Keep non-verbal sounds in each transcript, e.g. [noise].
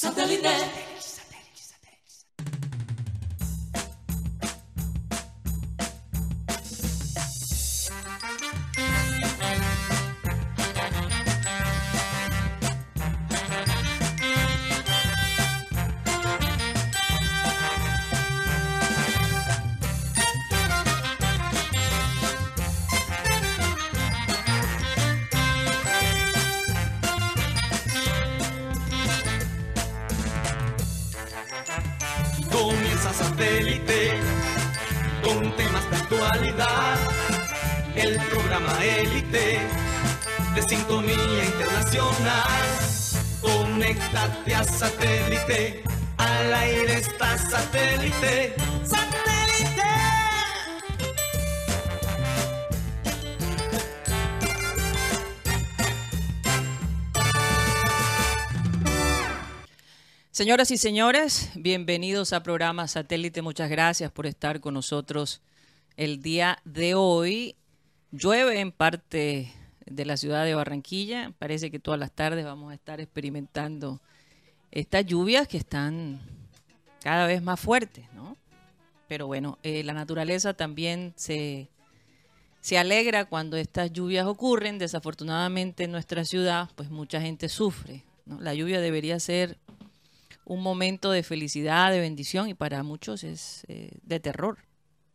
Satellite. Satélite. Al aire está satélite. ¡Satélite! Señoras y señores, bienvenidos a programa Satélite. Muchas gracias por estar con nosotros el día de hoy. Llueve en parte de la ciudad de Barranquilla. Parece que todas las tardes vamos a estar experimentando estas lluvias que están cada vez más fuertes, ¿no? Pero bueno, eh, la naturaleza también se, se alegra cuando estas lluvias ocurren. Desafortunadamente en nuestra ciudad, pues mucha gente sufre. La lluvia debería ser un momento de felicidad, de bendición y para muchos es eh, de terror,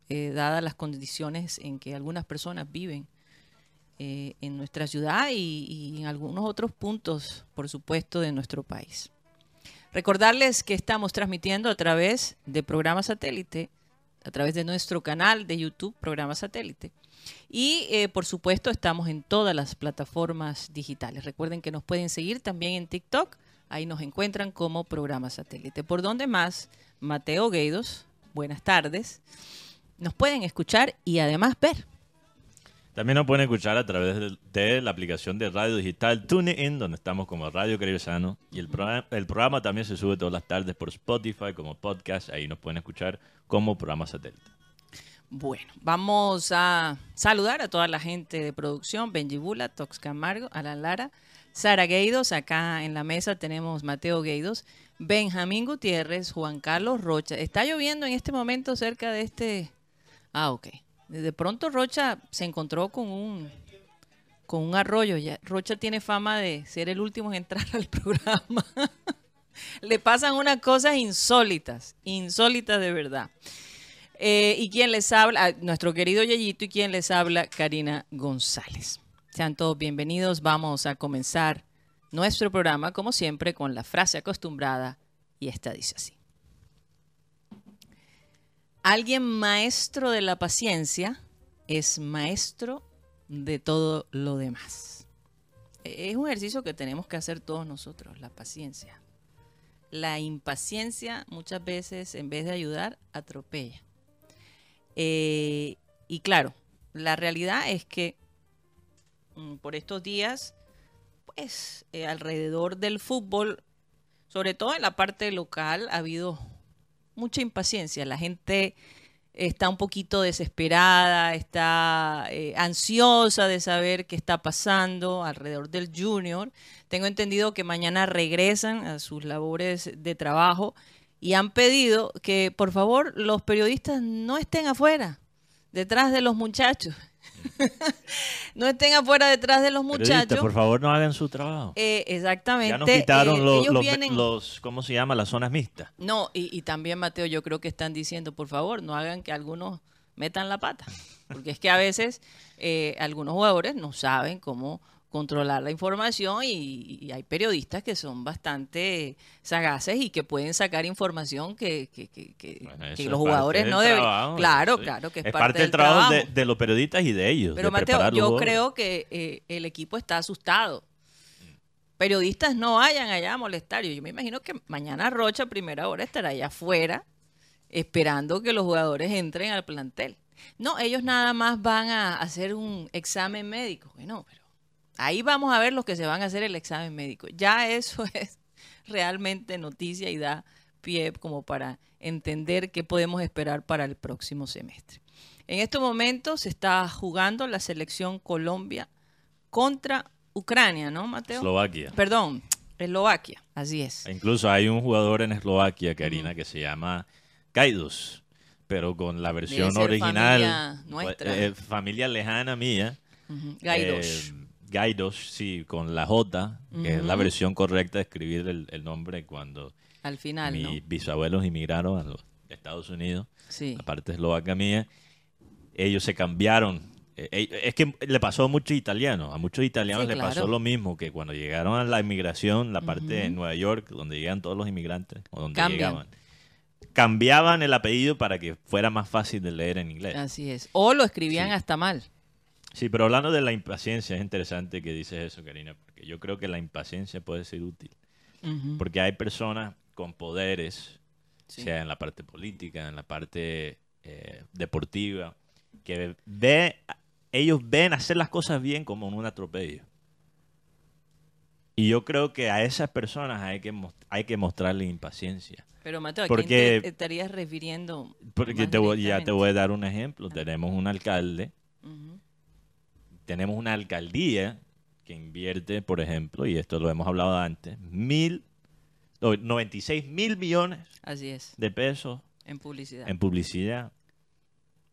eh, dadas las condiciones en que algunas personas viven en nuestra ciudad y en algunos otros puntos, por supuesto, de nuestro país. Recordarles que estamos transmitiendo a través de programa satélite, a través de nuestro canal de YouTube, programa satélite. Y eh, por supuesto estamos en todas las plataformas digitales. Recuerden que nos pueden seguir también en TikTok. Ahí nos encuentran como programa satélite. Por donde más, Mateo Gueidos, buenas tardes. Nos pueden escuchar y además ver. También nos pueden escuchar a través de, la aplicación de radio digital TuneIn, donde estamos como Radio Sano. Y el programa, el programa también se sube todas las tardes por Spotify como podcast. Ahí nos pueden escuchar como programa satélite. Bueno, vamos a saludar a toda la gente de producción, Benji Bula, Tox Camargo, Alan Lara, Sara Gueidos, acá en la mesa tenemos Mateo Gueidos, Benjamín Gutiérrez, Juan Carlos Rocha. Está lloviendo en este momento cerca de este... Ah, ok. De pronto Rocha se encontró con un con un arroyo. Ya, Rocha tiene fama de ser el último en entrar [laughs] al programa. [laughs] Le pasan unas cosas insólitas, insólitas de verdad. Eh, y quien les habla, nuestro querido Yeyito, y quien les habla, Karina González. Sean todos bienvenidos. Vamos a comenzar nuestro programa, como siempre, con la frase acostumbrada, y esta dice así. Alguien maestro de la paciencia es maestro de todo lo demás. Es un ejercicio que tenemos que hacer todos nosotros, la paciencia. La impaciencia muchas veces, en vez de ayudar, atropella. Eh, y claro, la realidad es que mm, por estos días, pues eh, alrededor del fútbol, sobre todo en la parte local, ha habido mucha impaciencia. La gente está un poquito desesperada, está eh, ansiosa de saber qué está pasando alrededor del junior. Tengo entendido que mañana regresan a sus labores de trabajo y han pedido que por favor los periodistas no estén afuera, detrás de los muchachos. [laughs] no estén afuera detrás de los muchachos. por favor, no hagan su trabajo. Eh, exactamente. ya nos quitaron eh, los, ellos los- vienen- los- ¿cómo se llama? Las zonas mixtas. No, y, y también, Mateo, yo creo que están diciendo, por favor, no hagan que algunos metan la pata. Porque es que a veces eh, algunos jugadores no saben cómo controlar la información y, y hay periodistas que son bastante sagaces y que pueden sacar información que, que- que- que- Bueno, que eso es los jugadores no deben. trabajo, Claro, sí. claro, que es, Es parte del trabajo, de, de los periodistas y de ellos. Pero de Mateo, yo jugadores. creo que eh, el equipo está asustado. Periodistas no vayan allá a molestar. Yo me imagino que mañana Rocha a primera hora estará allá afuera esperando que los jugadores entren al plantel. No, ellos nada más van a hacer un examen médico. Bueno, pero ahí vamos a ver los que se van a hacer el examen médico. Ya eso [laughs] es realmente noticia y da pie como para entender qué podemos esperar para el próximo semestre. En estos momentos se está jugando la selección Colombia contra Ucrania, ¿no, Mateo? Eslovaquia. Perdón, Eslovaquia, así es. Incluso hay un jugador en Eslovaquia, Karina, que se llama Kaidos, pero con la versión original. familia nuestra. eh, familia lejana mía. Ujú. Gaidos. Eh, Gaidos, sí, con la J, que es la versión correcta de escribir el, el nombre cuando Al final, mis ¿no? bisabuelos inmigraron a los Estados Unidos, Sí. la parte eslovaca mía. Ellos se cambiaron. Eh, eh, Es que le pasó a muchos italianos. A muchos italianos Sí, le pasó lo mismo, que cuando llegaron a la inmigración, la parte de Ujú. Nueva York, donde llegan todos los inmigrantes, o donde Cambian. llegaban, cambiaban el apellido para que fuera más fácil de leer en inglés. Así es. O lo escribían Sí. hasta mal. Sí, pero hablando de la impaciencia, es interesante que dices eso, Karina, porque yo creo que la impaciencia puede ser útil. Porque hay personas con poderes, Sí. sea en la parte política, en la parte eh, deportiva, que ve, ellos ven hacer las cosas bien como en un atropello. Y yo creo que a esas personas hay que, hay que mostrarle impaciencia. Pero Mateo, ¿a Porque- quién te estarías refiriendo? Porque te voy- ya te voy a dar un ejemplo. Tenemos un alcalde. Tenemos una alcaldía que invierte, por ejemplo, y esto lo hemos hablado antes, mil, no, 96 mil millones Así es, de pesos en publicidad. en publicidad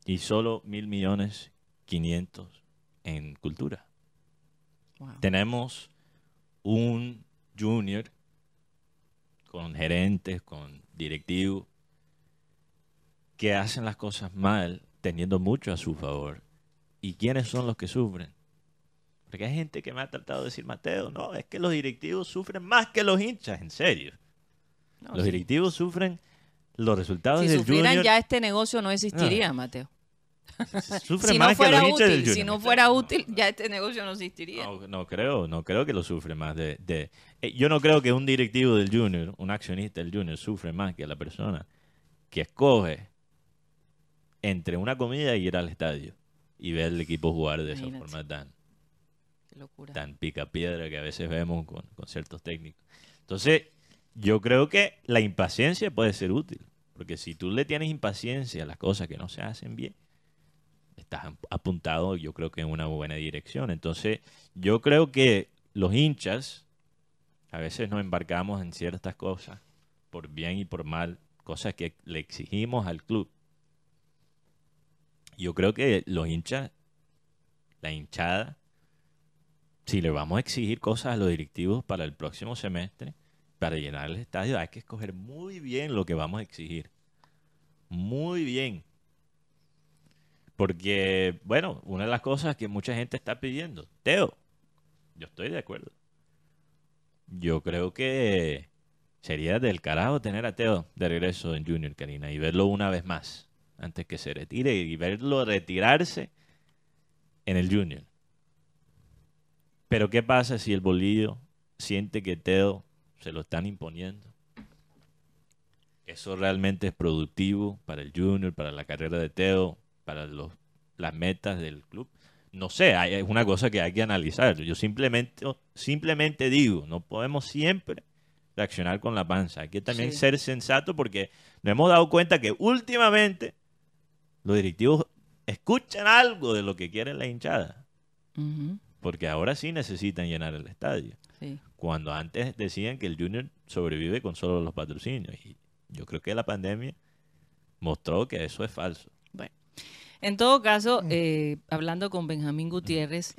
y solo mil millones 500 en cultura. Wow. Tenemos un junior con gerentes, con directivos, que hacen las cosas mal, teniendo mucho a su favor. ¿Y quiénes son los que sufren? Porque hay gente que me ha tratado de decir, Mateo, no, es que los directivos sufren más que los hinchas, en serio. No, los sí. directivos sufren los resultados Si del sufrieran junior. ya este negocio no existiría, Mateo. Sufren Si más no que fuera los hinchas del útil, si Junior. no fuera útil, ya este negocio no existiría. No, no creo, no creo que lo sufre más de, de- eh, yo no creo que un directivo del Junior, un accionista del Junior sufre más que la persona que escoge entre una comida y ir al estadio y ver el equipo jugar de esa forma tan, locura. tan pica piedra que a veces vemos con, con ciertos técnicos. Entonces, yo creo que la impaciencia puede ser útil, porque si tú le tienes impaciencia a las cosas que no se hacen bien, estás ap- apuntado, yo creo que en una buena dirección. Entonces, yo creo que los hinchas a veces nos embarcamos en ciertas cosas, por bien y por mal, cosas que le exigimos al club. Yo creo que los hinchas, la hinchada, si le vamos a exigir cosas a los directivos para el próximo semestre, para llenar el estadio, hay que escoger muy bien lo que vamos a exigir. Muy bien. Porque, bueno, una de las cosas que mucha gente está pidiendo, Teo, yo estoy de acuerdo. Yo creo que sería del carajo tener a Teo de regreso en Junior, Karina, y verlo una vez más, antes que se retire, y verlo retirarse en el Junior. Pero ¿qué pasa si el bolillo siente que Teo se lo están imponiendo? ¿Eso realmente es productivo para el Junior, para la carrera de Teo, para los, las metas del club? No sé, hay- es una cosa que hay que analizar. Yo simplemente, simplemente digo, no podemos siempre reaccionar con la panza. Hay que también Sí. ser sensato porque nos hemos dado cuenta que últimamente los directivos escuchan algo de lo que quiere la hinchada. Porque ahora sí necesitan llenar el estadio. sí. Cuando antes decían que el Junior sobrevive con solo los patrocinios. Y yo creo que la pandemia mostró que eso es falso. En todo caso, Mm. eh, hablando con Benjamín Gutiérrez,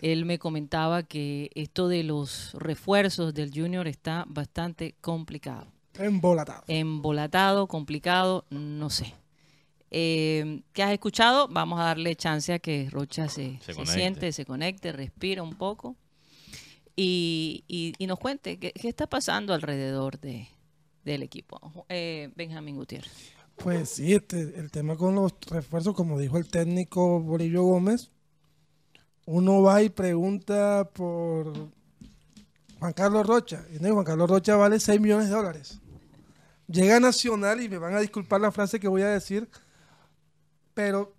él me comentaba que esto de los refuerzos del Junior está bastante complicado. Embolatado. Embolatado, complicado, no sé. Eh, ¿Qué has escuchado? Vamos a darle chance a que Rocha se, Se siente, se conecte, respira un poco y, y- y nos cuente qué, qué está pasando alrededor de, del equipo. Eh, Benjamín Gutiérrez. Pues sí, este, el tema con los refuerzos, como dijo el técnico Bolillo Gómez, uno va y pregunta por Juan Carlos Rocha. Y no, Juan Carlos Rocha vale 6 millones de dólares. Llega a Nacional y me van a disculpar la frase que voy a decir, pero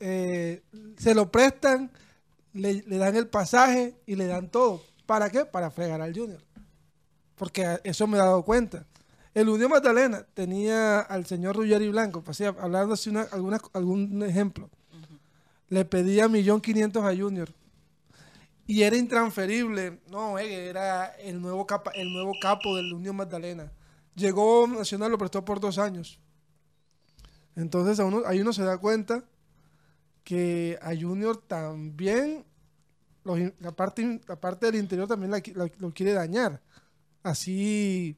eh, se lo prestan, le, le dan el pasaje y le dan todo. ¿Para qué? Para fregar al Junior. Porque eso me he dado cuenta. El Unión Magdalena tenía al señor Ruggeri Blanco, pues, hablando así una, alguna- algún ejemplo. Le pedía millón quinientos a Junior. y era intransferible. No, eh, era el nuevo, capa, el nuevo capo del Unión Magdalena. Llegó Nacional, lo prestó por dos años. Entonces a uno, ahí uno se da cuenta que a Junior también los la, parte, la parte del interior también la qui- la- lo quiere dañar. Así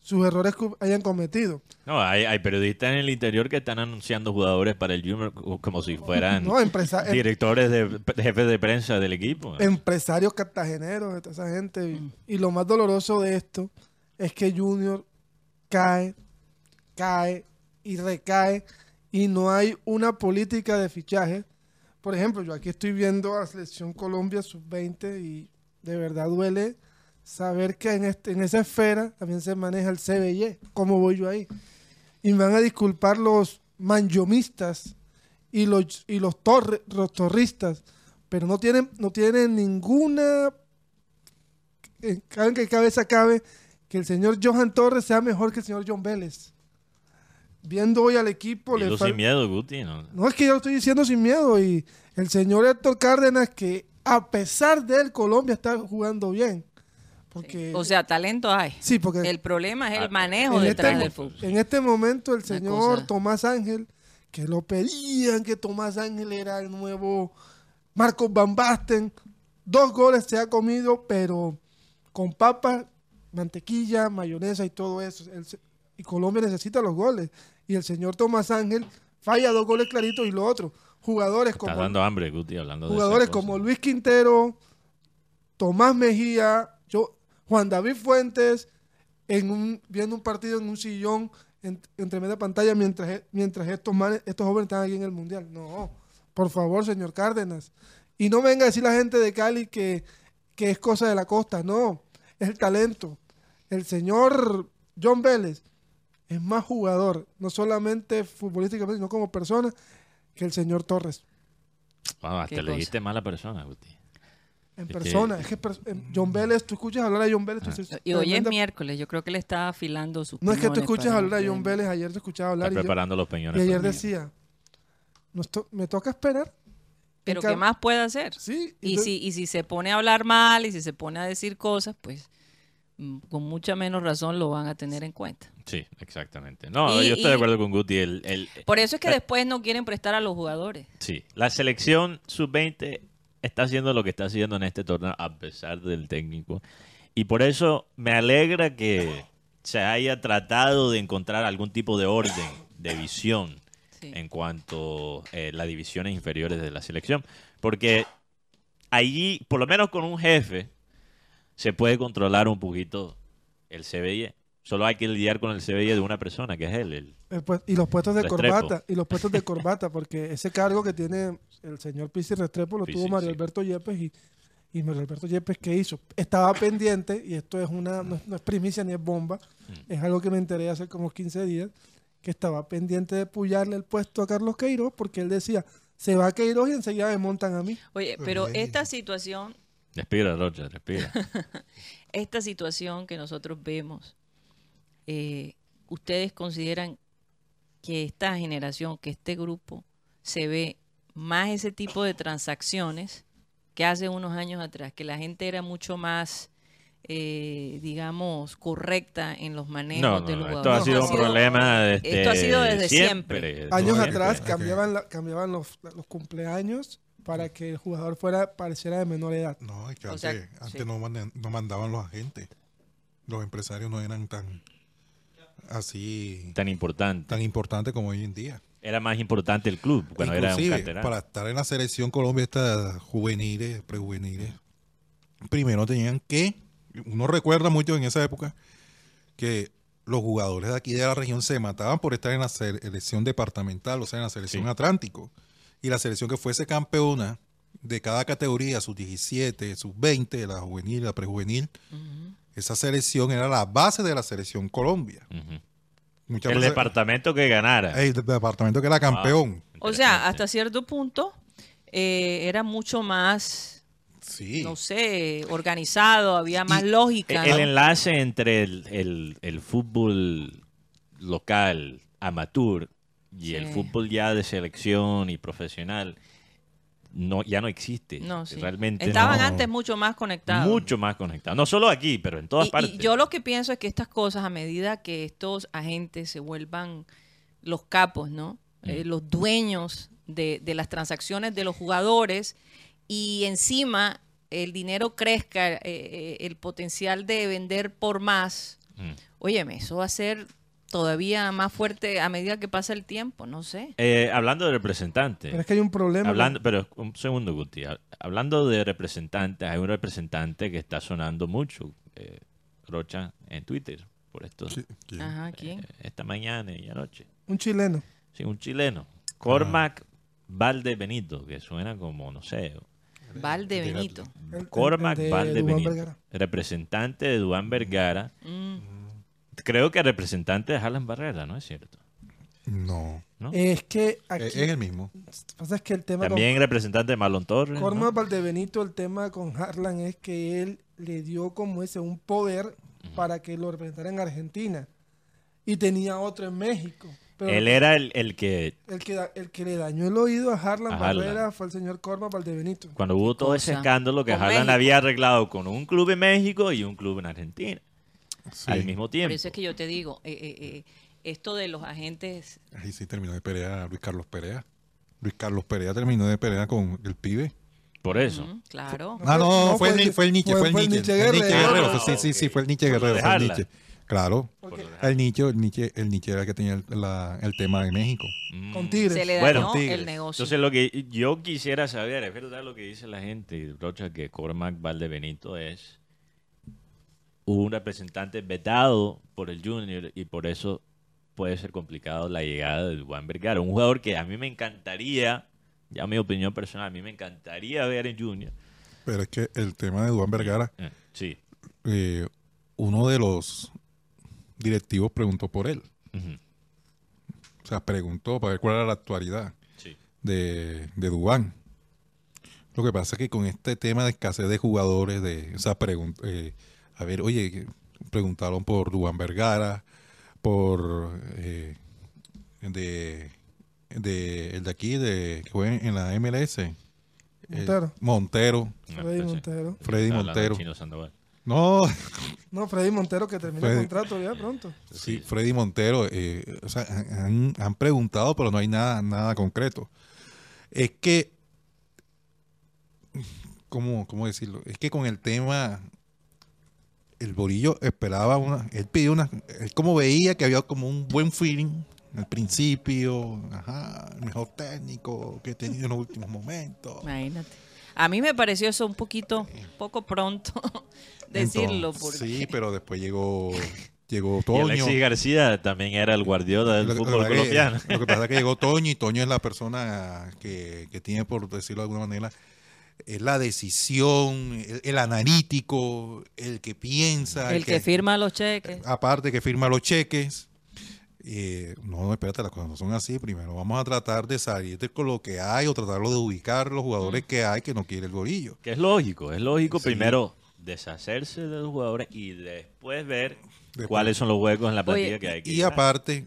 sus errores que hayan cometido. No, hay, hay periodistas en el interior que están anunciando jugadores para el Junior co- como si fueran No, empresa- em- directores de, jefes de prensa del equipo. empresarios cartageneros, toda esa gente. Y lo más doloroso de esto es que Junior cae, cae y recae y no hay una política de fichaje. Por ejemplo, yo aquí estoy viendo a selección Colombia sub-20 y de verdad duele saber que en, este, en esa esfera también se maneja el CBY. ¿Cómo voy yo ahí? Y me van a disculpar los manyomistas y los, y los, torre- los torristas, pero no tienen, no tienen ninguna eh, en que cabeza cabe que el señor Johan Torres sea mejor que el señor John Vélez. Viendo hoy al equipo, le Dilo sin miedo, Guti. ¿no? no es que yo lo estoy diciendo sin miedo. Y el señor Héctor Cárdenas, que a pesar de él, Colombia está jugando bien. Porque, O sea, talento hay. sí, porque El problema es Ah, el manejo en detrás este, del fútbol. en este momento el señor. Tomás Ángel, que lo pedían que Tomás Ángel era el nuevo Marcos Van Basten, dos goles se ha comido, pero con papas, mantequilla, mayonesa y todo eso. El y Colombia necesita los goles. Y el señor Tomás Ángel falla dos goles claritos y lo otro. Jugadores como dando hambre, Guti, hablando de jugadores como Luis Quintero, Tomás Mejía, yo, Juan David Fuentes, en un, viendo un partido en un sillón en, en tremenda pantalla mientras, e- mientras estos, manes- estos jóvenes están aquí en el Mundial. No, por favor, señor Cárdenas. Y no venga a decir la gente de Cali que, que es cosa de la costa. No, es el talento. El señor John Vélez es más jugador, no solamente futbolísticamente, sino como persona, que el señor Torres. Wow, hasta le dijiste mala persona, Guti. En Es que- persona, es que per- John Vélez, tú escuchas hablar a John Vélez, tú Y hoy es miércoles, yo creo que le está afilando sus No es que tú para hablar a John Vélez, ayer te escuchaba hablar Está y, yo- preparando los y peñones. ayer para mí. decía, "Nos to- me toca esperar. Pero ¿qué más puede hacer? Sí, Y si, y si se pone a hablar mal y si se pone a decir cosas, pues con mucha menos razón lo van a tener en cuenta. Sí, exactamente. No, Y- yo estoy y- de acuerdo con Guti. El, el- Por eso es que la- después no quieren prestar a los jugadores. Sí, la selección sub-20 está haciendo lo que está haciendo en este torneo a pesar del técnico. Y por eso me alegra que se haya tratado de encontrar algún tipo de orden, de visión Sí. en cuanto a las divisiones inferiores de la selección. Porque allí, por lo menos con un jefe, se puede controlar un poquito el CBI. Solo hay que lidiar con el CBI de una persona, que es él. el- pues, y los puestos de Restrepo. corbata, y los puestos de corbata, porque ese cargo que tiene el señor Pizzi Restrepo lo Pizzi, tuvo Mario sí. Alberto Yepes y, y Mario Alberto Yepes, ¿qué hizo? Estaba pendiente, y esto es una, no, es- no es primicia ni es bomba, Mm. es algo que me enteré hace como 15 días, que estaba pendiente de pullarle el puesto a Carlos Queiroz, porque él decía, se va Queiroz y enseguida me montan a mí. Oye, pero esta situación, Respira, Rocha, respira. [laughs] esta situación que nosotros vemos, eh, ¿ustedes consideran que esta generación, que este grupo, se ve más ese tipo de transacciones que hace unos años atrás, que la gente era mucho más, eh, digamos, correcta en los manejos No, de no, los no, esto ha sido un problema. Esto ha sido desde siempre. Años atrás cambiaban, la- cambiaban los, los cumpleaños para que el jugador fuera pareciera de menor edad. No, es que O antes, sea, antes sí. no, mandan- no mandaban los agentes. Los empresarios no eran tan así Tan importante. tan importantes como hoy en día. Era más importante el club cuando era un Inclusive, para estar en la selección Colombia, estas juveniles, prejuveniles, primero tenían que, uno recuerda mucho en esa época, que los jugadores de aquí de la región se mataban por estar en la selección departamental, o sea, en la selección Sí. Atlántico. Y la selección que fuese campeona de cada categoría, sus 17, sus 20, la juvenil, la prejuvenil, esa selección era la base de la selección Colombia. El veces- departamento que ganara. el departamento que era campeón. O sea, hasta cierto punto eh, era mucho más, Sí. no sé, organizado, había más Y- lógica. El ¿no? enlace entre el, el- el fútbol local, amateur, y el fútbol ya de selección y profesional, no, ya no existe. No, sí. Realmente Estaban no. antes mucho más conectados. mucho más conectados. No solo aquí, pero en todas Y- partes. Y, yo lo que pienso es que estas cosas, a medida que estos agentes se vuelvan los capos, ¿no? Eh, los dueños de, de las transacciones de los jugadores y encima el dinero crezca, eh, eh, el potencial de vender por más, Mm. óyeme, eso va a ser todavía más fuerte a medida que pasa el tiempo, no sé. Eh, hablando de representantes. Pero es que hay un problema. Hablando, pero un segundo, Guti. Ha- Hablando de representantes, hay un representante que está sonando mucho, eh, Rocha, en Twitter, por esto. Sí. Ajá, ¿quién? eh, esta mañana y anoche. Un chileno. Sí, un chileno. Cormac Valde Benito, que suena como, no sé, Valde de la- Benito. El- el- Cormac el de Valde Duván Benito, Vergara. representante de Duan Vergara. Mm. Creo que representante de Harlan Barrera, ¿no es cierto? No. ¿No? Es que aquí. Es el mismo. pasa es que el tema También representante de Marlon Torres. con ¿no? Valdebenito, el tema con Harlan es que él le dio como ese un poder para que lo representara en Argentina. Y tenía otro en México. Pero Él era el, el que, el, que, el que le dañó el oído a Harlan A Harlan. Barrera fue el señor Cormac Valdebenito. cuando hubo todo ese escándalo que Con Harlan México. había arreglado con un club en México y un club en Argentina Sí. al mismo Por tiempo. eso es que yo te digo, eh, eh, eh, esto de los agentes Ahí sí terminó de pelear Luis Carlos Perea. Luis Carlos Perea terminó de pelear con el pibe. Por eso. Claro. Ah, no, no, fue, fue el, fue el Nietzsche, fue- el Nietzsche. Nietzsche El Nietzsche Guerrero. Sí, sí, sí, fue el Nietzsche Por Guerrero, de fue el Harlan. Nietzsche. Claro. El Nietzsche, el Nietzsche, el Nietzsche era el que tenía el, la- el tema de México. Mm. con Tigres. Se le Bueno, dañó Tigres. el negocio. Entonces lo que yo quisiera saber, es verdad lo que dice la gente, Rocha, que Cormac Valdebenito es un representante vetado por el Junior y por eso puede ser complicado la llegada de Juan Vergara, un jugador que a mí me encantaría, ya mi opinión personal, a mí me encantaría ver en Junior. Pero es que el tema de Duan Vergara, Eh, sí. eh, uno de los directivos preguntó por él. O sea, preguntó para ver cuál era la actualidad sí. de, de Dubán. Lo que pasa es que con este tema de escasez de jugadores, de esa pregunta, a ver, oye, preguntaron por Dubán Vergara, por eh, de, de el de aquí, de que juega en la MLS, eh, Montero. Montero, No, Freddy. Montero. Freddy Montero. No, No, Freddy Montero que termina Freddy- el contrato ya pronto. Sí, Freddy Montero, eh, o sea, han, han preguntado, pero no hay nada, nada concreto. Es que, ¿cómo, ¿cómo decirlo? Es que con el tema, el Borillo esperaba una, él pidió una, él como veía que había como un buen feeling al principio, ajá, el mejor técnico que he tenido en los últimos momentos. Imagínate. A mí me pareció eso un poquito, poco pronto [laughs] decirlo. Entonces, Porque... Sí, pero después llegó, [laughs] llegó Y Toño. Alexis García también era el guardiola del Lo fútbol lo que- colombiano. Lo que pasa es que llegó [laughs] Toño y Toño es la persona que, que tiene, por decirlo de alguna manera, la decisión, el, el analítico, el que piensa. el que firma los cheques. Aparte que firma los cheques. Eh, no, no, espérate, las cosas no son así. Primero vamos a tratar de salir de con lo que hay o tratarlo de ubicar los jugadores Mm. que hay que no quiere el gorillo. Que es lógico, es lógico Sí. primero deshacerse de los jugadores y después ver Después- cuáles son los huecos en la plantilla Oye, que hay que Y aparte,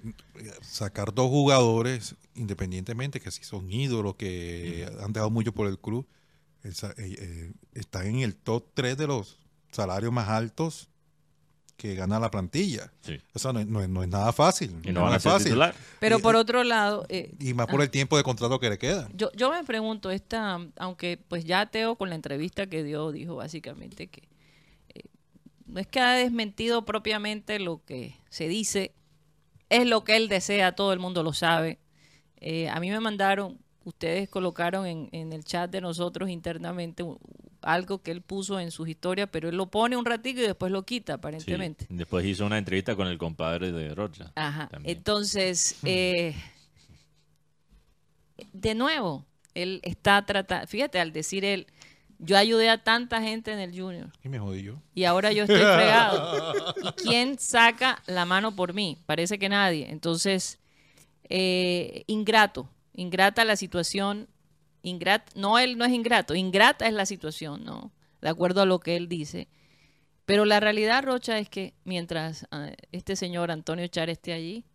sacar dos jugadores, independientemente que si son ídolos, que han dejado mucho por el club, eh, eh, están en el top 3 de los salarios más altos que gana la plantilla. Sí. Eso no, es- no no nada fácil. Y no van a ser fácil. titular. Pero y- por otro lado, eh, Y más por el tiempo de contrato que le queda. yo, yo me pregunto, esta, aunque pues ya Teo con la entrevista que dio dijo básicamente que eh, no es que ha desmentido propiamente lo que se dice, es lo que él desea, todo el mundo lo sabe. Eh, a mí me mandaron, ustedes colocaron en, en el chat de nosotros internamente algo que él puso en sus historias, pero él lo pone un ratito y después lo quita, Sí. aparentemente. Después hizo una entrevista con el compadre de Rocha. Ajá. también. Entonces, [laughs] eh, de nuevo, él está tratando, fíjate, al decir él, yo ayudé a tanta gente en el Junior Y me jodí yo. y ahora yo estoy fregado. [laughs] ¿Y quién saca la mano por mí? Parece que nadie. Entonces, eh, ingrato, ingrata la situación, ingrat, no él no es ingrato, ingrata es la situación, ¿no? De acuerdo a lo que él dice. Pero la realidad, Rocha, es que mientras ah, este señor Antonio Char esté allí,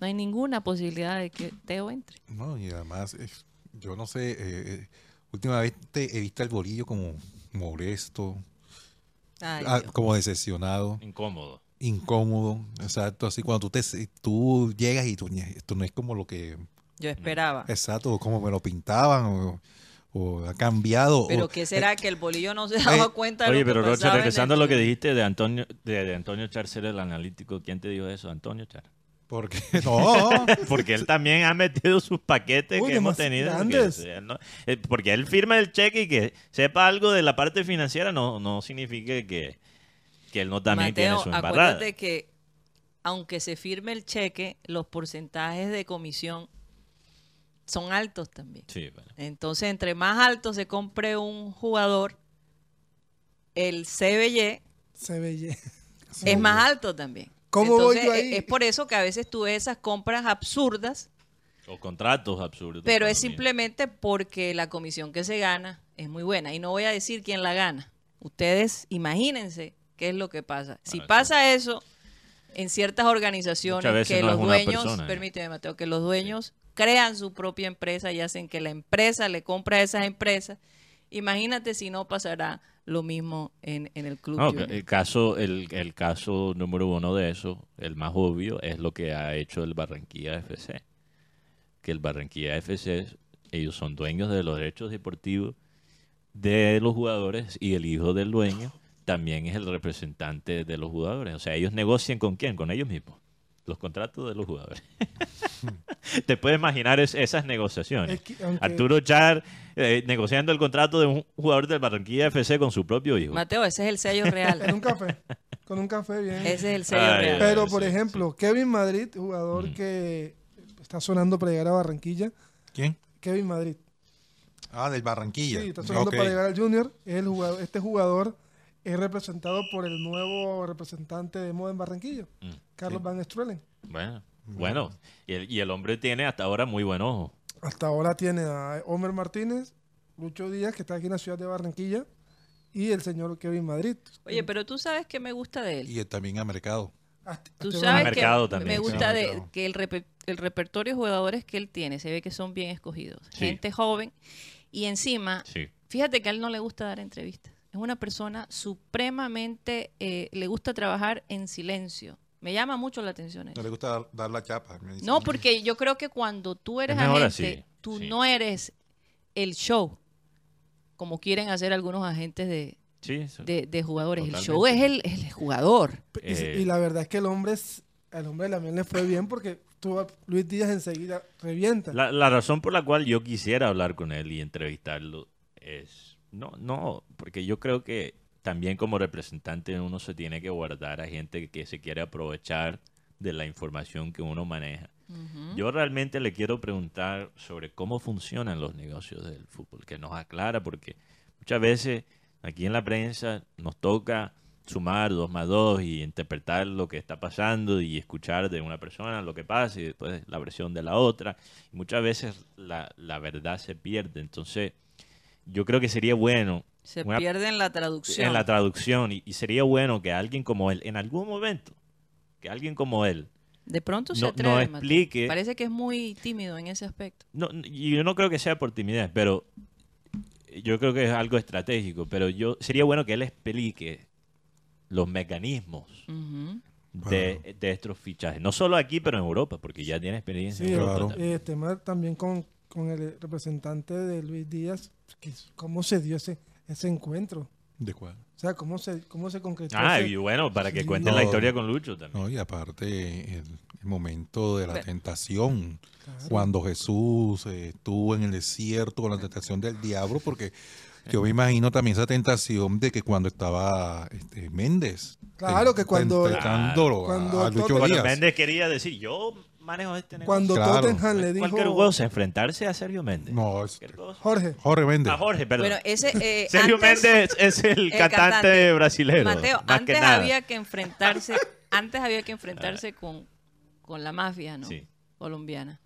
no hay ninguna posibilidad de que Teo entre. No, y además, es- yo no sé, eh, eh, últimamente he visto el bolillo como molesto, Ay, ah, como decepcionado, Incómodo. incómodo. Exacto, así cuando tú, te, tú llegas y tú, "Ñe, esto no es como lo que... Yo esperaba. Exacto, como me lo pintaban o, o ha cambiado. Pero o- ¿qué será que el bolillo no se daba cuenta de Oye, lo que pero Rocha, regresando a lo que dijiste de Antonio, de, de Antonio Char ser el analítico, ¿quién te dijo eso? Antonio Char. Porque [laughs] no, Porque él también ha metido sus paquetes Uy, que hemos tenido. grandes. que, él no- eh, porque él firma el cheque y que sepa algo de la parte financiera no, no significa que, que él no también Mateo, tiene su embarrada. acuérdate que aunque se firme el cheque, los porcentajes de comisión son altos también. Sí, bueno. Entonces, entre más alto se compre un jugador, el CBY es más alto también. ¿Cómo voy Entonces, yo ahí? Es por eso que a veces tú ves esas compras absurdas, O contratos absurdos. pero es simplemente porque la comisión que se gana es muy buena. Y no voy a decir quién la gana. Ustedes imagínense qué es lo que pasa. Si Bueno, pasa eso en ciertas organizaciones, que no los dueños, persona, ¿eh? permíteme Mateo, que los dueños crean su propia empresa y hacen que la empresa le compre a esas empresas, imagínate si no pasará lo mismo en, en el club. No, el caso, el, el caso número uno de eso, el más obvio, es lo que ha hecho el Barranquilla FC. Que el Barranquilla FC, ellos son dueños de los derechos deportivos de los jugadores y el hijo del dueño también es el representante de los jugadores. O sea, ellos negocian con quién, con ellos mismos. Los contratos de los jugadores. [laughs] Te puedes imaginar es- esas negociaciones. Es que, aunque- Arturo Char eh, negociando el contrato de un jugador del Barranquilla FC con su propio hijo. Mateo, ese es el sello [laughs] real. En un café. Con un café bien. ese es el sello Ay, real. Pero, por sí. ejemplo, Kevin Madrid, jugador que está sonando para llegar a Barranquilla. ¿quién? Kevin Madrid. Ah, del Barranquilla. Sí, está sonando para llegar al Junior. Es el jugador, este jugador es representado por el nuevo representante de moda en Barranquilla, Mm, Carlos sí. Van Strelen. Bueno, bueno. Y el, y el hombre tiene hasta ahora muy buen ojo. Hasta ahora tiene a Homer Martínez, Lucho Díaz, que está aquí en la ciudad de Barranquilla, y el señor Kevin Madrid. Oye, pero tú sabes que me gusta de él. Y él también a mercado. Tú sabes mercado que también, me sí, gusta de que el, reper- el repertorio de jugadores que él tiene se ve que son bien escogidos. Sí. Gente joven. Y encima, Sí. fíjate que a él no le gusta dar entrevistas. Es una persona supremamente, eh, le gusta trabajar en silencio. Me llama mucho la atención No eso. le gusta dar, dar la chapa. me. No, porque yo creo que cuando tú eres mejor agente, así, tú sí. no eres el show, como quieren hacer algunos agentes de, Sí, eso. de- de jugadores. El show es el, el jugador. Y, Eh. y la verdad es que el hombre, es, el hombre también le fue bien porque tuvo a Luis Díaz enseguida revienta. La, la razón por la cual yo quisiera hablar con él y entrevistarlo es... No, no, porque yo creo que también como representante uno se tiene que guardar a gente que se quiere aprovechar de la información que uno maneja. Yo realmente le quiero preguntar sobre cómo funcionan los negocios del fútbol, que nos aclara, porque muchas veces aquí en la prensa nos toca sumar dos más dos y interpretar lo que está pasando y escuchar de una persona lo que pasa y después la versión de la otra. Y muchas veces la, la verdad se pierde. Entonces, yo creo que sería bueno Se una- pierde en la traducción. en la traducción y, y sería bueno que alguien como él, en algún momento, que alguien como él, De pronto se no- atreve. no Mateo. explique- Parece que es muy tímido en ese aspecto. No, y yo no creo que sea por timidez, pero yo creo que es algo estratégico. Pero yo sería bueno que él explique los mecanismos Ujú. de, de estos fichajes. No solo aquí, pero en Europa, porque ya tiene experiencia Sí, en Europa claro. también. eh, tema también con, con el representante de Luis Díaz, que, cómo se dio ese, ese encuentro. ¿De cuál? O sea, cómo se, cómo se concretó. Ah, ese- y bueno, para que Sí. cuenten la No. historia con Lucho también. No, y aparte el, el momento de la tentación, Claro. cuando Jesús eh, estuvo en el desierto con la tentación del diablo, porque yo me imagino también esa tentación de que cuando estaba este, Méndez. Claro, que cuando- a- cuando a, Lucho Cuando Díaz. Méndez quería decir, yo manejo este negocio. Cuando Claro. Tottenham le dijo... Cualquier enfrentarse a Sergio Méndez. No, es. Jorge, Jorge Méndez. A Jorge, perdón. Bueno, ese. eh, [laughs] Sergio antes- Méndez es el, el cantante, cantante. brasilero. Mateo, más que antes nada. había que enfrentarse, antes había que enfrentarse con, con la mafia, ¿no? Sí. Colombiana.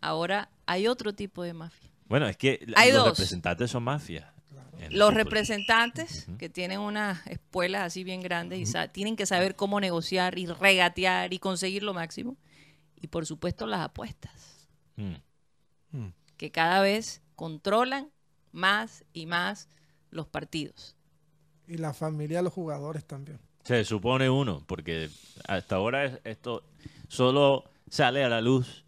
Ahora hay otro tipo de mafia. Bueno, es que Hay los dos. representantes son mafias. Los representantes que tienen unas espuelas así bien grandes y sa- tienen que saber cómo negociar y regatear y conseguir lo máximo. Y por supuesto las apuestas, Mm. Mm. que cada vez controlan más y más los partidos. Y la familia de los jugadores también. Se supone uno, porque hasta ahora es- esto solo sale a la luz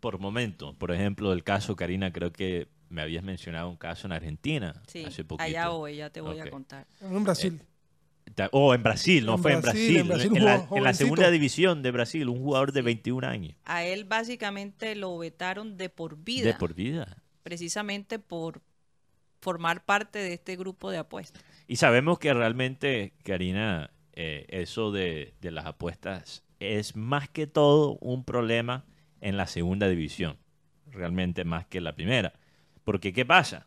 por momento. Por ejemplo, el caso, Karina, creo que me habías mencionado un caso en Argentina Sí, hace poquito. allá voy, ya te voy a contar. En Brasil. Oh, en Brasil, no En fue en Brasil, en Brasil, un en, la, en la segunda división de Brasil, un jugador de 21 años. A él básicamente lo vetaron de por vida, De por vida. precisamente por formar parte de este grupo de apuestas. Y sabemos que realmente, Karina, eh, eso de, de las apuestas es más que todo un problema en la segunda división. Realmente más que en la primera. Porque, ¿qué pasa?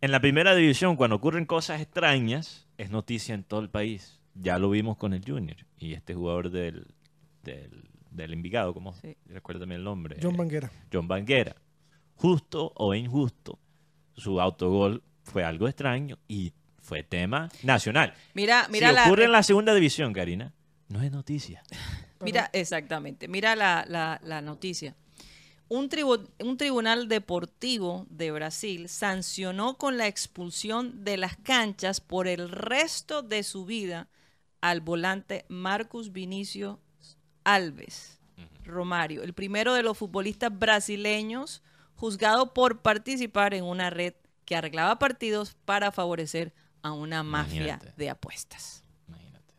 En la primera división, cuando ocurren cosas extrañas, es noticia en todo el país. Ya lo vimos con el Junior. Y este jugador del, del, del Envigado, ¿cómo? Sí. Recuérdame el nombre. John Eh, Banguera. John Banguera. Justo o injusto, su autogol fue algo extraño y fue tema nacional. Mira, mira si la ocurre en la segunda división, Karina, no es noticia. [laughs] Mira, exactamente. Mira la, la- la noticia. Un, tribu- un tribunal deportivo de Brasil sancionó con la expulsión de las canchas por el resto de su vida al volante Marcus Vinicio Alves Romario, el primero de los futbolistas brasileños juzgado por participar en una red que arreglaba partidos para favorecer a una mafia Imagínate. de apuestas. Imagínate.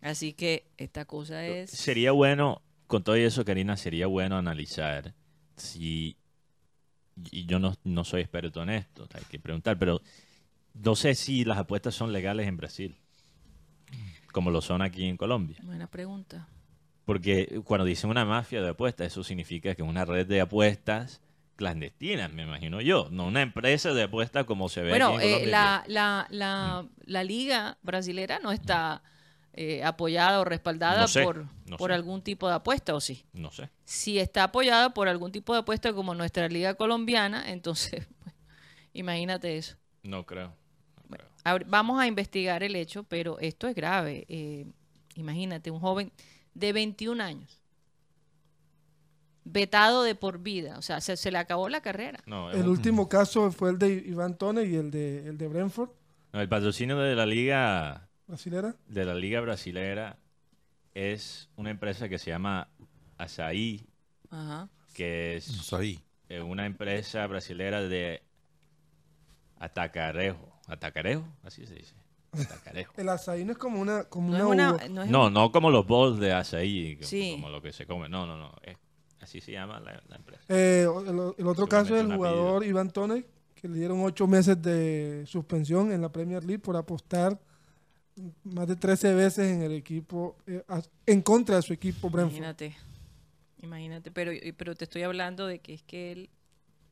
Así que esta cosa es... Sería bueno, con todo eso, Karina, sería bueno analizar si. Y yo no, no soy experto en esto, hay que preguntar, pero no sé si las apuestas son legales en Brasil, como lo son aquí en Colombia. Buena pregunta. Porque cuando dicen una mafia de apuestas, eso significa que es una red de apuestas clandestinas, me imagino yo. No una empresa de apuestas como se ve Bueno, aquí en eh, la, la, la, la liga brasilera no está eh, apoyada o respaldada No sé, por, no por sé. algún tipo de apuesta, ¿o sí? No sé. Si está apoyada por algún tipo de apuesta como nuestra liga colombiana, [laughs] entonces, bueno, imagínate eso. No creo. No Bueno, creo. a ver, vamos a investigar el hecho, pero esto es grave. Eh, imagínate, un joven de 21 años, vetado de por vida, o sea, se, se le acabó la carrera. El un- último caso fue el de Iván Tone y el de, el de Brentford, no, el patrocinio de la liga brasilera. de la liga brasilera es una empresa que se llama Asaí, Ajá. que es eh, una empresa brasilera de atacarejo. ¿Atacarejo? Así se dice. Atacarejo. [laughs] El azaí no es como una, como No una, una, no No, no como los bowls de azaí, como- Sí. como lo que se come. No, no, no. es- así se llama la, la empresa. Eh, el, el otro caso es el Seguramente un jugador Iván Tone, que le dieron ocho meses de suspensión en la Premier League por apostar más de 13 veces en el equipo, eh, a- en contra de su equipo Brentford. Imagínate, imagínate, pero, pero te estoy hablando de que es que él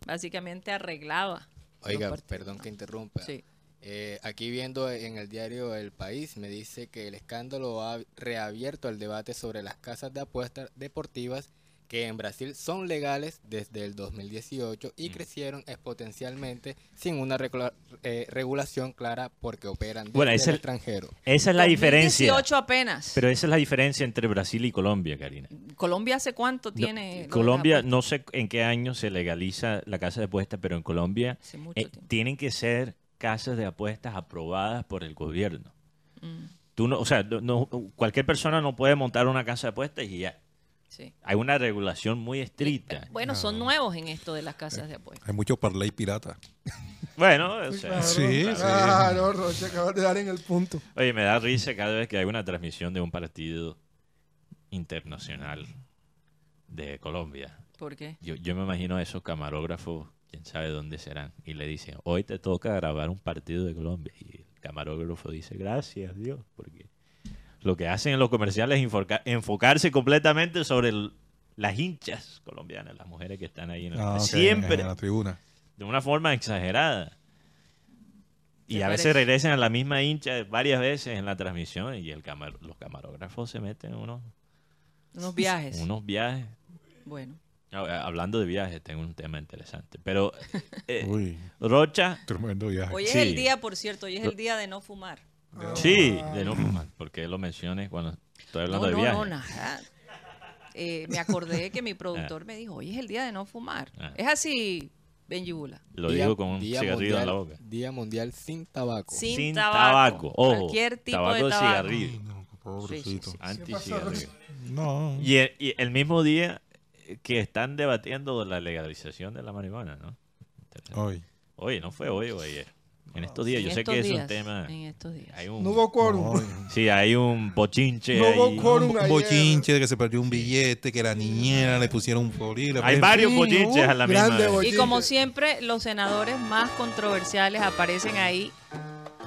básicamente arreglaba. Oiga, perdón que interrumpa. Sí. Eh, aquí viendo en el diario El País me dice que el escándalo ha reabierto el debate sobre las casas de apuestas deportivas que en Brasil son legales desde el 2018 y crecieron exponencialmente sin una eh, regulación clara porque operan desde Bueno, es el el- extranjero. Esa es la diferencia. 2018 apenas. Pero esa es la diferencia entre Brasil y Colombia, Karina. Colombia hace cuánto No, tiene. Colombia, no sé en qué año se legaliza la casa de apuestas, pero en Colombia eh, tienen que ser casas de apuestas aprobadas por el gobierno. Mm, Tú no, o sea, no- no- cualquier persona no puede montar una casa de apuestas y ya. Sí. Hay una regulación muy estricta. Bueno, son nuevos en esto de las casas de apuestas. Hay mucho parlay pirata. [laughs] Bueno, o sea, Claro, Sí, sí. claro, Rocha, acabas de dar en el punto. oye, me da risa cada vez que hay una transmisión de un partido internacional de Colombia. ¿Por qué? Yo, yo me imagino a esos camarógrafos, quién sabe dónde serán, y le dicen, hoy te toca grabar un partido de Colombia. Y el camarógrafo dice, gracias Dios, porque lo que hacen en los comerciales es enfoca- enfocarse completamente sobre el- las hinchas colombianas, las mujeres que están ahí en el Ah, Siempre, En la tribuna. de una forma exagerada. Y ¿Te a veces parece? regresan a la misma hincha varias veces en la transmisión y el camar- los camarógrafos se meten en unos, Unos viajes. unos viajes. Bueno. Hablando de viajes, tengo un tema interesante. Pero, eh, Uy, Rocha, tremendo viaje. Hoy es Sí. el día, por cierto, hoy es el día de no fumar. Sí, de no fumar, porque lo menciones cuando estoy hablando no, de no, viajes. no, nada. Eh, me acordé que mi productor [laughs] me dijo, hoy es el día de no fumar. Ah. Es así, Benji Bula. Lo Día- digo con un Día cigarrillo en la mundial- boca. Día mundial sin tabaco. Sin, Sin tabaco. tabaco, ojo, Cualquier tipo tabaco de tabaco. cigarrillo. Ay, no, pobrecito. Sí. [laughs] No. Y el, y el mismo día que están debatiendo la legalización de la marihuana, ¿no? Hoy. Oye, no fue hoy o ayer. En estos días, En yo sé que es un días, tema. En estos días. Hay un, No hubo quórum. No, sí, hay un bochinche. No hubo quórum. un bochinche de que se perdió un billete, que la niñera le pusieron un polígrafo. Hay varios fin, bochinches uh, a la misma vez. bochinche. Y como siempre, los senadores más controversiales aparecen ahí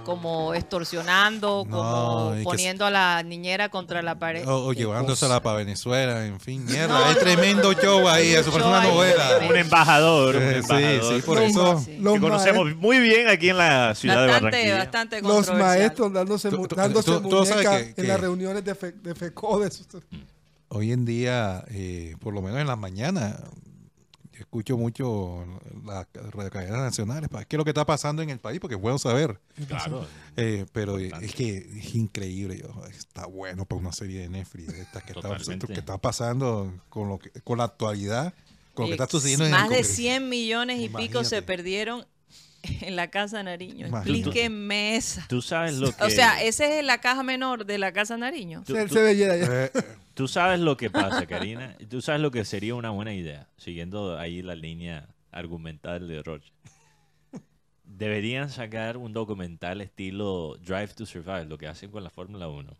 como extorsionando, No, como que poniendo a la niñera contra la pared. O, llevándosela para Venezuela, en fin, mierda. No, hay no, tremendo show ahí, eso parece show una novela. Un embajador, un Eh, embajador. sí, sí, por Los eso. que conocemos maest- muy bien aquí en la ciudad de Bastante, Barranquilla. bastante Los maestros dándose, Tú- tú- dándose tú- tú sabes muñeca que- en que- las reuniones de, fe, de FECODES. Hoy en día, eh, por lo menos en las mañanas, yo escucho mucho las cadenas nacionales para qué es lo que está pasando en el país, porque es bueno saber. Claro. Eh, pero es que es increíble, yo, está bueno para una serie de Netflix de estas que, está, que está pasando con lo que, con la actualidad, con lo que Eh, está sucediendo en el Más de Congreso. 100 millones y pico Imagínate. se perdieron en la Casa Nariño. Imagínate. Explíquenme esa. Tú sabes lo que. O sea, esa es la caja menor de la Casa Nariño. tú- tú- se veía allá. Eh, Tú sabes lo que pasa, Karina. Tú sabes lo que sería una buena idea, siguiendo ahí la línea argumental de Roche. Deberían sacar un documental estilo Drive to Survive, lo que hacen con la Fórmula 1.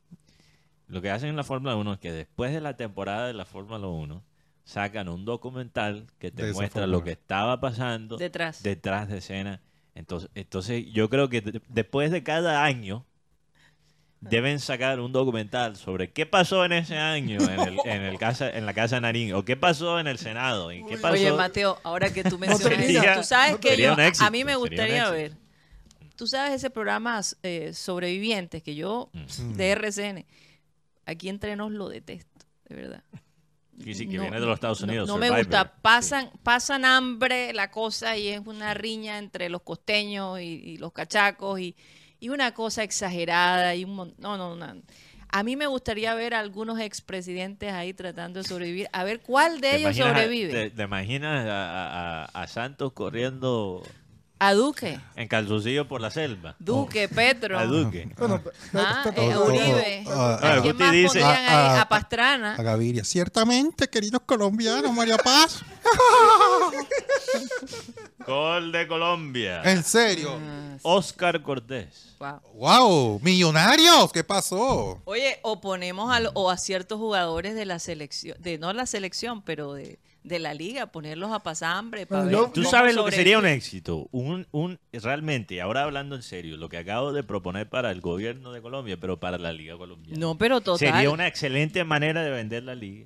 Lo que hacen en la Fórmula 1 es que después de la temporada de la Fórmula 1 sacan un documental que te muestra lo que estaba pasando Detrás. detrás de escena. Entonces, entonces yo creo que de- después de cada año deben sacar un documental sobre qué pasó en ese año en, el, en, el casa, en la Casa Nariño o qué pasó en el Senado y qué pasó. Oye, Mateo, ahora que tú [laughs] mencionas eso, tú sabes No que yo, éxito, a mí me gustaría ver, tú sabes ese programa eh, Sobrevivientes que yo, Mm. de RCN, aquí entre nos lo detesto, de verdad. Sí, sí, que No, viene de los Estados no, Unidos. No, me Survivor. gusta. Pasan, pasan hambre la cosa y es una riña entre los costeños y, y los cachacos y, y una cosa exagerada y un mon- no, no, no. A mí me gustaría ver a algunos expresidentes ahí tratando de sobrevivir, a ver cuál de ¿Te ellos imaginas a- sobrevive. Te, te imaginas a, a- a Santos corriendo A Duque, en calzoncillo por la selva? Duque, Petro, A Duque. [laughs] Bueno, ah, eh, Uribe. Ah, ¿A quién más dice- ahí? Ah, ah, a Pastrana. a Gaviria. Ciertamente, queridos colombianos, María Paz. [laughs] Gol de Colombia. En serio. Ah, sí, Oscar Cortés. wow. ¡Wow! ¡Millonarios! ¿Qué pasó? Oye, o ponemos a, lo- o a ciertos jugadores de la selección, de no la selección, pero de, de la liga, ponerlos a pasar hambre para ver Tú sabes lo que sería un éxito. Un, un, realmente, ahora hablando en serio, lo que acabo de proponer para el gobierno de Colombia, pero para la Liga Colombiana. No, pero total. Sería una excelente manera de vender la liga.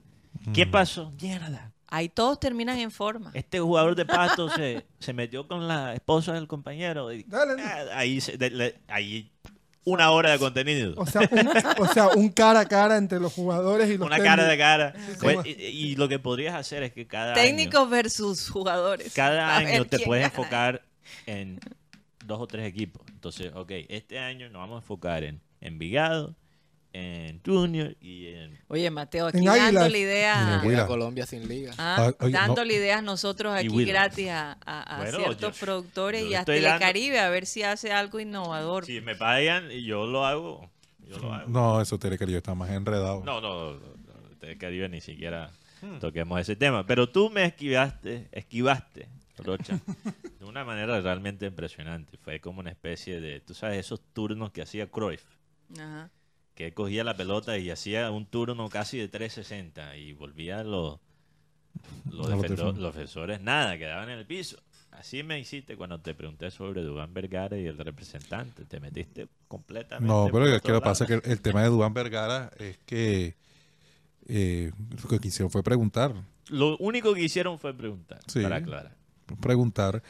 ¿Qué pasó? Mierda. Ahí todos terminan en forma. Este jugador de pasto se, se metió con la esposa del compañero. y- Dale. Ah, ahí, se- de- le- ahí una hora de contenido. O sea, un, o sea, un cara a cara entre los jugadores y los Una cara de cara. Sí, Pues, y, y lo que podrías hacer es que cada año, Técnicos versus jugadores. cada año te puedes gana. enfocar en dos o tres equipos. Entonces, ok, este año nos vamos a enfocar en Envigado, en Junior y en... Oye, Mateo, aquí En Águilas. dándole ideas. En Llega Mira. Colombia sin liga. ah, Ah, oye, dándole ideas nosotros aquí gratis a, a- a Bueno, ciertos yo- productores yo y le a estoy dando- Telecaribe a ver si hace algo innovador. Si me pagan, y yo lo hago. Yo lo hago. No, eso Telecario está más enredado. No, no, no, no, te Caribe ni siquiera toquemos ese tema. Pero tú me esquivaste, esquivaste, Rocha, [laughs] de una manera realmente impresionante. Fue como una especie de, tú sabes, esos turnos que hacía Cruyff, Ajá. Que él cogía la pelota y hacía un turno casi de 360 y volvía los, los, defensores. los defensores, nada, quedaban en el piso. Así me hiciste cuando te pregunté sobre Dubán Vergara y el representante. Te metiste completamente. No, pero es que lo que pasa es que el, el tema de Dubán Vergara es que eh, lo que quisieron fue preguntar. Lo único que hicieron fue preguntar, Sí. para aclarar. preguntar.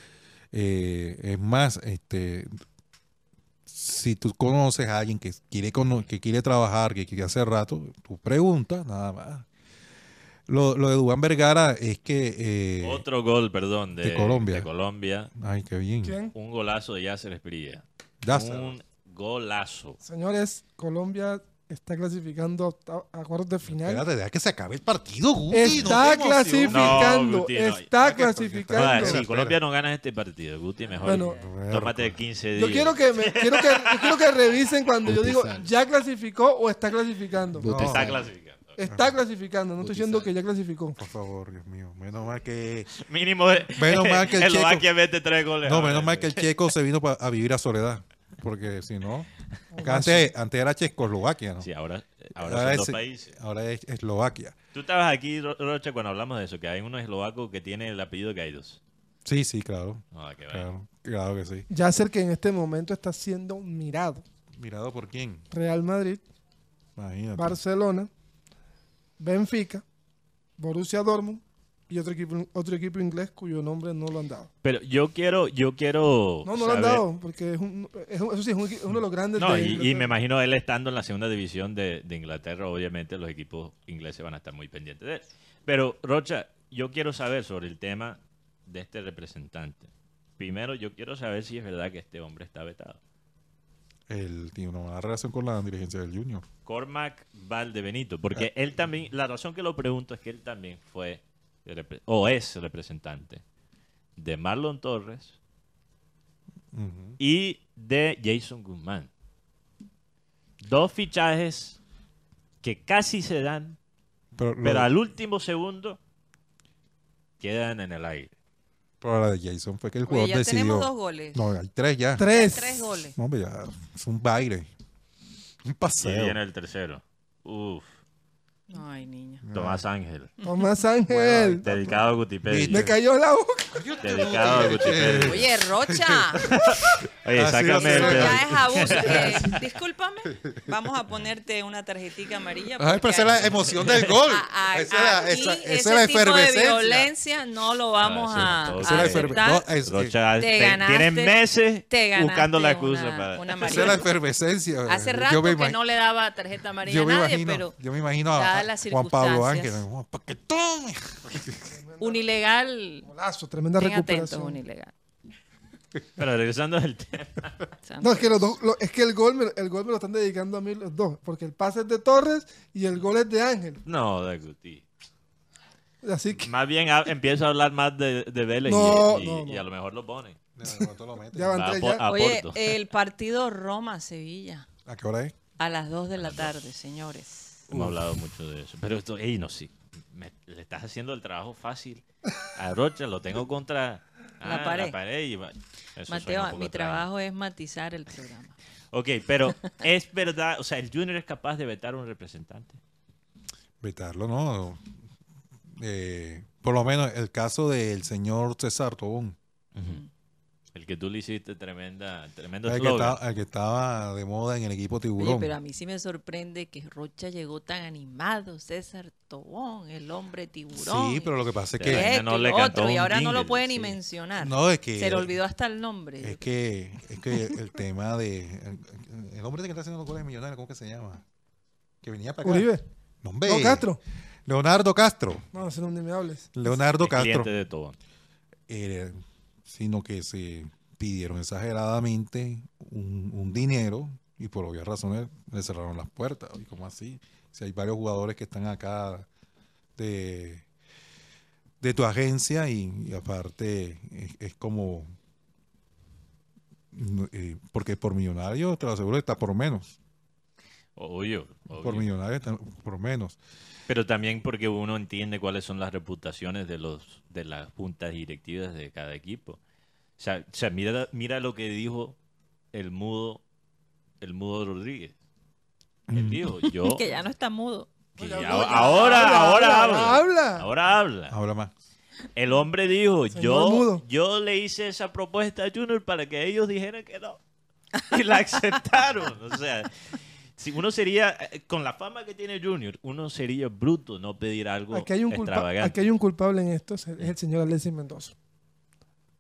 Eh, es más, este, si tú conoces a alguien que quiere, que quiere trabajar, que quiere hacer rato, tú preguntas, nada más. Lo, lo de Dubán Vergara es que... eh, Otro gol, perdón, de, de Colombia. de Colombia. Ay, qué bien. ¿Quién? Un golazo de Yasser Esprilla. Yasser. Un golazo. Señores, Colombia está clasificando a octavo- a cuartos de final. Espérate, deja que se acabe el partido, Guti. Está no clasificando, No, Guti, no. está que- clasificando. Si Colombia no gana este partido, Guti, mejor Bueno. tómate 15 días. Yo quiero que, me- quiero que, yo quiero que revisen cuando yo digo ya clasificó o está clasificando. Está clasificando. Está clasificando, no estoy diciendo que ya clasificó. Por favor, Dios mío. Menos mal que. Mínimo, [laughs] Menos mal que el [laughs] Eslovaquia mete tres goles. No, menos mal que el checo se vino a vivir a Soledad. Porque si no. [laughs] Antes, antes era Checoslovaquia, ¿no? Sí, ahora, ahora Ahora son es- dos países. Ahora es Eslovaquia. Tú estabas aquí, Ro- Rocha, cuando hablamos de eso, que hay uno eslovaco que tiene el apellido que hay dos. Sí, sí, claro. Ah, qué bueno. Claro, claro que sí. Yasser que en este momento está siendo mirado. ¿Mirado por quién? Real Madrid, Imagínate. Barcelona, Benfica, Borussia Dortmund y otro equipo, otro equipo inglés cuyo nombre no lo han dado. Pero yo quiero, yo quiero. No, no lo han dado, porque es, un, es un- eso sí, es un equi- es uno de los grandes No, de y, me imagino él estando en la segunda división de, de Inglaterra, obviamente los equipos ingleses van a estar muy pendientes de él. Pero, Rocha, yo quiero saber sobre el tema de este representante. Primero, yo quiero saber si es verdad que este hombre está vetado. Él tiene una mala relación con la dirigencia del Junior. Cormac Valdebenito, porque él también, la razón que lo pregunto es que él también fue, o es representante de Marlon Torres y de Jason Guzmán. Dos fichajes que casi se dan, Pero, lo- al último segundo quedan en el aire. pero la de Jason fue que el Oye, jugador ya decidió. tenemos dos goles. No, hay tres ya. Tres. Tres goles. No, hombre, ya es un baile. Un Y paseo. viene el tercero. Uf, Ay, niña. Tomás Ángel. Tomás Ángel. Dedicado a Gutipedia. Me cayó la boca. Dedicado a Gutipedia. Oye, Rocha. [laughs] Oye, Así sácame el. Pero pedo. ya es abuso. Eh, discúlpame. Vamos a ponerte una tarjetica amarilla. Ay, pero porque esa es la emoción del gol. a- a- esa es la, aquí esa, esa ese es la tipo de violencia no lo vamos Ah, a, Esa a es la. No, es- Rocha, Te te- ganaste- tienen meses Te buscando la excusa una, para... una esa es la efervescencia. Hace Yo rato me que no le daba tarjeta amarilla yo a me nadie, imagino, pero yo me imagino a, dadas las Juan Pablo circunstancias. Ángel. "Juan, pa' que tome". [laughs] un ilegal. Golazo, tremenda Ten recuperación. un ilegal. Pero regresando al tema. No, es que, los dos, lo- es que el, gol me, el gol me lo están dedicando a mí los dos, porque el pase es de Torres y el gol es de Ángel. No, de Guti. Así que Más bien a- empiezo a hablar más de, de Vélez y- No, y, no, no. y a lo mejor lo ponen. ya van A, tres Po- ya. Oye, el partido Roma-Sevilla ¿A qué hora es? a las 2 de la tarde, señores. Hemos hablado mucho de eso. Pero esto, ey, no, sí. me- le estás haciendo el trabajo fácil. A Rocha lo tengo contra La ah, pared. y va- Mateo, mi trabajo es matizar el programa. Ok, pero [laughs] es verdad, o sea, el Junior es capaz de vetar a un representante. Vetarlo, ¿no? Eh, por lo menos el caso del señor César Tobón. El que tú le hiciste tremenda, tremendo El que, estaba, el que estaba de moda en el equipo Oye, Tiburón. pero a mí sí me sorprende que Rocha llegó tan animado, César Tobón, el hombre tiburón. Sí, pero lo que pasa es que... Ella esto no le otro, y ahora no lo puede ni sí. mencionar. No, es que... Se le olvidó hasta el nombre. Es que, es que el tema de... El, el hombre que está haciendo los goles millonarios, ¿cómo que se llama? Que venía para acá. Uribe. No, hombre. No, Castro. Leonardo Castro. No, no ni me hables. Leonardo Es cliente Castro. de todo. Eh, sino que se pidieron exageradamente un, un dinero y por obvias razones le cerraron las puertas. Y como así, si hay varios jugadores que están acá de, de tu agencia y, y aparte es, es como... eh, porque por millonario, te lo aseguro, está por menos. Obvio, obvio. Por millonario está por menos. Pero también porque uno entiende cuáles son las reputaciones de los de las juntas directivas de cada equipo. O sea, o sea, mira, mira lo que dijo el mudo, el mudo Rodríguez. Él dijo, [laughs] yo que ya no está mudo. que Ya ahora, habla, ahora habla, ahora habla. Habla más. El hombre dijo, Señor yo, mudo. yo le hice esa propuesta a Junior para que ellos dijeran que no. Y la [laughs] aceptaron. O sea, si uno sería, eh, con la fama que tiene Junior, uno sería bruto no pedir algo Aquí hay, un extravagante. aquí hay un culpable en esto, es el señor Alexis Mendoza.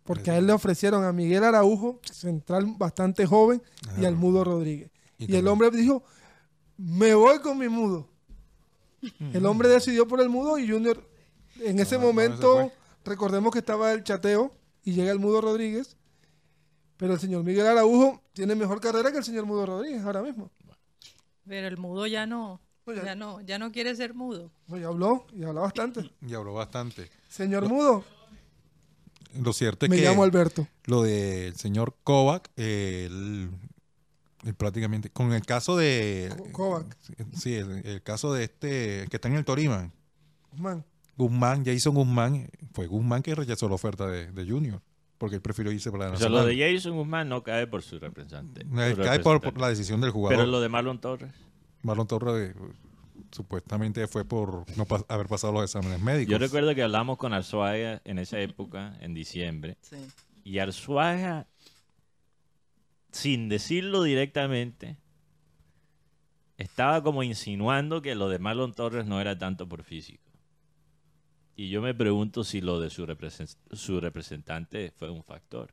Porque a él le ofrecieron a Miguel Araujo, central bastante joven, y al Mudo Rodríguez. Y Y, el hombre dijo, me voy con mi Mudo. El hombre decidió por el Mudo y Junior, en ese no, no, momento, recordemos que estaba el chateo y llega el Mudo Rodríguez, pero el señor Miguel Araujo tiene mejor carrera que el señor Mudo Rodríguez ahora mismo. Pero el mudo ya no, No, ya- ya no, ya no quiere ser mudo. No, ya habló, y habló bastante. Y habló bastante. Señor Mudo, Lo cierto es me que llamo Alberto. lo del señor Kovac, eh, él, él prácticamente, con el caso de... Ko- Kovac. Sí, el, el caso de este, que está en el Torima, Guzmán. Guzmán, Jason Guzmán, fue Guzmán que rechazó la oferta de, de Junior, porque él prefirió irse para la O sea, lo Nacional. de Jason Guzmán no cae por su representante. Eh, su cae por, representante. por la decisión del jugador. Pero lo de Marlon Torres. Marlon Torres eh, supuestamente fue por no pa- haber pasado los exámenes médicos. Yo recuerdo que hablamos con Arzuaga en esa época, en diciembre, Sí. y Arzuaga, sin decirlo directamente, estaba como insinuando que lo de Marlon Torres no era tanto por físico. Y yo me pregunto si lo de su, represen- su representante fue un factor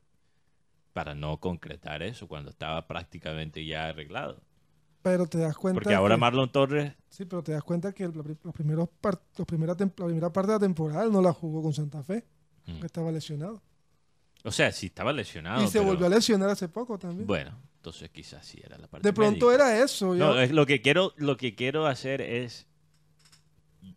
para no concretar eso cuando estaba prácticamente ya arreglado. Pero te das cuenta. Porque ahora que- Marlon Torres Sí, pero te das cuenta que los primeros par- los primera la primera parte de la temporada no la jugó con Santa Fe, Mm. porque estaba lesionado. O sea, si estaba lesionado. y se pero- volvió a lesionar hace poco también. Bueno, entonces quizás sí era la parte de pronto médica. era eso. yo- No, es lo que quiero, lo que quiero hacer es.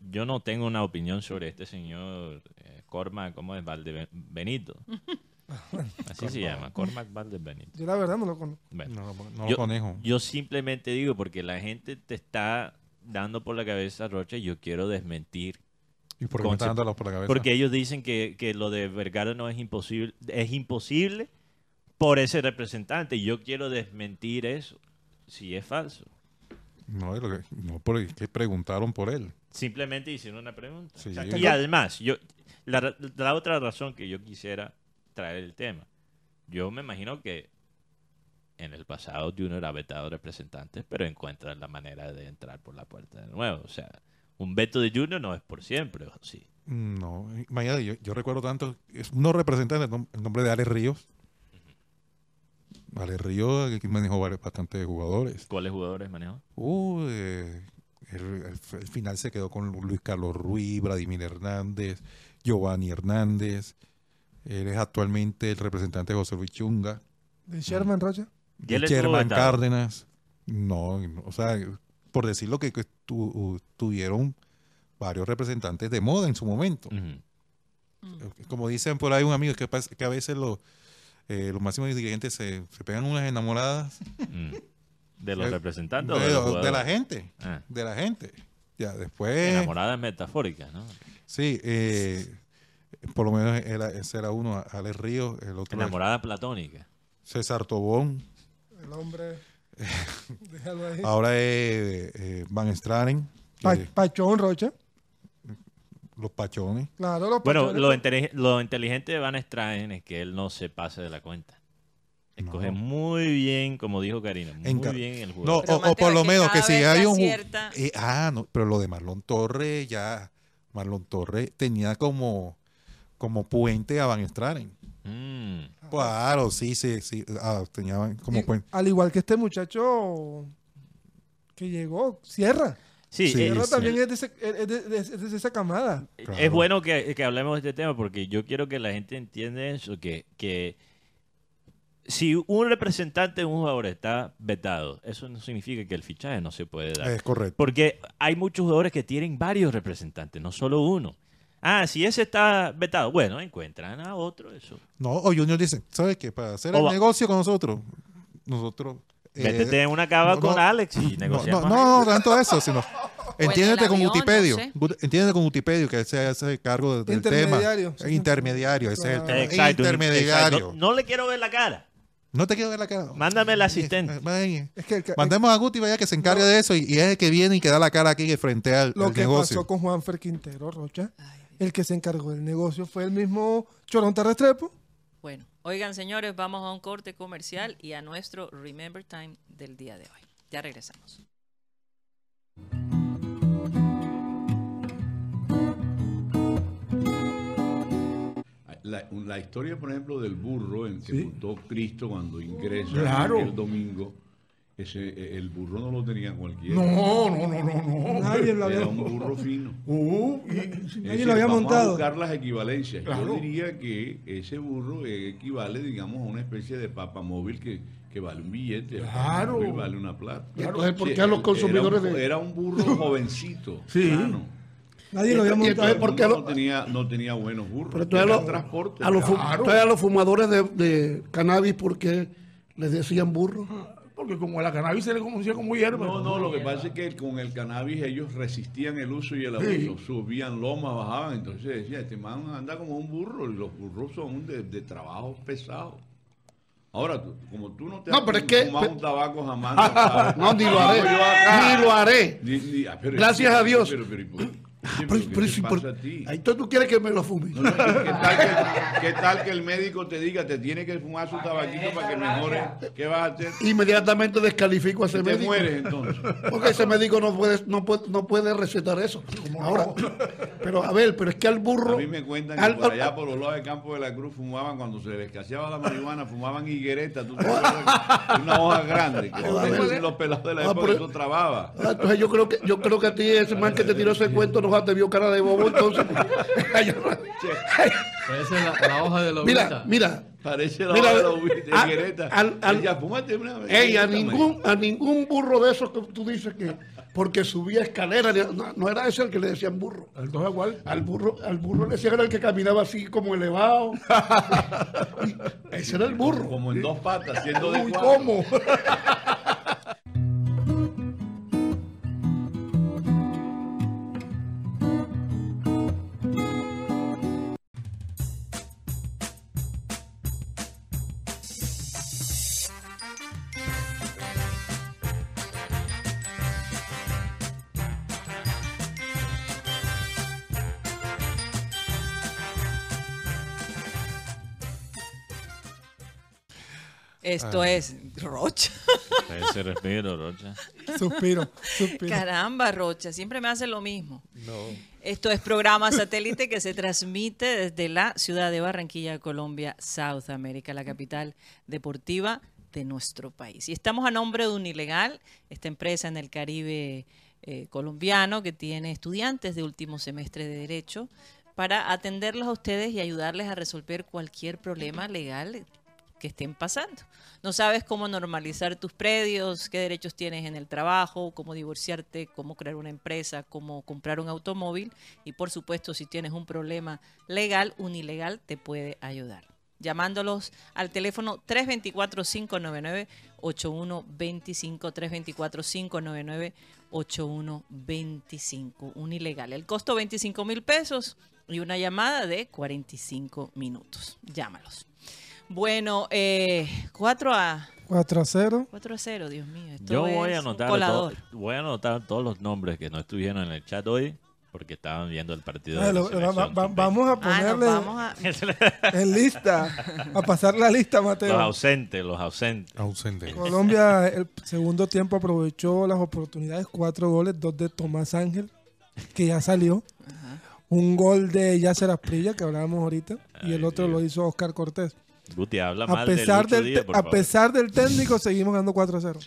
Yo no tengo una opinión sobre este señor eh, Cormac, ¿cómo es? Valdebenito. [laughs] Así se llama, Cormac Valdebenito. yo la verdad no lo conozco. Bueno, No, yo, lo conejo. yo simplemente digo, porque la gente te está dando por la cabeza, Rocha, y yo quiero desmentir. ¿Y por qué me está concept- dando por la cabeza? Porque ellos dicen que, que lo de Vergara no es imposible, es imposible por ese representante. Y yo quiero desmentir eso, si es falso. No, es lo que, no porque que preguntaron por él. Simplemente hicieron una pregunta. Sí. Y además, yo la, ra- la otra razón que yo quisiera traer el tema, yo me imagino que en el pasado Junior ha vetado representantes, pero encuentra la manera de entrar por la puerta de nuevo. O sea, un veto de Junior no es por siempre, ¿o sí. No, imagínate, yo, yo recuerdo tanto, es uno representante, el nombre de Alex Ríos. Ríos que manejó varios, bastantes jugadores. ¿Cuáles jugadores manejó? Uh, eh, el, el- el final se quedó con Luis Carlos Ruiz, Vladimir Hernández, Giovanni Hernández. Él es actualmente el representante de José Luis Chunga. De Sherman Rocha. Y él Sherman. Cárdenas. No, no, o sea, por decirlo que, que tu- tuvieron varios representantes de moda en su momento. Como dicen por ahí un amigo, que, que a veces los, eh, los máximos dirigentes se, se pegan unas enamoradas Mm. ¿De los Eh, representantes de, o de los de la gente. Ah, De la gente. Ya, después... enamoradas metafóricas, ¿no? Sí, eh, por lo menos era- ese era uno, Alex Ríos, el otro era Enamoradas platónicas. César Tobón, El hombre. [laughs] Déjalo ahí. ahora es eh, Van Straren, Pa- Pachón Rocha. Los Pachones. Claro, los Bueno, Pachones, lo, intelig- lo inteligente de Van Straen es que él no se pase de la cuenta. Escoge muy bien, como dijo Karina, muy Enca- bien el No, juego. Pero, o, o por lo menos que si hay un... Eh, ah, no, pero lo de Marlon Torres ya... Marlon Torres tenía como, como puente a Van Straren. Mm. Claro, sí, sí, sí. ah, tenía como Y puente. Al igual que este muchacho que llegó, Sierra. Sí, Sí, eh, también es de, ese- es de- de- es de esa camada. Claro. es bueno que, que hablemos de este tema porque yo quiero que la gente entienda eso, que, que si un representante de un jugador está vetado, eso no significa que el fichaje no se puede dar. Es correcto. Porque hay muchos jugadores que tienen varios representantes, no solo uno. Ah, si ese está vetado, bueno, encuentran a otro, eso. No, o Junior dice, ¿sabes qué? Para hacer O el va- negocio con nosotros, nosotros... eh, Métete en una cava no, con no, Alex y No, negociamos. no, no, no tanto eso, sino [laughs] en entiéndete con Utipedio, no sé. Gut- entiéndete con Utipedio que se hace cargo del tema. Intermediario. Intermediario, ese es el tema. Exacto, Intermediario. exacto. No, no le quiero ver la cara. No te quiero ver la cara. Mándame el asistente. Eh. Es que el Mandemos a Guti vaya que se encargue de eso y, y es el que viene y que da la cara aquí frente al, lo al que negocio. pasó con Juanfer Quintero, Rocha. El que se encargó del negocio fue el mismo Choronta Restrepo. Bueno, oigan señores, vamos a un corte comercial y a nuestro Remember Time del día de hoy. Ya regresamos. La, la historia, por ejemplo, del burro en que Sí. montó Cristo cuando ingresa Claro. el domingo, ese, el burro no lo tenía cualquiera. No, no, no, no, no. Nadie lo había, Era un burro fino. Uh, y- Es nadie decir, lo había vamos a montado. buscar las equivalencias. Claro. Yo diría que ese burro eh, equivale, digamos, a una especie de papamóvil que, que vale un billete. Claro. Y vale una plata. Entonces, ¿por qué a los era consumidores un- de- Era un burro jovencito. Sí. plano. Nadie lo había montado. entonces, ¿por qué no, tenía, no tenía buenos burros. Pero entonces, Era lo- transporte. a los, Claro. entonces a los fumadores de, de cannabis, ¿por qué les decían burro? Porque como la cannabis se le conocía como hierba. No, no, lo que pasa es que con el cannabis ellos resistían el uso y el abuso. Subían lomas, bajaban. Entonces decía, este man anda como un burro. Y los burros son de, de trabajo pesado. Ahora, tú- como tú no te No, has pero es que- fumado un tabaco jamás, no [laughs] ni lo haré. Ni lo haré. Ni- ni- ah, pero- Gracias a Dios. Pero, pero, Ah, oye, pero- pero ¿qué pero te a ti? Ahí tú, quieres que me lo fume. No, no, ¿qué, tal que, [laughs] qué tal que el médico te diga, te tiene que fumar su tabaquito para que mejore? ¿Qué vas a hacer? Inmediatamente descalifico a ese Te médico. mueres entonces. Porque ese médico no puede, no puede, no puede recetar eso. Ahora, pero a ver, pero es que al burro. A mí me cuentan que al- por al- allá por los lados del campo de la Cruz fumaban cuando se les escaseaba la marihuana, fumaban higuereta, tú te acuerdas? una hoja grande, que [laughs] si los pelados de la Ah, época eso trababa. Ah, Entonces yo creo que yo creo que a ti ese man que te tiró ese [laughs] cuento no te vio cara de bobo entonces. [laughs] Parece la, la hoja de la mira, mira. Parece la Mira, hoja de la uvi- de al- al- Ella, una Ey, a ningún a ningún burro de esos que tú dices que porque subía escalera, no, no era ese el que le decían burro. Entonces, ¿cuál? Al burro, al burro le decían era el que caminaba así como elevado. [laughs] ese era el burro. Como en dos patas, siendo de Uy. ¿cómo? [laughs] Esto es Rocha. Ese respiro, Rocha. Suspiro, suspiro. Caramba, Rocha, siempre me hace lo mismo. Esto es programa satélite que se transmite desde la ciudad de Barranquilla, Colombia, South America, la capital deportiva de nuestro país. Y estamos a nombre de Unilegal, esta empresa en el Caribe eh, colombiano que tiene estudiantes de último semestre de Derecho para atenderlos a ustedes y ayudarles a resolver cualquier problema legal que estén pasando. No sabes cómo normalizar tus predios, qué derechos tienes en el trabajo, cómo divorciarte, cómo crear una empresa, cómo comprar un automóvil y por supuesto si tienes un problema legal, un ilegal te puede ayudar. Llamándolos al teléfono 324-599-8125, 324-599-8125, un ilegal. El costo 25 mil pesos y una llamada de 45 minutos. Llámalos. Bueno, eh, 4 a 4 a 0. 4 a 0, Dios mío. Esto Yo voy es a, anotar voy a anotar todos los nombres que no estuvieron en el chat hoy porque estaban viendo el partido. Ah, de la lo- va- selección va- va- sub-20. vamos a Ah, ponerle vamos a... [laughs] en lista, a pasar la lista, Mateo. Los ausentes, los ausentes. Ausente. Colombia, el segundo tiempo aprovechó las oportunidades, cuatro goles, dos de Tomás Ángel, que ya salió, un gol de Yasser Asprilla, que hablábamos ahorita, y el otro lo hizo Oscar Cortés. Guti, habla A mal pesar, del por a favor. pesar del técnico, seguimos ganando 4 a 0.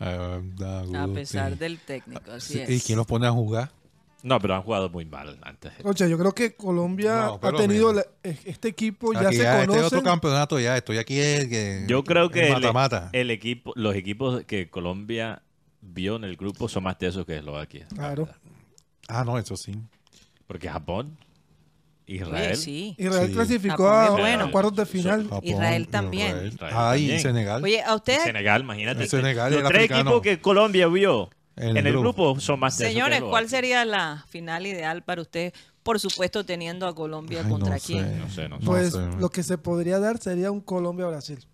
Ah, da A gusto. pesar del técnico, así Sí, es. ¿Y quién los pone a jugar? No, pero han jugado muy mal antes. Oye, yo creo que Colombia No, ha tenido la- este equipo, ya Aquí se ya, este es otro conocen. campeonato ya. Estoy aquí que Yo creo que el, equipo, los equipos que Colombia vio en el grupo son más tesos que Eslovaquia. la Claro. Ah, no, eso sí. Porque Japón, Israel, sí. Israel Sí. clasificó a, bueno. a cuartos de final. Japón, Israel también. Israel. Ah, y también. Senegal. Oye, a ustedes, Senegal, imagínate. El Senegal y los el tres africano. equipos que Colombia vio En en, el grupo. grupo son más señores, ¿cuál sería la final ideal para ustedes? Por supuesto, teniendo a Colombia Ay, contra no quién. sé. No sé, no sé. Pues sé. lo que se podría dar sería un Colombia-Brasil.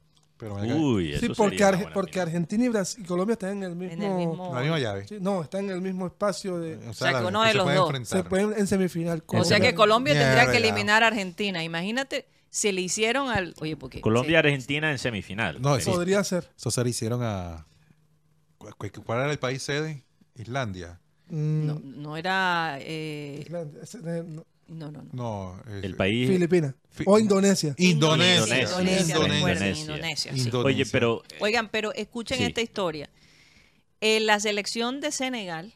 Pero Uy, Sí, eso porque, sería una Arge- buena porque final. Argentina y, Brasil, y Colombia están en el mismo... En el mismo... la misma llave. Sí, no, están en el mismo espacio de... O sea, que uno de los dos. enfrentar. Se pueden en semifinal. O sea que Colombia- Colombia tendría que eliminar a Argentina. Imagínate, se le hicieron al... Oye, porque... Colombia, Argentina en semifinal. No, eso- Podría ser. Eso se le hicieron a... ¿cu- cu- ¿Cuál era el país sede? Islandia. Mm, No, no era... eh, Islandia, eh, no, no, no, no. Es- El país. Filipinas. Fi- O Indonesia. Indonesia. Indonesia, Indonesia, recuerden, Indonesia. Indonesia, sí. Indonesia. Oye, pero Oigan, pero escuchen Sí. esta historia. En la selección de Senegal,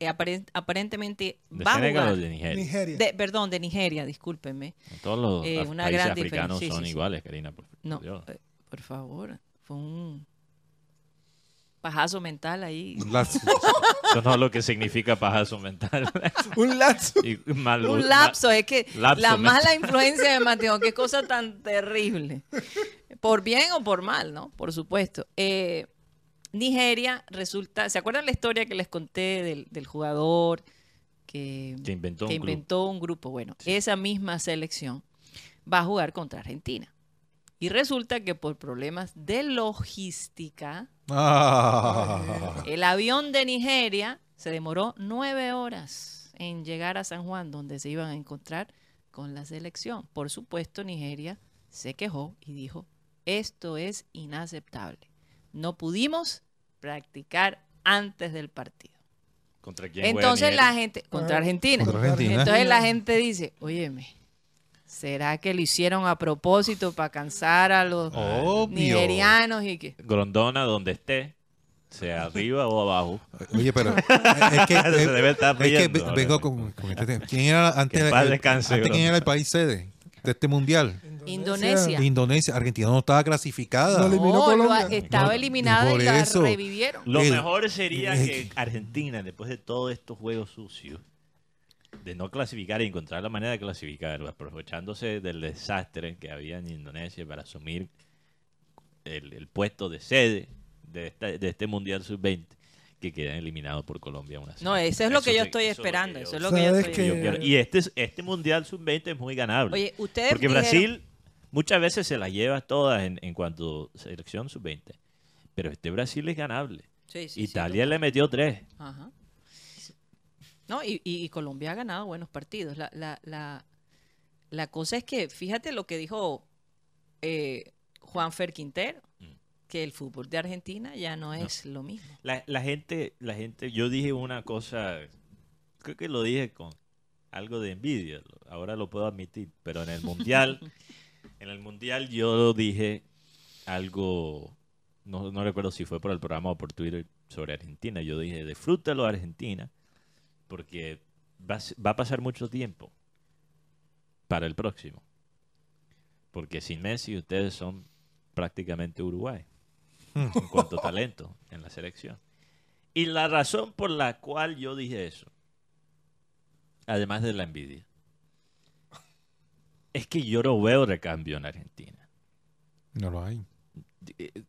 eh, apare- aparentemente ¿de va a Senegal o jugar... de Nigeria? Nigeria. de- perdón, de Nigeria, discúlpenme. Todos los Eh, una países gran africanos sí, son sí, sí. iguales, Karina. Por, No, Dios. eh, por favor. Fue un pajazo mental ahí. [laughs] Un lapsus. Eso no es lo que significa pajazo mental. [laughs] Un. Y mal- Un lapso, es que lapso la mental. mala [laughs] influencia de Mateo, qué cosa tan terrible. Por bien o por mal, ¿no? Por supuesto. Eh, Nigeria resulta, ¿se acuerdan la historia que les conté del, del jugador que, Que inventó que un grupo. inventó un grupo? Bueno, esa misma selección va a jugar contra Argentina. Y resulta que por problemas de logística, Ah. el avión de Nigeria se demoró nueve horas en llegar a San Juan, donde se iban a encontrar con la selección. Por supuesto, Nigeria se quejó y dijo, esto es inaceptable. No pudimos practicar antes del partido. ¿Contra quién Entonces la gente, contra Ah, Argentina. contra Argentina. Entonces la gente dice, óyeme, ¿será que lo hicieron a propósito para cansar a los Obvio. nigerianos y que... Grondona, donde esté, sea arriba o abajo. Oye, pero [laughs] es que, Se debe estar es que riendo vengo con, con este tema. ¿Quién era antes, Que en paz el- descanse, antes quién bro. era el país sede de este mundial? Indonesia. Indonesia. Argentina no estaba clasificada. No, eliminó No, lo- Colombia. estaba No, eliminada por y la eso. revivieron. Lo mejor sería que Argentina, después de todos estos juegos sucios, de no clasificar y encontrar la manera de clasificar, aprovechándose del desastre que había en Indonesia para asumir el, el puesto de sede de, esta- de este Mundial Sub-20, que quedan eliminados por Colombia. Una No, eso es lo que yo estoy eso es lo que esperando. yo- Eso es lo que yo quiero. Y este, es- este Mundial Sub-20 es muy ganable. Oye, ustedes Porque dijeron- Brasil muchas veces se las lleva todas en, en cuanto a selección Sub-20. Pero este Brasil es ganable. Sí, sí, sí, Italia le metió tres. Ajá. No, y, y- y Colombia ha ganado buenos partidos. La, la, la, la cosa es que, fíjate lo que dijo eh, Juan Fer Quintero, Mm. que el fútbol de Argentina ya no es lo mismo. La, la gente, la gente, yo dije una cosa, creo que lo dije con algo de envidia, ahora lo puedo admitir, pero en el mundial, [laughs] en el mundial yo dije algo, no, no recuerdo si fue por el programa o por Twitter sobre Argentina, yo dije, disfrútalo Argentina, porque va, a s- va a pasar mucho tiempo para el próximo, porque sin Messi ustedes son prácticamente Uruguay en cuanto a talento en la selección. Y la razón por la cual yo dije eso, además de la envidia, es que yo no veo recambio en Argentina. No lo hay. Eh,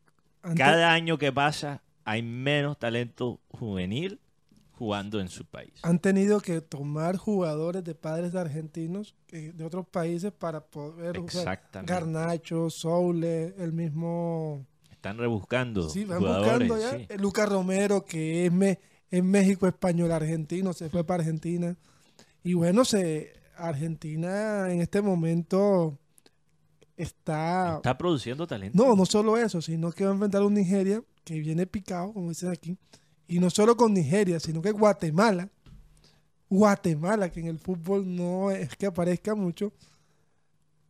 Cada año que pasa hay menos talento juvenil jugando en su país. han tenido que tomar jugadores de padres de argentinos eh, de otros países para poder Exactamente. Garnacho, Soule, el mismo Están rebuscando sí, van jugadores. buscando ya sí. Lucas Romero que es, me- es México español argentino, se fue para Argentina. Y bueno, se Argentina en este momento está Está produciendo talento. no, no solo eso, sino que va a enfrentar un Nigeria que viene picado, como dicen aquí. Y no solo con Nigeria, sino que Guatemala. Guatemala, que en el fútbol no es que aparezca mucho,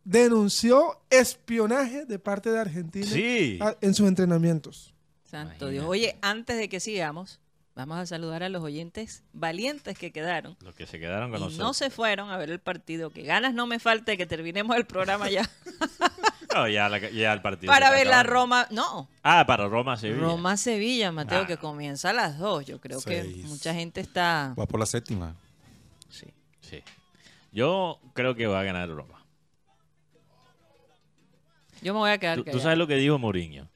denunció espionaje de parte de Argentina Sí. a- en sus entrenamientos. Santo Dios. Oye, antes de que sigamos, vamos a saludar a los oyentes valientes que quedaron. Los que se quedaron con Y nosotros. no se fueron a ver el partido. Que ganas no me falte que terminemos el programa ya. [laughs] No, ya, la- ya el partido. para ver la. Roma. No, Ah, para Roma Sevilla. Roma-Sevilla, Mateo, Ah. que comienza a las dos. Yo creo que mucha gente está. Va por la séptima. Sí, sí. Yo creo que va a ganar Roma. Yo me voy a quedar ¿Tú, sabes lo que dijo Mourinho?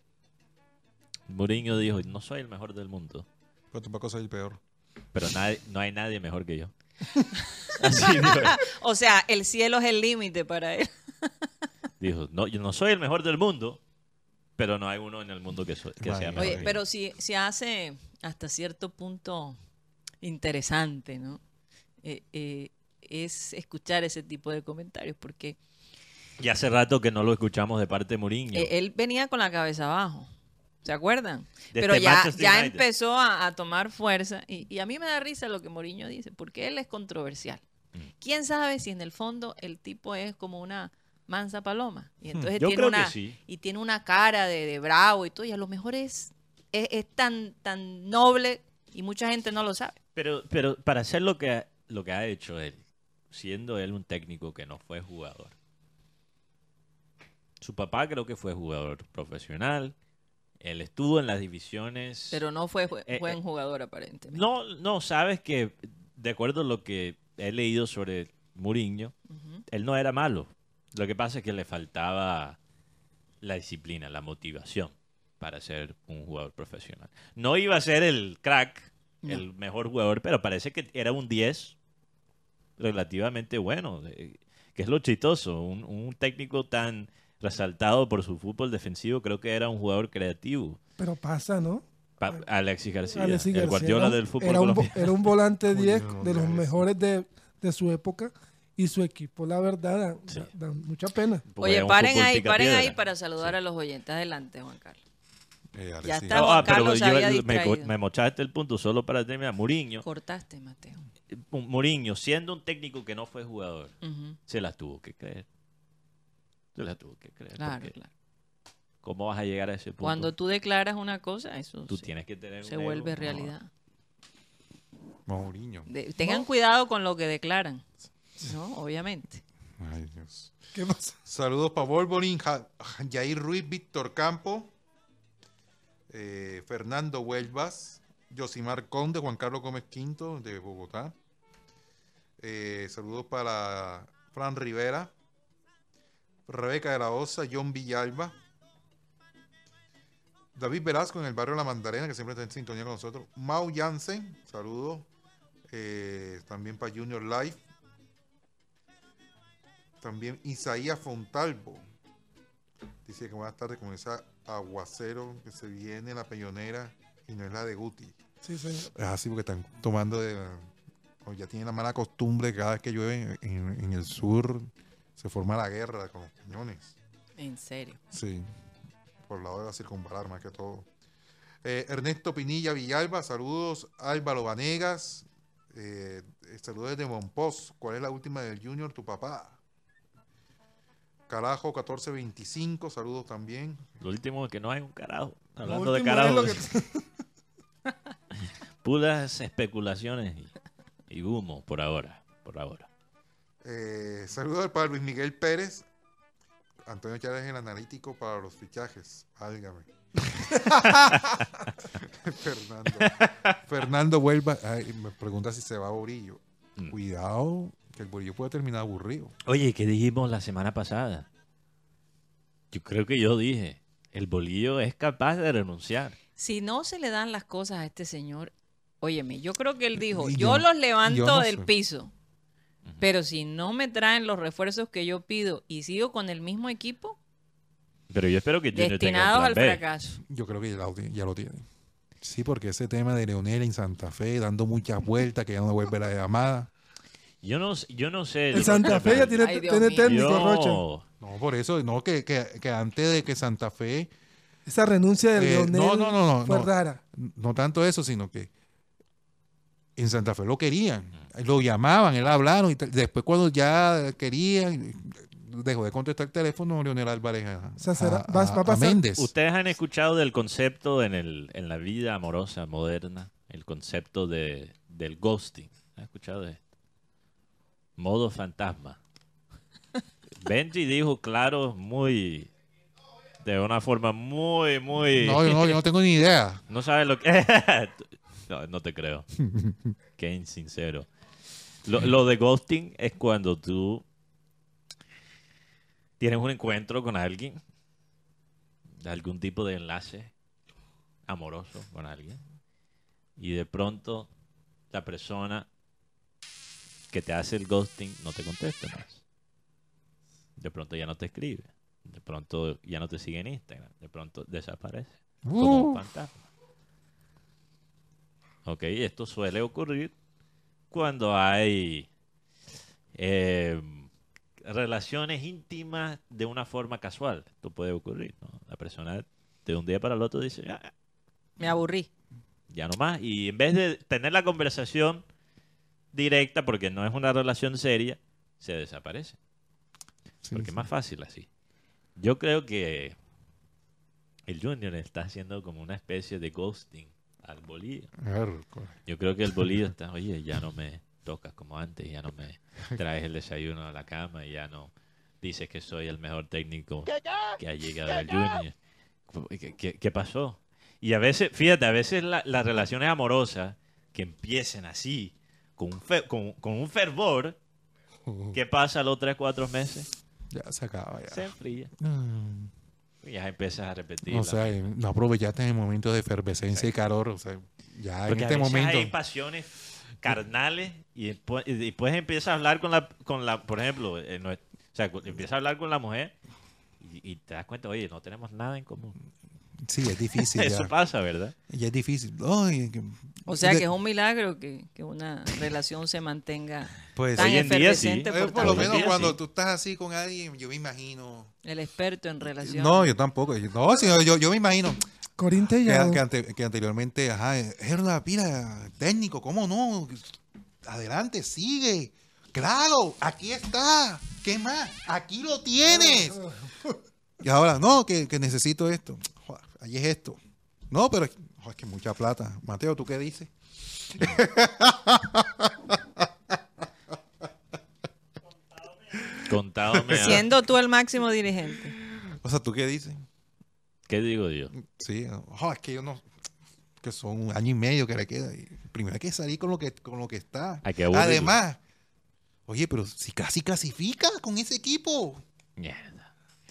Mourinho dijo, no soy el mejor del mundo, Pero tampoco soy el peor. pero nadie, no hay nadie mejor que yo. [laughs] Así. O sea, el cielo es el límite para él. [laughs] Dijo, no, yo no soy el mejor del mundo, pero no hay uno en el mundo que, so- que sea mejor. Oye, pero yo". si se hace hasta cierto punto interesante, ¿no? Eh, eh, es escuchar ese tipo de comentarios, porque Y hace rato que no lo escuchamos de parte de Mourinho. eh, él venía con la cabeza abajo. ¿Se acuerdan? Pero este ya, Manchester ya United. empezó a, a tomar fuerza y, y a mí me da risa lo que Mourinho dice, porque él es controversial. Mm. ¿Quién sabe si en el fondo el tipo es como una mansa paloma? Y entonces Hmm. Yo tiene creo que una, sí. y tiene una cara de, de bravo y todo, y a lo mejor es, es, es tan, tan noble y mucha gente no lo sabe. Pero, pero para hacer lo que, ha- lo que ha hecho él, siendo él un técnico que no fue jugador. Su papá creo que fue jugador profesional. Él estuvo en las divisiones. Pero no fue Eh, buen eh, jugador aparentemente. No, no, sabes que de acuerdo a lo que he leído sobre Mourinho, él no era malo. Lo que pasa es que le faltaba la disciplina, la motivación para ser un jugador profesional. No iba a ser el crack, el mejor jugador, pero parece que era un 10 relativamente bueno, que es lo chistoso. Un, un técnico tan resaltado por su fútbol defensivo, creo que era un jugador creativo. Pero pasa, ¿no? Pa- Alexis García, Alexis el Guardiola era- del fútbol era un, era un volante [laughs] 10 no de los mejores de, de su época y su equipo, la verdad, da, Sí. da- da mucha pena. Porque Oye, paren ahí, paren ahí para saludar a los oyentes. Adelante, Juan Carlos. Eh, Ya está. No, Juan ah, pero Carlos yo- me, me mochaste el punto solo para terminar. Mourinho, Cortaste, Mateo. un- Mourinho, siendo un técnico que no fue jugador, se las tuvo que creer. Se las tuvo que creer. Claro, porque claro. ¿Cómo vas a llegar a ese punto? Cuando tú declaras una cosa, eso tú se, tienes que tener se un ego, vuelve ¿no? realidad. Mourinho. De- tengan cuidado con lo que declaran. ¿No? Obviamente. Ay, Dios. ¿Qué pasa? Saludos para Volvorin, Ja- Jair Ruiz, Víctor Campo, eh, Fernando Huelvas, Josimar Conde, Juan Carlos Gómez Quinto de Bogotá. Eh, saludos para Fran Rivera, Rebeca de la Osa, John Villalba, David Velasco en el barrio La Mandarena, que siempre está en sintonía con nosotros. Mau Jansen, saludos. eh, también para Junior Life. También Isaías Fontalvo. Dice que buenas tardes con ese aguacero que se viene en la peyonera y no es la de Guti. Sí, señor. Es así porque están tomando de... O ya tienen la mala costumbre que cada vez que llueve en, en el sur se forma la guerra con los cañones. En serio. Sí, por el lado de la circunvalar más que todo. Eh, Ernesto Pinilla Villalba, saludos. Álvaro Vanegas, eh, eh, saludos desde Monpós. ¿Cuál es la última del Junior, tu papá? Carajo 1425, saludos también. Lo último es que no hay un carajo. Hablando de es carajos. que- [laughs] [laughs] Puras especulaciones y, y humo por ahora. Por ahora. Eh, saludos para Luis Miguel Pérez. Antonio Chávez, el analítico para los fichajes. Álgame. [laughs] Fernando. Fernando vuelva. ay, me pregunta si se va a Borillo. Mm. Cuidado, que el Borillo puede terminar aburrido. Oye, ¿qué dijimos la semana pasada? Yo creo que yo dije, el bolillo es capaz de renunciar. Si no se le dan las cosas a este señor, óyeme, yo creo que él dijo, yo, yo- los yo levanto no del piso, pero si no me traen los refuerzos que yo pido y sigo con el mismo equipo, Pero yo espero que tenga destinados un al plan B. fracaso. Yo creo que ya lo, ya lo tiene. Sí, porque ese tema de Leonel en Santa Fe, dando muchas vueltas, que ya no vuelve la llamada. Yo no, yo no sé. El Santa Fe ya tiene, Ay, Dios tiene mío. técnico, Rocha. No, por eso, no, que, que, que antes de que Santa Fe Esa renuncia de Eh, Leonel no, no, no, no, fue no. rara. no tanto eso, sino que en Santa Fe lo querían, lo llamaban, él hablaron y tal. después cuando ya querían, dejó de contestar el teléfono Leonel Álvarez a, O sea, será- a- va- a- va a a pasar- Méndez. ¿Ustedes han escuchado del concepto en, el, en la vida amorosa moderna? El concepto de, del ghosting. ¿Han escuchado de esto? Modo fantasma. [laughs] Benji dijo claro, muy. De una forma muy, muy. No, yo no, yo no tengo ni idea. [laughs] No sabes lo que. [laughs] no, no te creo. Qué insincero. Lo, lo de ghosting es cuando tú tienes un encuentro con alguien, algún tipo de enlace amoroso con alguien, y de pronto la persona que te hace el ghosting no te contesta más. De pronto ya no te escribe. De pronto ya no te sigue en Instagram. De pronto desaparece. Como un Uh. fantasma. Ok, esto suele ocurrir cuando hay eh, relaciones íntimas de una forma casual. Esto puede ocurrir, ¿no? La persona de un día para el otro dice, "Ah, Me aburrí. ya no más. Y en vez de tener la conversación directa, porque no es una relación seria, se desaparece. Sí, Porque sí. es más fácil así. Yo creo que el Junior está haciendo como una especie de ghosting al bolillo. Yo creo que el bolillo está, oye, ya no me tocas como antes, ya no me traes el desayuno a la cama, ya no dices que soy el mejor técnico que ha llegado al Junior. ¿qué, qué- qué pasó? Y a veces, fíjate, a veces la- las relaciones amorosas que empiecen así, con un, fe- con, con un fervor, ¿qué pasa a los 3, 4 meses? Ya se acaba ya. Se enfría. Mm. Y ya empiezas a repetir. O sea, no aprovechaste el momento de efervescencia y calor. O sea, ya en a este veces momento. hay pasiones carnales y después, y después empiezas a hablar con la, con la por ejemplo, eh, no o sea, empiezas a hablar con la mujer y, y te das cuenta, oye, no tenemos nada en común. Sí, es difícil. [laughs] Eso ya. pasa, ¿verdad? Ya es difícil. Ay, que- O sea de- que es un milagro que, que una relación se mantenga Pues, tan hoy en día sí. efervescente eh, por por lo menos día cuando sí. tú estás así con alguien, yo me imagino. El experto en relaciones. No, yo tampoco. No, sí, yo, yo me imagino Corín que, que ante- que anteriormente, ajá, Gerda, mira, técnico, ¿cómo no? Adelante, sigue. Claro, aquí está. ¿Qué más? Aquí lo tienes. [laughs] Y ahora, no, que, que necesito esto. Ahí es esto. No, pero joder, es que mucha plata. Mateo, ¿tú qué dices? Contado. Siendo tú el máximo dirigente. O sea, ¿tú qué dices? ¿Qué digo yo? Sí, joder, es que yo no. Que son un año y medio que le queda. Primero hay que salir con lo que, con lo que está. Hay que aburrirlo. Además, oye, pero si casi clasifica con ese equipo. Mierda.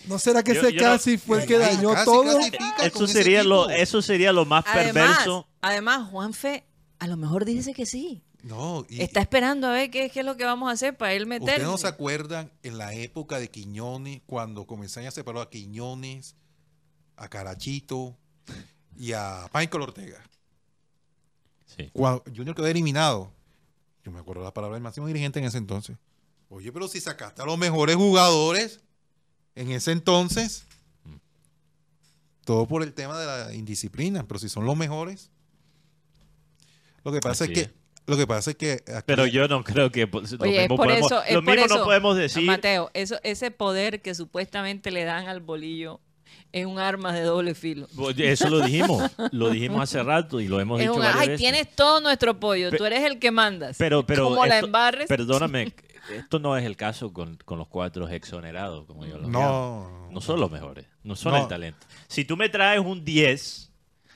¿No será que Yo- ese yo no- casi fue el que dañó casi todo? Eso sería, lo, eso sería lo más Además, perverso. además, Juanfe a lo mejor dice que sí. No, y Está esperando a ver qué, qué es lo que vamos a hacer para él ustedes meter. no se acuerdan en la época de Quiñones, cuando comenzaron a separar a Quiñones, a Carachito y a Michael Ortega. Sí. Cuando Junior quedó eliminado, yo me acuerdo la palabra del máximo dirigente en ese entonces. Oye, pero si sacaste a los mejores jugadores en ese entonces, todo por el tema de la indisciplina, pero si son los mejores. Lo que pasa Así es que lo que pasa es que aquí- Pero yo no creo que lo Oye, mismo por podemos, eso, es lo por mismo eso, no podemos decir. Mateo, eso, ese poder que supuestamente le dan al bolillo es un arma de doble filo. Eso lo dijimos, lo dijimos hace rato y lo hemos Es dicho un, varias ay, veces. tienes todo nuestro apoyo, Pe- tú eres el que mandas. Pero, pero Como la esto- embarres. Perdóname, esto no es el caso con, con los cuatro exonerados, como yo lo llamo. no, No son los mejores, no son No. el talento. Si tú me traes un 10,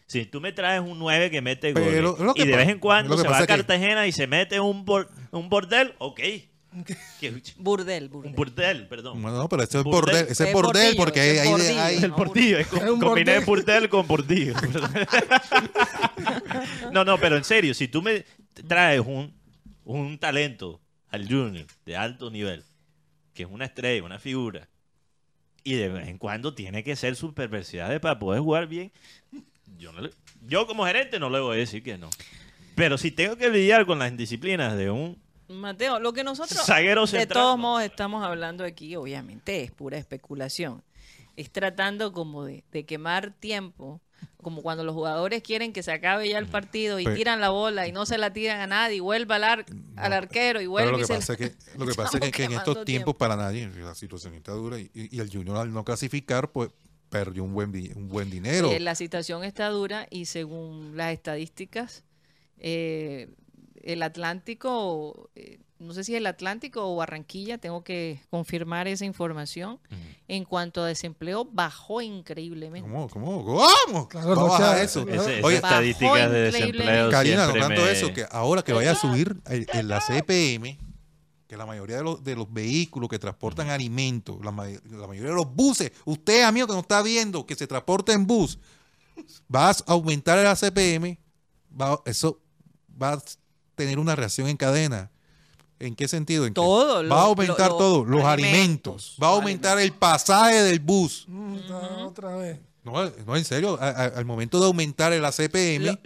si tú me traes un 9 que mete Pero goles, lo que y de vez en cuando se va a que- Cartagena y se mete un, bor- un bordel, ok. Burdel, burdel. un burdel, perdón. Bueno, no, pero ese es Bordel. bordel, ese es bordel porque es hay, hay, bordillo. hay- El es un combiné bordel. burdel con bordillo. [laughs] no, no, pero en serio, si tú me traes un, un talento al junior de alto nivel, que es una estrella, una figura, y de vez en cuando tiene que ser sus perversidades para poder jugar bien, yo, no le- yo como gerente no le voy a decir que no. Pero si tengo que lidiar con las indisciplinas de un Mateo, lo que nosotros zaguero de central, todos no. modos estamos hablando aquí, obviamente es pura especulación. Es tratando como de, de quemar tiempo, como cuando los jugadores quieren que se acabe ya el partido y tiran la bola y no se la tiran a nadie, y vuelve al, ar- al arquero y Pero vuelve lo y que se pasa la- es que, [laughs] lo que, pasa es que, en estos tiempos tiempo. para nadie la situación está dura y, y el Junior al no clasificar pues perdió un buen un buen dinero. Eh, la situación está dura y según las estadísticas, eh, el Atlántico, eh, no sé si el Atlántico o Barranquilla, tengo que confirmar esa información, en cuanto a desempleo bajó increíblemente. ¿Cómo? ¿Cómo? ¿Cómo? Claro, Va a bajar Rocha, eso. claro. Ese- esa Oye, estadística bajó de desempleo Karina, no tanto me- eso, que ahora que vaya a subir el- en la CPM, que la mayoría de los, de los vehículos que transportan alimentos, la, ma- la mayoría de los buses, usted, amigo que nos está viendo, que se transporta en bus, va a aumentar la CPM, va, eso va a tener una reacción en cadena. ¿En qué sentido? En que Todo, va lo- a aumentar lo- todo, los alimentos, alimentos, va a aumentar el pasaje del bus. Mm, Otra vez. No, no, en serio, a- a- al momento de aumentar el ACPM, Lo- eh,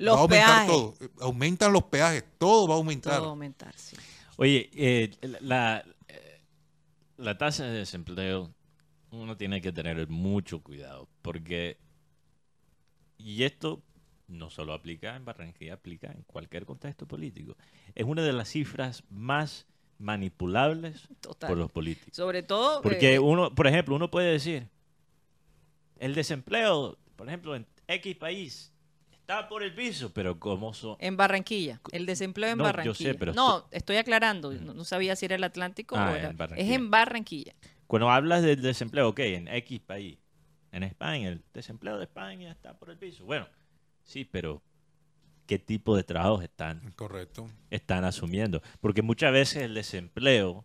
los va a aumentar peajes. todo. Aumentan los peajes, todo va a aumentar. Todo va a aumentar, sí. Oye, eh, la, eh, la tasa de desempleo, uno tiene que tener mucho cuidado, porque, y esto no solo aplica en Barranquilla, aplica en cualquier contexto político, es una de las cifras más manipulables Total. por los políticos. Sobre todo Porque eh, uno, por ejemplo, uno puede decir, el desempleo, por ejemplo, en X país, está por el piso, pero ¿cómo son? en Barranquilla, el desempleo en No, yo Barranquilla. sé, pero no, esto- estoy aclarando, no, no sabía si era el Atlántico Ah, o era. en Barranquilla. Es en Barranquilla. Cuando hablas del desempleo, ok, en X país, en España, el desempleo de España está por el piso. Bueno, sí, pero ¿qué tipo de trabajos están, Correcto. están asumiendo? Porque muchas veces el desempleo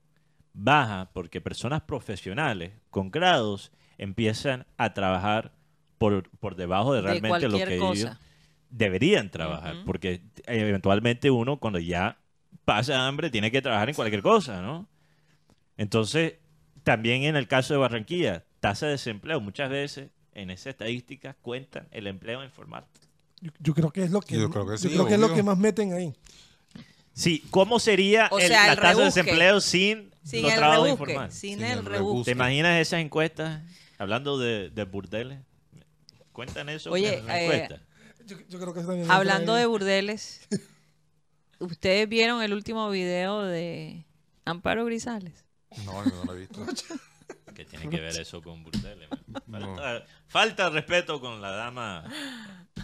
baja porque personas profesionales con grados empiezan a trabajar por, por debajo de De realmente lo que ellos deberían trabajar, porque eventualmente uno cuando ya pasa hambre tiene que trabajar en cualquier cosa, ¿no? Entonces, también en el caso de Barranquilla, tasa de desempleo, muchas veces en esa estadística cuentan el empleo informal. Yo, yo creo que es lo que, Yo creo que sí, creo que es lo que más meten ahí. Sí, ¿cómo sería O el- sea, la el tasa de desempleo sin, Sin los el trabajos rebusque. informales? Sin Sin el el rebusque. ¿Te imaginas esas encuestas? Hablando de, de burdeles. ¿Cuentan eso Oye, en la eh, encuesta? Yo, yo creo que eso también Hablando de burdeles, [laughs] ¿ustedes vieron el último video de Amparo Grisales? No, no lo he visto. ¿Qué tiene que ver eso con burdeles? No. Falta, falta de respeto con la dama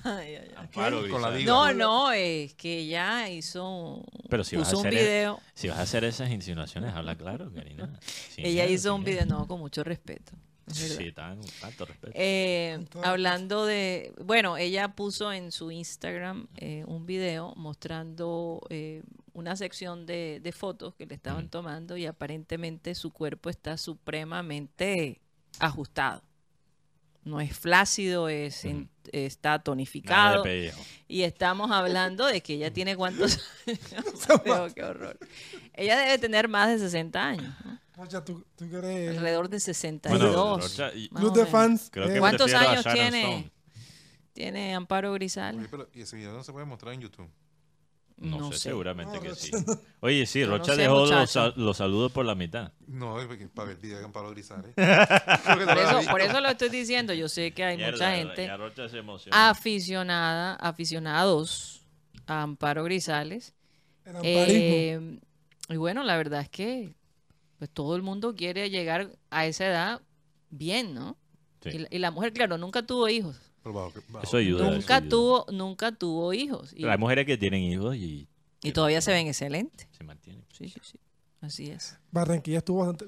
Ay, ay, ay. Amparo Con la Grisales. diva. No, no, es que ella hizo, Pero si vas a puso un el- video. Si vas a hacer esas insinuaciones, habla claro, Karina. Sin ella miedo, hizo un miedo. video, no, con mucho respeto. Sí, tan, tanto respeto. Eh, hablando de, bueno, ella puso en su Instagram eh, un video mostrando eh, una sección de, de fotos que le estaban tomando y aparentemente su cuerpo está supremamente ajustado. No es flácido, es en- está tonificado. Y estamos hablando de que ella tiene cuántos [laughs] años. Qué horror. Ella debe tener más de 60 años, alrededor de 62. Bueno, Rocha, y- club de fans. creo que ¿Cuántos años tiene? Stone. Tiene Amparo. Oye, pero, y ese video no se puede mostrar en YouTube. No, No sé, sé. seguramente No, que Rocha, sí. [laughs] Oye, sí, no Rocha sé, dejó los, los saludos por la mitad. No, para ver el video de Amparo Grisales. [laughs] Por eso, por eso lo estoy diciendo. Yo sé que hay Mierda, mucha gente aficionada, aficionados a Amparo Grisales. Eh, y bueno, la verdad es que pues todo el mundo quiere llegar a esa edad bien, ¿no? Sí. Y, la, y la mujer, claro, nunca tuvo hijos. Eso ayuda. eso Nunca ayuda. tuvo, nunca tuvo hijos. Y, Pero hay mujeres que tienen hijos y y todavía se ven excelentes. se mantienen. Sí, sí, sí. Así es. Barranquilla estuvo bastante,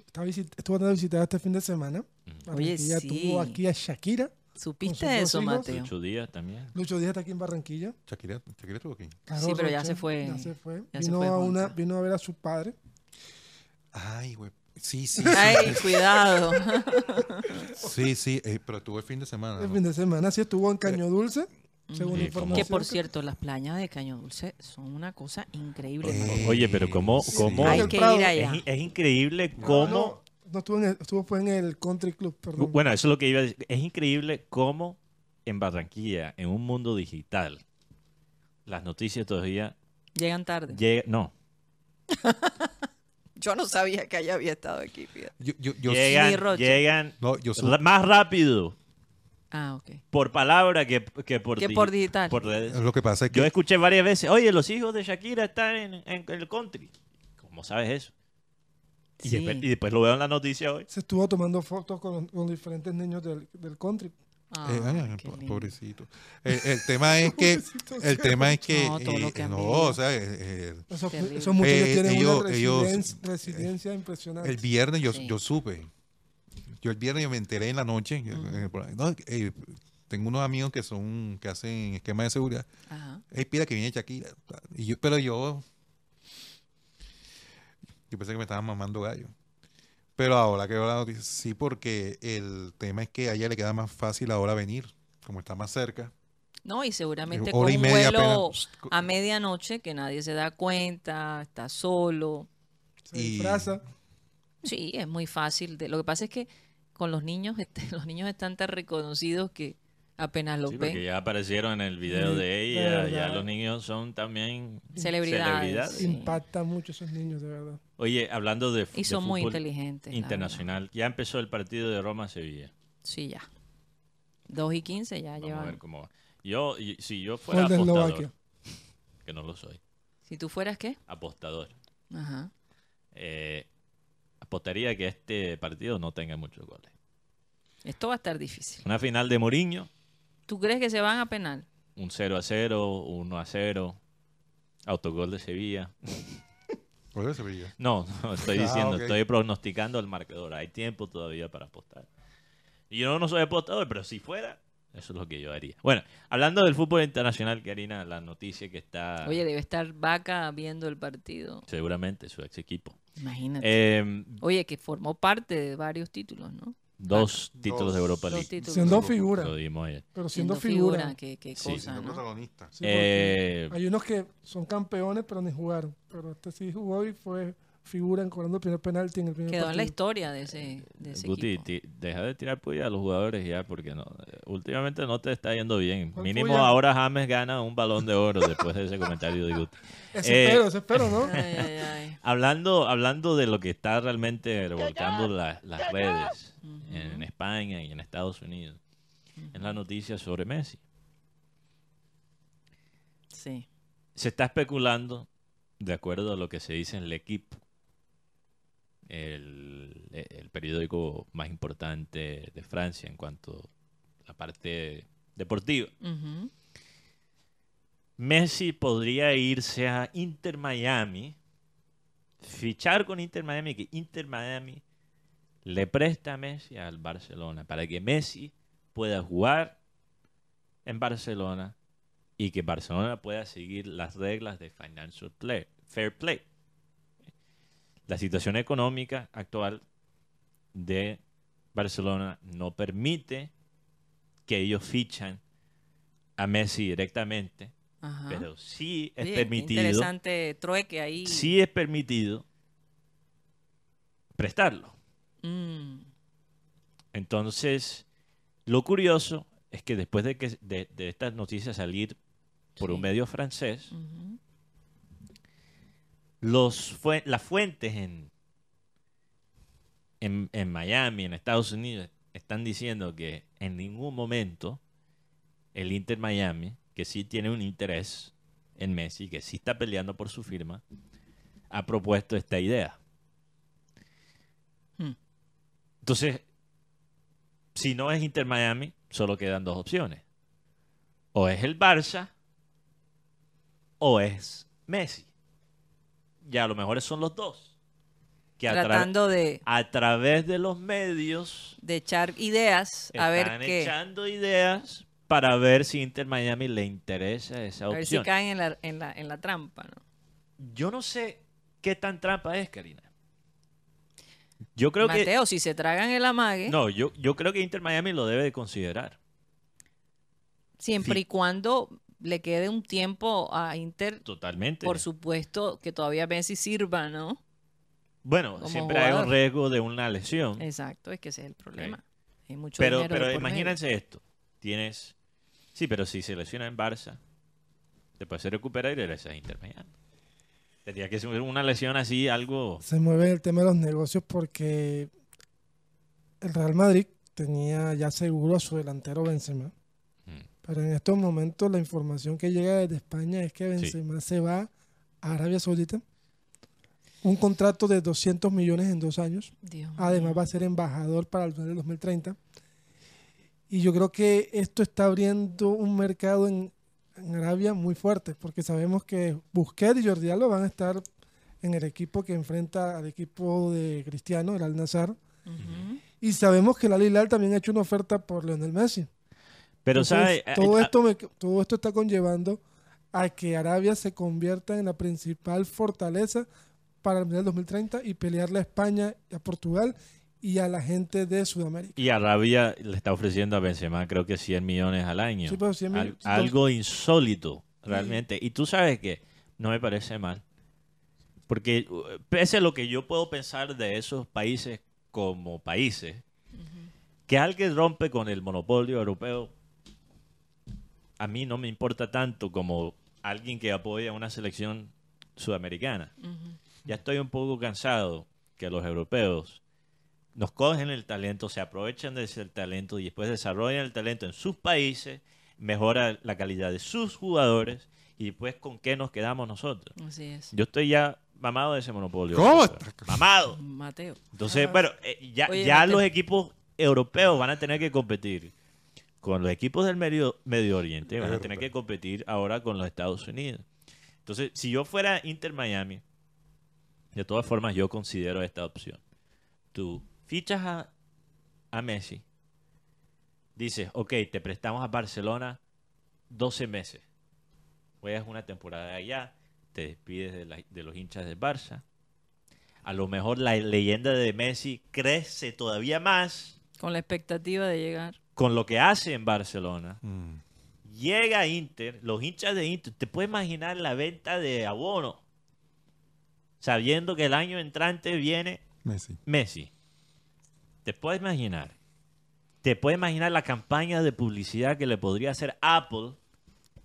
estuvo bastante visitada este fin de semana. Oye, Barranquilla sí. tuvo aquí a Shakira. ¿Supiste de eso, hijos. Mateo? Ocho días también. Lucho Díaz está aquí en Barranquilla. Shakira, Shakira estuvo aquí. Carlos Sí, pero ya Rocha, se fue. Ya se fue. Ya se vino, fue a una, vino a ver a su padre. Ay, güey. Sí, [laughs] sí, Ay, cuidado. [laughs] sí, sí, eh, pero estuvo el fin de semana. El ¿no? fin de semana sí estuvo en Caño Dulce. Según Sí, que por cierto, las playas de Caño Dulce son una cosa increíble. Eh. Oye, pero cómo, sí. cómo Hay que ir es, allá. in- es increíble No, cómo No, no estuvo, en el, estuvo fue en el Country Club, perdón. Bueno, eso es lo que iba a decir. Es increíble cómo en Barranquilla, en un mundo digital, las noticias todavía Llegan tarde. llegan. No, [laughs] Yo no sabía que ella había estado aquí. fíjate. Yo, yo, yo, llegan, Rocha. llegan no, yo más rápido Ah, ok. por palabra que, que por, Que por digital. por redes. lo que pasa es que Yo escuché varias veces, oye, los hijos de Shakira están en, en el country. ¿Cómo sabes eso? Y, Sí. después, y después lo veo en la noticia hoy. Se estuvo tomando fotos con, con diferentes niños del, del country. Ah, Eh, ay, qué po- lindo. pobrecito. El, el tema es que el tema es que No, todo lo eh, que no, o sea, eh, eh, Esos, esos muchachos Eh, tienen ellos- una ellos- resilidencia, resiliencia impresionante. el viernes yo, Sí. yo supe. Yo el viernes yo me enteré en la noche. eh, no, eh, tengo unos amigos que son que hacen esquema de seguridad. Ajá. Ey, pira que viene Shakira. Y yo, pero yo yo pensé que me estaban mamando gallo. Pero ahora que la noticia, sí, porque el tema es que a ella le queda más fácil ahora venir, como está más cerca. No, y seguramente con un media vuelo apenas. a medianoche que nadie se da cuenta, está solo. Se y- disfraza. Sí, es muy fácil. de- Lo que pasa es que con los niños, este, [laughs] los niños están tan reconocidos que apenas los Sí, ven. porque ya aparecieron en el video Sí, de de ella. Ya los niños son también Celebridades. celebridades. Sí. Impacta mucho esos niños, de verdad. Oye, hablando de, Y de son muy fútbol inteligentes. internacional, ya empezó el partido de Roma-Sevilla. Sí, ya. 2 y 15 ya Vamos a ver cómo va. Yo, y- si yo fuera apostador, Eslovaquia. que no lo soy, Si tú fueras qué? apostador, Ajá. eh, apostaría que este partido no tenga muchos goles. Esto va a estar difícil. Una final de Mourinho, ¿Tú crees que se van a penal? un 0 a 0, 1 a 0, autogol de Sevilla. Por eso Sevilla. No, no estoy Ah, diciendo, estoy pronosticando el marcador. Hay tiempo todavía para apostar. Y yo no soy apostador, pero si fuera, eso es lo que yo haría. Bueno, hablando del fútbol internacional, Karina, la noticia que está Oye, debe estar Vaca viendo el partido. seguramente su ex equipo. Imagínate. Eh, Oye, que formó parte de varios títulos, ¿no? Dos títulos de Europa Dos League. Siendo figura. Lo dimos ayer. Pero siendo, figura. Qué, qué Sí, cosa, Siendo ¿no? protagonista. Sí, Eh, hay unos que son campeones, pero ni jugaron. Pero este sí jugó y fue figura cobrando el primer penalti en el primer Quedó en la historia de ese, de ese Guti, equipo. ti- deja de tirar puya a los jugadores ya, porque no, últimamente no te está yendo bien. ¿Cuál Mínimo puya? ahora James gana un balón de oro después de ese comentario de Guti. [laughs] Eh, espero, ¿no? [laughs] Ay, ay, ay. Hablando, hablando de lo que está realmente revolcando la- las redes en España y en Estados Unidos, es la noticia sobre Messi. Sí. Se está especulando, de acuerdo a lo que se dice en el equipo, el, el periódico más importante de Francia en cuanto a la parte deportiva. Ujú. Messi podría irse a Inter Miami, fichar con Inter Miami, que Inter Miami le presta a Messi al Barcelona para que Messi pueda jugar en Barcelona y que Barcelona pueda seguir las reglas de Financial Fair Play. La situación económica actual de Barcelona no permite que ellos fichan a Messi directamente, Ajá. pero sí es permitido, Interesante trueque ahí. sí es permitido prestarlo. Mm, Entonces, lo curioso es que después de que de, de estas noticias salir por un medio francés. Los fue- las fuentes en, en, en Miami, en Estados Unidos, están diciendo que en ningún momento el Inter Miami, que sí tiene un interés en Messi, que sí está peleando por su firma, ha propuesto esta idea. Hmm. Entonces, si no es Inter Miami, solo quedan dos opciones. O es el Barça o es Messi. Ya a lo mejor son los dos. Que a, tra- Tratando de, a través de los medios de echar ideas a ver están qué. echando ideas para ver si Inter Miami le interesa esa A ver si opción. caen en la, en la, en la trampa, ¿no? Yo no sé qué tan trampa es, Karina. Yo creo que Mateo, si se tragan el amague, no, yo, yo creo que Inter Miami lo debe de considerar. siempre sí. y cuando le quede un tiempo a Inter, Totalmente. por supuesto, que todavía Messi sirva, ¿no? bueno, como siempre hay un riesgo de una lesión. Exacto, es que ese es el problema. Hay mucho Pero, pero medio. imagínense esto. Tienes. Sí, pero si se lesiona en Barça, después se recupera y regresa a Inter Miami. Tendría que ser una lesión así, algo. Se mueve el tema de los negocios porque el Real Madrid tenía ya seguro a su delantero Benzema. Pero en estos momentos la información que llega desde España es que Benzema se va a Arabia Saudita. Un contrato de 200 millones en dos años. Dios Además va a ser embajador para el Mundial del 2030. Y yo creo que esto está abriendo un mercado en, en Arabia muy fuerte, porque sabemos que Busquets y Jordi Alba van a estar en el equipo que enfrenta al equipo de Cristiano, el Al Nazar. Ujú. Y sabemos que el Al Hilal también ha hecho una oferta por Lionel Messi. Pero, Entonces, ¿sabe? todo, Ah, esto me- todo esto está conllevando a que Arabia se convierta en la principal fortaleza para el Mundial 2030 y pelearle a España, a Portugal y a la gente de Sudamérica. Y Arabia le está ofreciendo a Benzema creo que 100 millones al año. Sí, pero 100 mil- Al- algo insólito, realmente. Y tú sabes que no me parece mal. Porque uh, pese a lo que yo puedo pensar de esos países como países, que alguien rompe con el monopolio europeo, a mí no me importa tanto como alguien que apoya una selección sudamericana. Ya estoy un poco cansado que los europeos nos cogen el talento, se aprovechan de ese talento y después desarrollan el talento en sus países, mejora la calidad de sus jugadores y después con qué nos quedamos nosotros. Así es. Yo estoy ya mamado de ese monopolio. ¿Cómo? Mamado. Mateo. Entonces, bueno, eh, ya, Oye, ya Mateo. los equipos europeos van a tener que competir con los equipos del Medio, Medio Oriente, van a tener que competir ahora con los Estados Unidos. Entonces, si yo fuera Inter Miami, de todas formas yo considero esta opción. Tú fichas a, a Messi, dices, ok, te prestamos a Barcelona 12 meses. Juegas una temporada allá, te despides de, la- de los hinchas del Barça. A lo mejor la leyenda de Messi crece todavía más Con la expectativa de llegar. Con lo que hace en Barcelona. Mm. Llega a Inter, los hinchas de Inter, te puedes imaginar la venta de abono, sabiendo que el año entrante viene Messi. Messi. ¿Te puedes imaginar? ¿Te puedes imaginar la campaña de publicidad que le podría hacer Apple,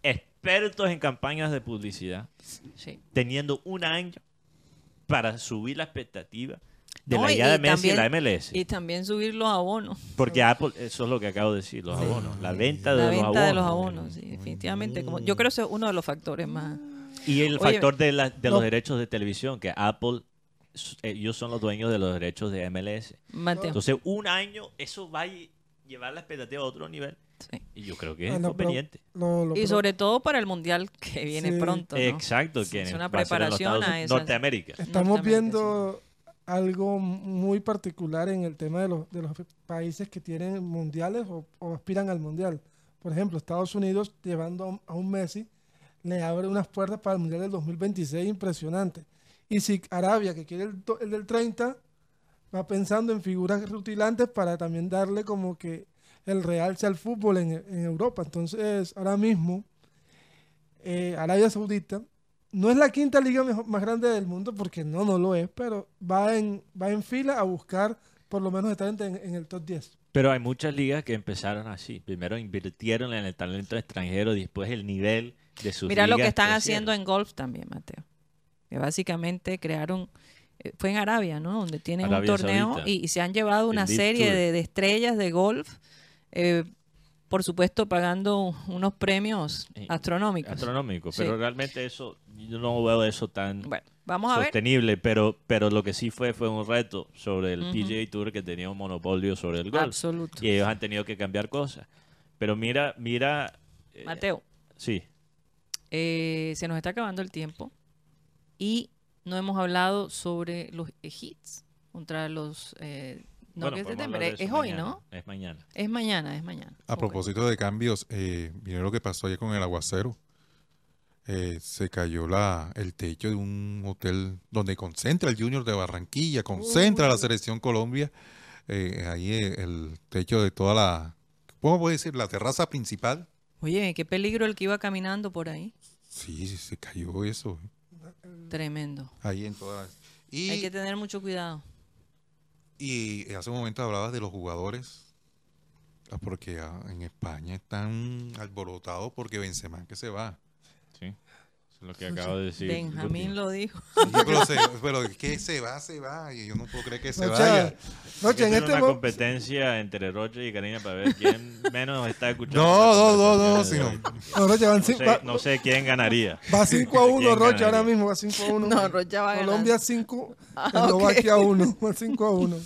expertos en campañas de publicidad, Sí. teniendo un año para subir la expectativa de No, la llegada de Messi a la también- MLS? Y también subir los abonos. Porque Apple, eso es lo que acabo de decir, los abonos, la venta de La los venta abonos. de los abonos, sí, definitivamente. Como, yo creo que es uno de los factores más. Y el Oye, factor de, la- de no. los derechos de televisión, que Apple, ellos son los dueños de los derechos de MLS. Mateo. Entonces, un año, eso va a lle- llevar la expectativa a otro nivel. Sí. Y yo creo que es Ah, no, conveniente. Y sobre todo para el mundial que viene Sí. pronto. ¿no? Exacto, Sí, que es una a preparación Estados a Unidos, esas- Norteamérica. Estamos Norteamérica, viendo algo muy particular en el tema de los, de los países que tienen mundiales o, aspiran al mundial. Por ejemplo, Estados Unidos llevando a un- Messi le abre unas puertas para el mundial del 2026 impresionante. Y si Arabia, que quiere el, el del 30, va pensando en figuras rutilantes para también darle como que el realce al fútbol en, en Europa. Entonces, ahora mismo, eh, Arabia Saudita no es la quinta liga mejor- más grande del mundo, porque no, no lo es, pero va en, va en fila a buscar por lo menos estar en, en el top 10. Pero hay muchas ligas que empezaron así. Primero invirtieron en el talento extranjero, y después el nivel de sus Mira lo que están crecieron. haciendo en golf también, Mateo. Que básicamente crearon, eh, fue en Arabia, ¿no? Donde tienen Arabia un torneo y, y se han llevado una serie de estrellas de golf, eh, por supuesto pagando unos premios Eh, astronómicos. Astronómico, Sí. pero realmente eso, yo no veo eso tan Bueno, vamos a ver. sostenible, pero, pero lo que sí fue fue un reto sobre el Ujú. PGA Tour que tenía un monopolio sobre el golf. Absoluto. Y ellos han tenido que cambiar cosas. Pero mira, mira, eh, Mateo, sí, eh, se nos está acabando el tiempo y no hemos hablado sobre los hits contra los... eh, no, bueno, que es hoy, mañana. ¿no? Es mañana. Es mañana, es mañana. A propósito de cambios, eh, miren lo que pasó ayer con el aguacero. Eh, se cayó la, el techo de un hotel donde concentra el Junior de Barranquilla, concentra la selección Colombia. Eh, ahí eh, el techo de toda la, ¿cómo puedo decir? La terraza principal. Oye, qué peligro el que iba caminando por ahí. Sí, sí, se cayó eso. Tremendo. Ahí en todas. Y, Hay que tener mucho cuidado. Y hace un momento hablabas de los jugadores. ah, Porque ah, en España están alborotados porque Benzema que se va. Lo que acabo de decir. Benjamín lo dijo. Sí, pero, se, [laughs] pero es que se va, se va. Y yo no puedo creer que se Rocha, vaya. Rocha, en este una competencia entre Rocha y Karina para ver quién menos está escuchando. No, no, no, no, sino- no, Rocha, van No sé, va- no sé quién ganaría. [laughs] Va 5 a 1, ¿Quién Rocha, ganaría? ahora mismo va 5 a 1. No, Rocha va a ganar. Colombia 5, Ah, Eslovaquia 1, va 5 a 1.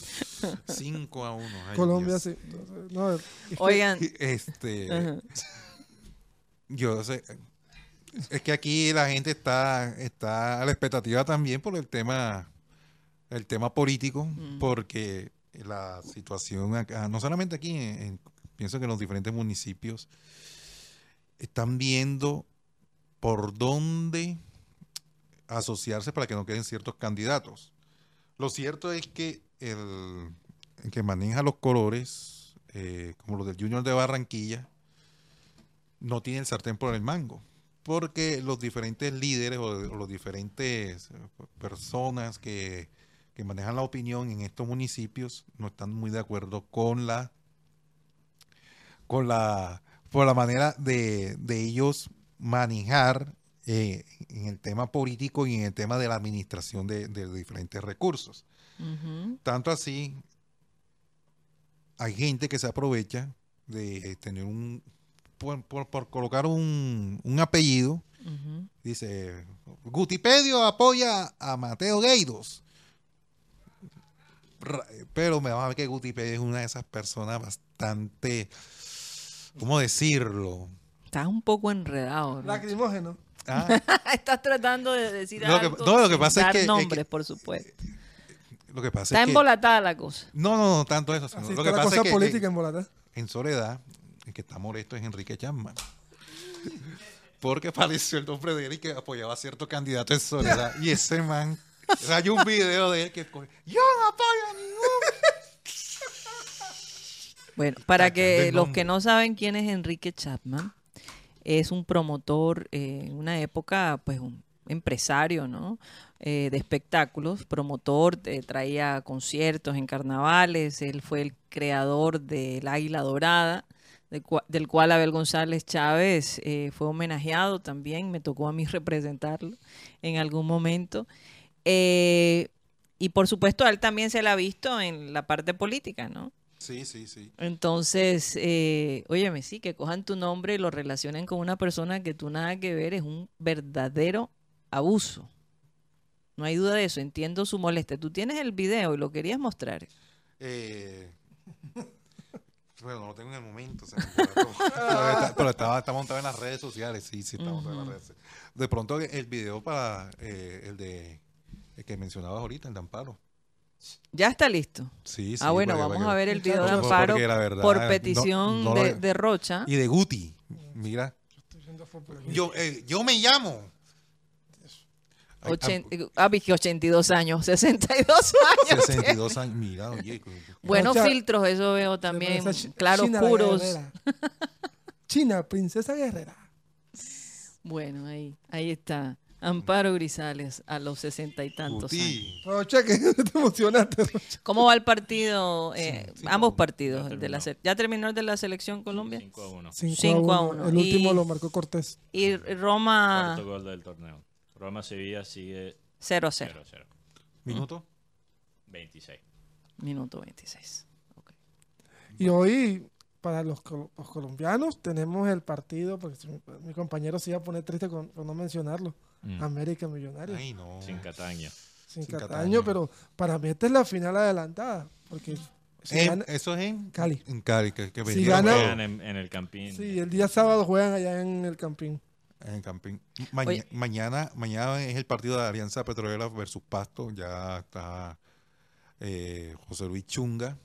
5 a 1. Colombia sí. No, Oigan, Este, Ajá. yo sé. Es que aquí la gente está, está a la expectativa también por el tema, el tema político, porque la situación acá, no solamente aquí, en- en- pienso que en los diferentes municipios están viendo por dónde asociarse para que no queden ciertos candidatos. Lo cierto es que el, el que maneja los colores, eh, como los del Junior de Barranquilla, no tiene el sartén por el mango, porque los diferentes líderes o, o los diferentes eh, personas que, que manejan la opinión en estos municipios no están muy de acuerdo con la con la por la manera de, de ellos manejar eh, en el tema político y en el tema de la administración de, de diferentes recursos. Tanto así, hay gente que se aprovecha de tener un, por, por- por colocar un, un apellido, dice, Gutipedio apoya a Mateo Gueidos. Pero me va a ver que Gutipedio es una de esas personas bastante, ¿cómo decirlo? Estás un poco enredado. Rocha. Lacrimógeno. Ah, [laughs] Estás tratando de decir Lo que- algo no, lo que sin pasa es dar que- es que- nombres, por supuesto. lo que pasa Está es que... embolatada la cosa. No, no, no tanto eso. sino lo que la pasa cosa es que, política en en Soledad, el que está molesto es Enrique Chapman. Porque apareció el nombre de él y que apoyaba a cierto candidato en Soledad. Y ese man, hay un video de él que yo no apoyo a ningún. Bueno, para que los que no saben quién es Enrique Chapman, es un promotor eh, en una época, pues un empresario, ¿no? Eh, de espectáculos, promotor, eh, traía conciertos en carnavales, él fue el creador del Águila Dorada, del cua- del cual Abel González Chávez eh, fue homenajeado también, me tocó a mí [laughs] representarlo en algún momento. Eh, y por supuesto, a él también se le ha visto en la parte política, ¿no? Sí, sí, sí. Entonces, eh, óyeme, sí, que cojan tu nombre y lo relacionen con una persona que tú nada que ver, es un verdadero abuso. No hay duda de eso, entiendo su molestia. Tú tienes el video y lo querías mostrar. Eh, bueno, no lo tengo en el momento. o sea, [laughs] pero, está, pero estaba, está montado en las redes sociales. Sí, sí, está montado en las redes. De pronto el video para eh, el de el que mencionabas ahorita, el de Amparo. Ya está listo. Sí, sí. ah, bueno, vamos a ver el video de Amparo verdad, por petición no- de, de Rocha. Y de Guti. Mira, yo, eh, yo me llamo. Ochen- ah, ah, vi que 82 años, 62 [laughs] años. 62 años. Mira, oye. Buenos filtros, eso veo también. Claros guerrera. China, princesa guerrera. Bueno, ahí, ahí está. Amparo Grisales a los sesenta y tantos años. Guti. Rocha, que [laughs] te emocionaste, Rocha. ¿Cómo va el partido? eh, Sí, sí, ambos ya partidos. Ya de la ¿Ya terminó el de la selección Colombia? 5 a 1. 5 Cinco a a 1. uno. El último Y- lo marcó Cortés. Y Roma Cuarto gol del torneo. Roma Sevilla sigue 0 a 0. 0 0. Minuto. 26. Minuto 26. Ok. Y hoy, para los, col- los colombianos, tenemos el partido, porque si mi, mi compañero se iba a poner triste con, con no mencionarlo. Mm. América Millonario. Ay, no. Sin Cataño. sin sin Cataño, Cataño. pero para mí esta es la final adelantada. Porque si En- gana- eso es en Cali. En Cali, que, que Si gana- en, en el Campín. sí, el día sábado juegan allá en el Campín. En el. Maña- Oye. mañana, mañana es el partido de Alianza Petrolera versus Pasto. Ya está eh, José Luis Chunga.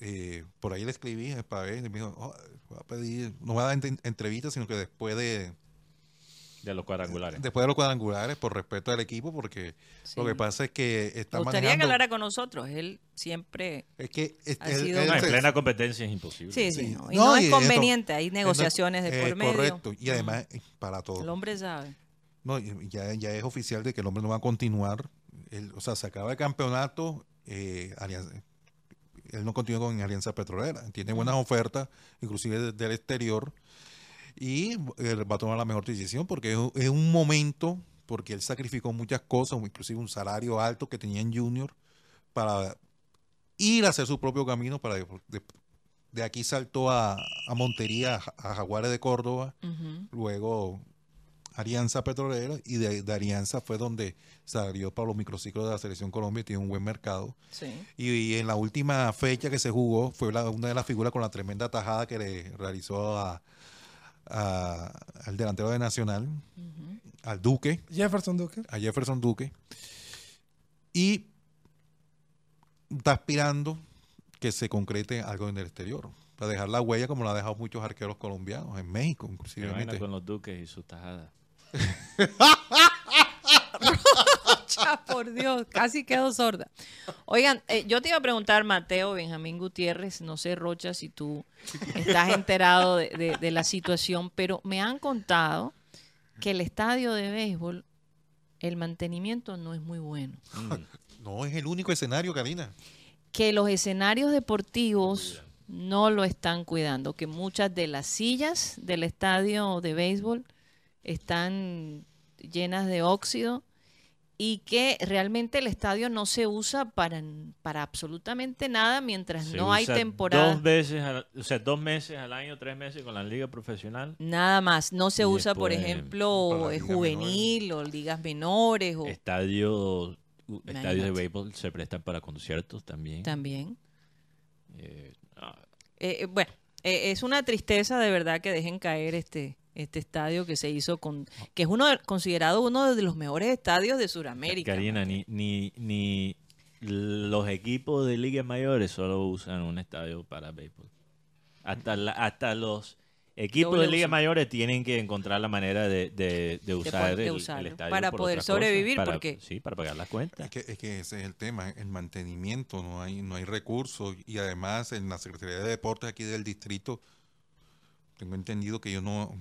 Eh, por ahí le escribí para ver. me dijo, "Oh, voy a pedir, no va a dar ent- entrevistas, sino que después de, De los cuadrangulares. después de los cuadrangulares, por respeto al equipo, porque Sí. lo que pasa es que Me está gustaría que manejando. hablara con nosotros. Él siempre. es que es- Ha sido- No, en plena competencia es imposible. Sí, sí. Sí. no. Y No, no, y es esto- conveniente. Hay negociaciones de eh, por medio. Correcto. Y además, eh, para todo. El hombre sabe. No, ya, ya es oficial de que el hombre no va a continuar. Él, o sea, se acaba el campeonato. eh, Alianza- él no continúa con Alianza Petrolera. Tiene buenas ofertas, inclusive de- del exterior. Y él va a tomar la mejor decisión porque es, un- momento, porque él sacrificó muchas cosas, inclusive un salario alto que tenía en Junior, para ir a hacer su propio camino. para de, de aquí saltó a, a Montería, a, Jaguares de Córdoba Ujú. luego Alianza Petrolera y de, de Alianza fue donde salió para los microciclos de la Selección Colombia y tiene un buen mercado. Sí. Y, y en la última fecha que se jugó fue la- una de las figuras con la tremenda tajada que le realizó a, a- al delantero de Nacional, al Duque, Jefferson Duque. a Jefferson Duque. Y está aspirando que se concrete algo en el exterior. Para dejar la huella como la han dejado muchos arqueros colombianos, en México inclusive. vaina con los duques y sus tajadas. [laughs] [laughs] Por Dios, casi quedo sorda. Oigan, eh, yo te iba a preguntar, Mateo, Benjamín Gutiérrez, no sé, Rocha, si tú estás enterado de, de- de la situación, pero me han contado que el estadio de béisbol, el mantenimiento no es muy bueno. Mm. No es el único escenario, Karina. Que los escenarios deportivos no lo están cuidando, que muchas de las sillas del estadio de béisbol están llenas de óxido y que realmente el estadio no se usa para, para absolutamente nada mientras Se no hay temporada. Dos veces, al- o sea, dos meses al año, tres meses con la liga profesional. Nada más. No se Y usa, por ejemplo, juvenil o ligas menores o Estadios, estadios de béisbol se prestan para conciertos también. también. Eh, ah, Eh, eh, bueno, eh, es una tristeza de verdad que dejen caer este este estadio que se hizo con que es uno de- considerado uno de los mejores estadios de Sudamérica. Karina, ni, ni, ni los equipos de ligas mayores solo usan un estadio para béisbol. Hasta, la- hasta los equipos de ligas mayores tienen que encontrar la manera de, de- de usar de el- estadio para poder cosas, sobrevivir, para- porque- Sí, para pagar las cuentas. Es que, es que ese es el tema, el mantenimiento, no hay, no hay recursos y además en la Secretaría de Deportes aquí del distrito, tengo entendido que yo no,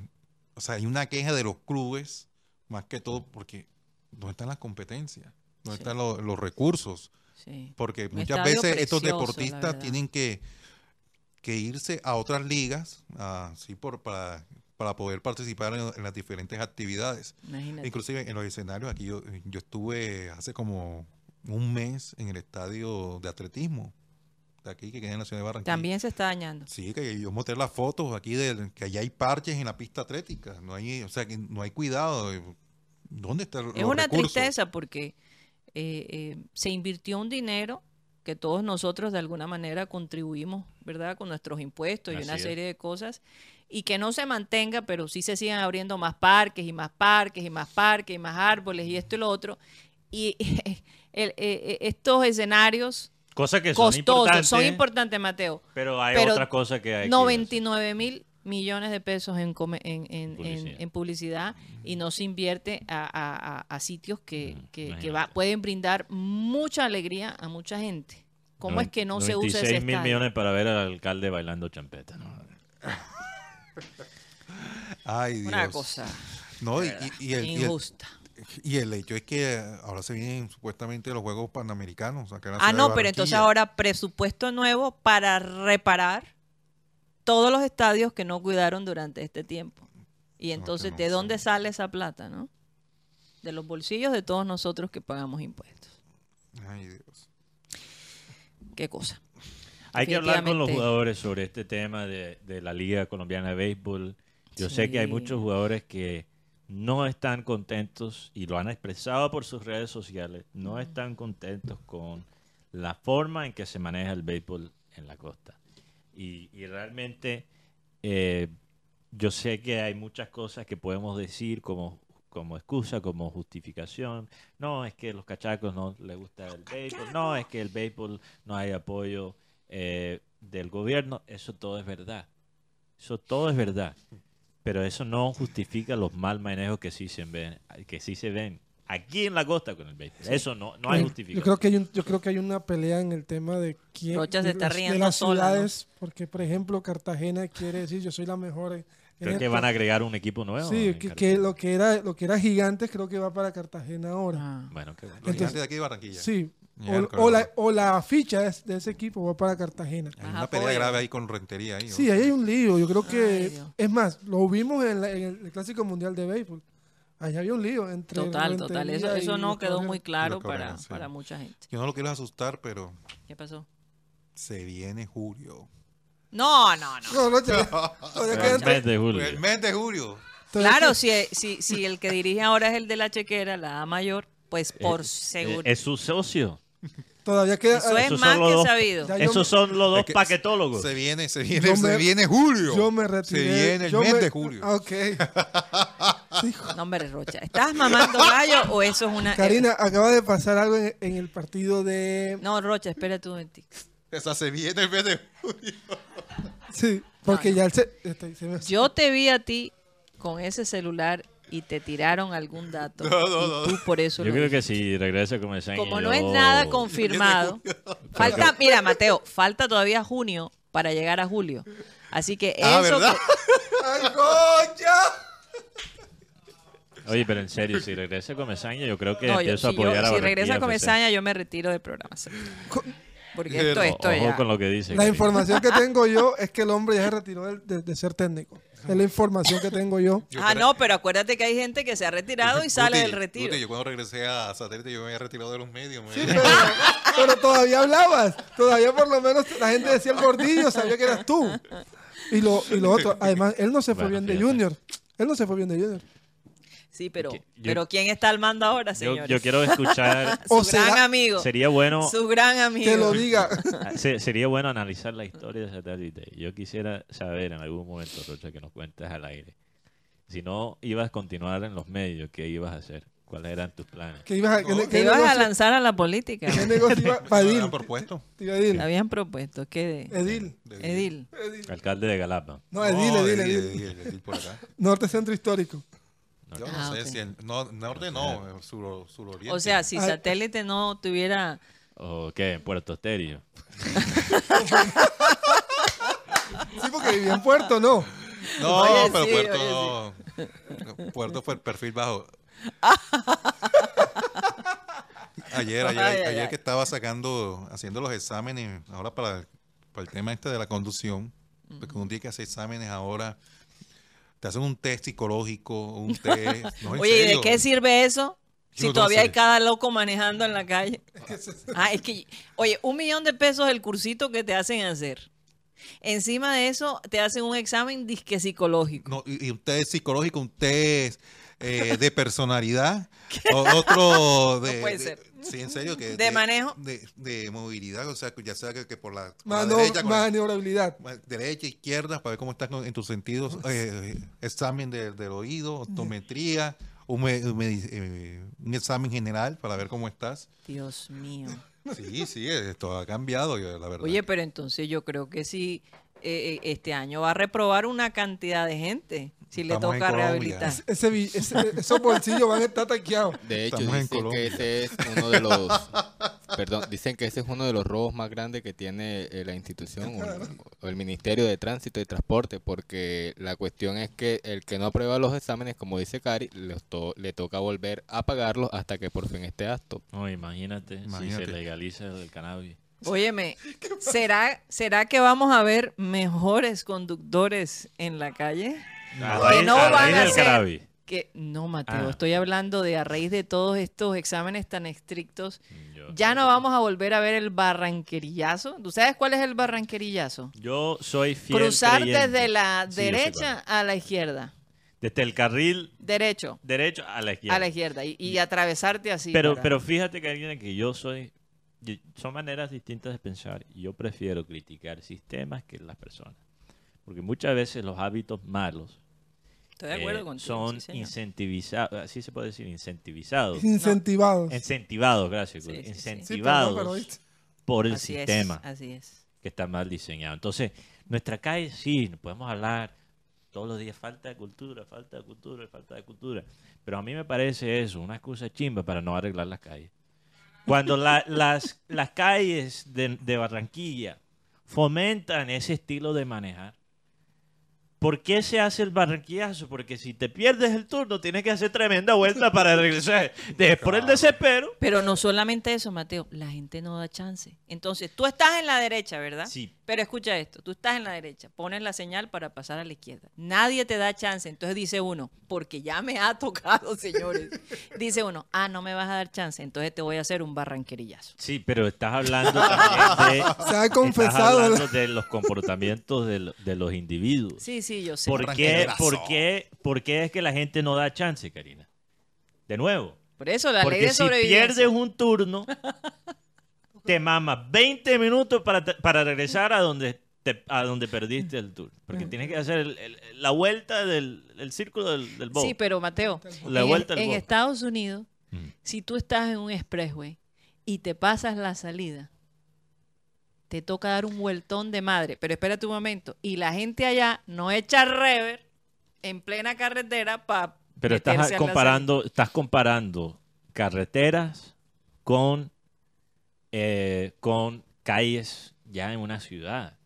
o sea, hay una queja de los clubes, más que todo porque ¿dónde están las competencias? ¿Dónde Sí. están los, los recursos? Sí. Porque Un muchas veces estos precioso, deportistas tienen que, que irse a otras ligas, así por, para, para poder participar en, en las diferentes actividades. Imagínate. Inclusive en los escenarios, aquí yo, yo estuve hace como un mes en el estadio de atletismo de aquí que queda en la ciudad de Barranquilla. También se está dañando. Sí, que yo mostré las fotos aquí de que allá hay parches en la pista atlética, no hay, o sea, que no hay cuidado. ¿Dónde está Es una tristeza porque eh, eh, se invirtió un dinero que todos nosotros de alguna manera contribuimos, ¿verdad? Con nuestros impuestos y Así una es. serie de cosas. Y que no se mantenga, pero sí se sigan abriendo más parques y más parques y más parques y más árboles y esto y lo otro. Y [laughs] el- eh, eh, estos escenarios Cosas que son importantes, son importantes, Mateo. pero hay pero otras cosas que hay que 99 mil millones de pesos en, come- en, en- en- Publicidad. en publicidad y no se invierte a, a- a- a sitios que, Mm, que- que va- pueden brindar mucha alegría a mucha gente. ¿Cómo es que no se usa ese 96 mil estadio? millones para ver al alcalde bailando champeta. ¿no? Ay, Dios. Una cosa No, y, y- y el, y el- injusta. Y el hecho es que ahora se vienen supuestamente los Juegos Panamericanos. acá en la Ah, ciudad de no, pero entonces ahora presupuesto nuevo para reparar todos los estadios que no cuidaron durante este tiempo. Y entonces, no ¿de sé. dónde sale esa plata, no? De los bolsillos de todos nosotros que pagamos impuestos. Ay, Dios. Qué cosa. Hay que hablar con los jugadores sobre este tema de, de la Liga Colombiana de Béisbol. Yo sé que hay muchos jugadores que no están contentos y lo han expresado por sus redes sociales. No están contentos con la forma en que se maneja el béisbol en la costa. Y, y realmente eh, yo sé que hay muchas cosas que podemos decir como, como excusa, como justificación. No, es que los cachacos no les gusta el béisbol. No, es que el béisbol no hay apoyo eh, del gobierno. Eso todo es verdad. Eso todo es verdad. Pero eso no justifica los mal manejos que sí se ven, que sí se ven aquí en la costa con el béisbol. Eso no, no hay Yo- justificación. Yo creo que hay un, yo creo que hay una pelea en el tema de quién Rocha se de está las- de riendo las sola, ¿no? ciudades, porque por ejemplo Cartagena quiere decir yo soy la mejor. en Creo que van a agregar un equipo nuevo. Sí, que, que lo que era lo que era gigantes creo que va para Cartagena ahora. Ah. Bueno, qué bueno. Gigantes de aquí de Barranquilla. Sí. O, la, o la ficha de, de ese equipo va para Cartagena. Hay Ajá, una pelea grave ahí con Rentería. Ahí, ¿no? Sí, ahí hay un lío. Yo creo que, es más, lo vimos en, la- en el Clásico Mundial de Béisbol. Allá había un lío entre Total, total. Eso, eso no quedó muy claro para, sí. para mucha gente. Yo no lo quiero asustar, pero ¿Qué pasó? se viene julio. No, no, no. [laughs] El mes de julio. El mes de julio. todavía Claro, si, si, si el que dirige ahora es el de la chequera, la A mayor, pues por Eh, seguro. eh, es su socio. Todavía queda. Eso es más que dos- sabido. Esos son los dos Es que paquetólogos. Se viene, se viene, Yo se me- viene julio. Yo me retiré. Se viene el yo mes me- de julio. Ah, Ok. [laughs] No, hombre, Rocha. ¿Estás mamando gallo o eso es una... Karina, acaba de pasar algo en, en el partido de. No, Rocha, espérate un momentito. Esa se viene el mes de julio. Sí, porque ya él se. este, se me- Yo te vi a ti con ese celular y te tiraron algún dato. [laughs] No, no, no. Tú por eso Yo creo que dijiste. si regresa como año, Como yo- no es nada confirmado, [laughs] falta, mira, Mateo, falta todavía junio para llegar a julio. Así que Ah, eso ¿verdad? que- [laughs] ¡Ay, concha! Oye, pero en serio, si regresa Comesaña, yo creo que no, yo- empiezo a si, yo- apoyar a si regresa. Comesaña, yo me retiro del programa. Porque esto, O- esto Ojo ya... con lo que dice. La información que tengo yo es que el hombre ya se retiró del- de, de ser técnico. Es la información que tengo yo. [laughs] Yo Ah, no, pero acuérdate que hay gente que se ha retirado y sale Guti, del retiro. Guti, yo cuando regresé a satélite yo me había retirado de los medios. me- Sí, pero, pero todavía hablabas. Todavía por lo menos la gente decía el gordillo, sabía que eras tú. Y lo, y lo otro, además, él no se fue Bueno, bien de fíjate. Junior. Él no se fue bien de Junior. Sí, pero, yo- pero ¿quién está al mando ahora, Yo, señores? yo quiero escuchar. [laughs] Su O gran será- amigo. sería bueno. Su gran amigo. Que lo diga. se- [laughs] Sería bueno analizar la historia de satélite. Yo quisiera saber en algún momento, Rocha, que nos cuentes al aire. Si no ibas a continuar en los medios, ¿qué ibas a hacer? ¿Cuáles eran tus planes? ¿Qué ibas a, qué- Te qué ibas a lanzar a la política. ¿Qué negocio iba [laughs] Me Edil? habían propuesto. A Edil. Te habían propuesto. ¿Qué de? Edil. Edil. Alcalde de Galapa. No, Edil, Edil, Edil, Edil. Edil, Edil por acá. Norte Centro Histórico. Yo no Ah, sé si el no, norte no, sur, suroriente. O sea, si Ay. satélite no tuviera... ¿O qué? ¿En Puerto Estéreo? [laughs] Sí, porque vivía en Puerto, ¿no. No, Oye, pero sí, Puerto no. [laughs] Puerto fue el perfil bajo. [laughs] Ayer, ayer, Ay, ay, ayer ay. que estaba sacando, haciendo los exámenes, ahora para, para el tema este de la conducción, porque un día que hace exámenes ahora, te hacen un test psicológico, un [laughs] test. no, Oye, ¿y de qué sirve eso? Si no todavía hay cada loco manejando en la calle. [laughs] Ah, es que, oye, un millón de pesos el cursito que te hacen hacer. Encima de eso, te hacen un examen disque psicológico. No, y, y un test psicológico, un test eh, de [laughs] personalidad, o- otro de, puede de- ser. Sí, en serio, que ¿De manejo? de, de movilidad, o sea, que ya sea que, que por la, por la Mano, derecha, la- maniobrabilidad. derecha, izquierda, para ver cómo estás en tus sentidos, eh, examen de- del oído, optometría, un, eh, un examen general para ver cómo estás. Dios mío. Sí, sí, esto ha cambiado, la verdad. Oye, pero entonces yo creo que sí, eh, eh, este año va a reprobar una cantidad de gente si le Estamos toca rehabilitar. Ese, ese- [laughs] esos bolsillos van a estar taqueados. De hecho, Estamos dicen que ese es uno de los, [laughs] perdón, dicen que ese es uno de los robos más grandes que tiene eh, la institución o, o el Ministerio de Tránsito y Transporte, porque la cuestión es que el que no aprueba los exámenes, como dice Cari, le, to- le toca volver a pagarlos hasta que por fin esté apto. No, imagínate, si se legaliza el cannabis. Óyeme, [laughs] ¿será, ¿será que vamos a ver mejores conductores en la calle? A Que raíz- no a van a ser-. Que no, Mateo, Ah. estoy hablando de a raíz de todos estos exámenes tan estrictos, Yo- ya no vamos a volver a ver el barranquerillazo. ¿Tú sabes cuál es el barranquerillazo? Yo soy fiel Cruzar creyente. desde la Sí, derecha a la izquierda. es. Desde el carril Derecho derecho a la izquierda. a la izquierda y, y atravesarte así. pero, para- pero fíjate, Karina, que yo soy... son maneras distintas de pensar y yo prefiero criticar sistemas que las personas. Porque muchas veces los hábitos malos Estoy de acuerdo eh, contigo. son sí, incentivizados, así se puede decir, incentivizados. [laughs] Incentivados. Incentivados, gracias. Sí, Guri, sí, sí. Sí, Incentivados por el Así es, sistema así es. que está mal diseñado. Entonces, nuestra calle sí, podemos hablar todos los días, falta de cultura, falta de cultura, falta de cultura. Pero a mí me parece eso, una excusa chimba para no arreglar las calles. Cuando la- las, las calles de, de Barranquilla fomentan ese estilo de manejar, ¿por qué se hace el barranquillazo? Porque si te pierdes el turno, tienes que hacer tremenda vuelta para regresar. De- por el desespero. Pero no solamente eso, Mateo, la gente no da chance. Entonces, tú estás en la derecha, ¿verdad? Sí. Pero escucha esto, tú estás en la derecha, pones la señal para pasar a la izquierda. Nadie te da chance. Entonces dice uno, porque ya me ha [laughs] tocado, señores. Dice uno, ah, no me vas a dar chance, entonces te voy a hacer un barranquerillazo. Sí, pero estás hablando también [laughs] de... Se ha Estás confesado. hablando de los comportamientos de, lo- de los individuos. Sí, sí, yo sé. ¿Por qué, por, qué, ¿Por qué es que la gente no da chance, Karina? De nuevo. Por eso la ley Porque de si sobrevivencia. pierdes un turno, [laughs] te mamas 20 minutos para, para regresar a donde, te- a donde perdiste el turno. Porque tienes que hacer el- el- la vuelta del el círculo del, del bobo. Sí, pero Mateo, La en, vuelta en. Estados Unidos, Mm. si tú estás en un expressway y te pasas la salida, te toca dar un vueltón de madre. Pero espérate un momento. Y la gente allá no echa rever en plena carretera para. Pero estás comparando, estás comparando carreteras con, eh, con calles ya en una ciudad.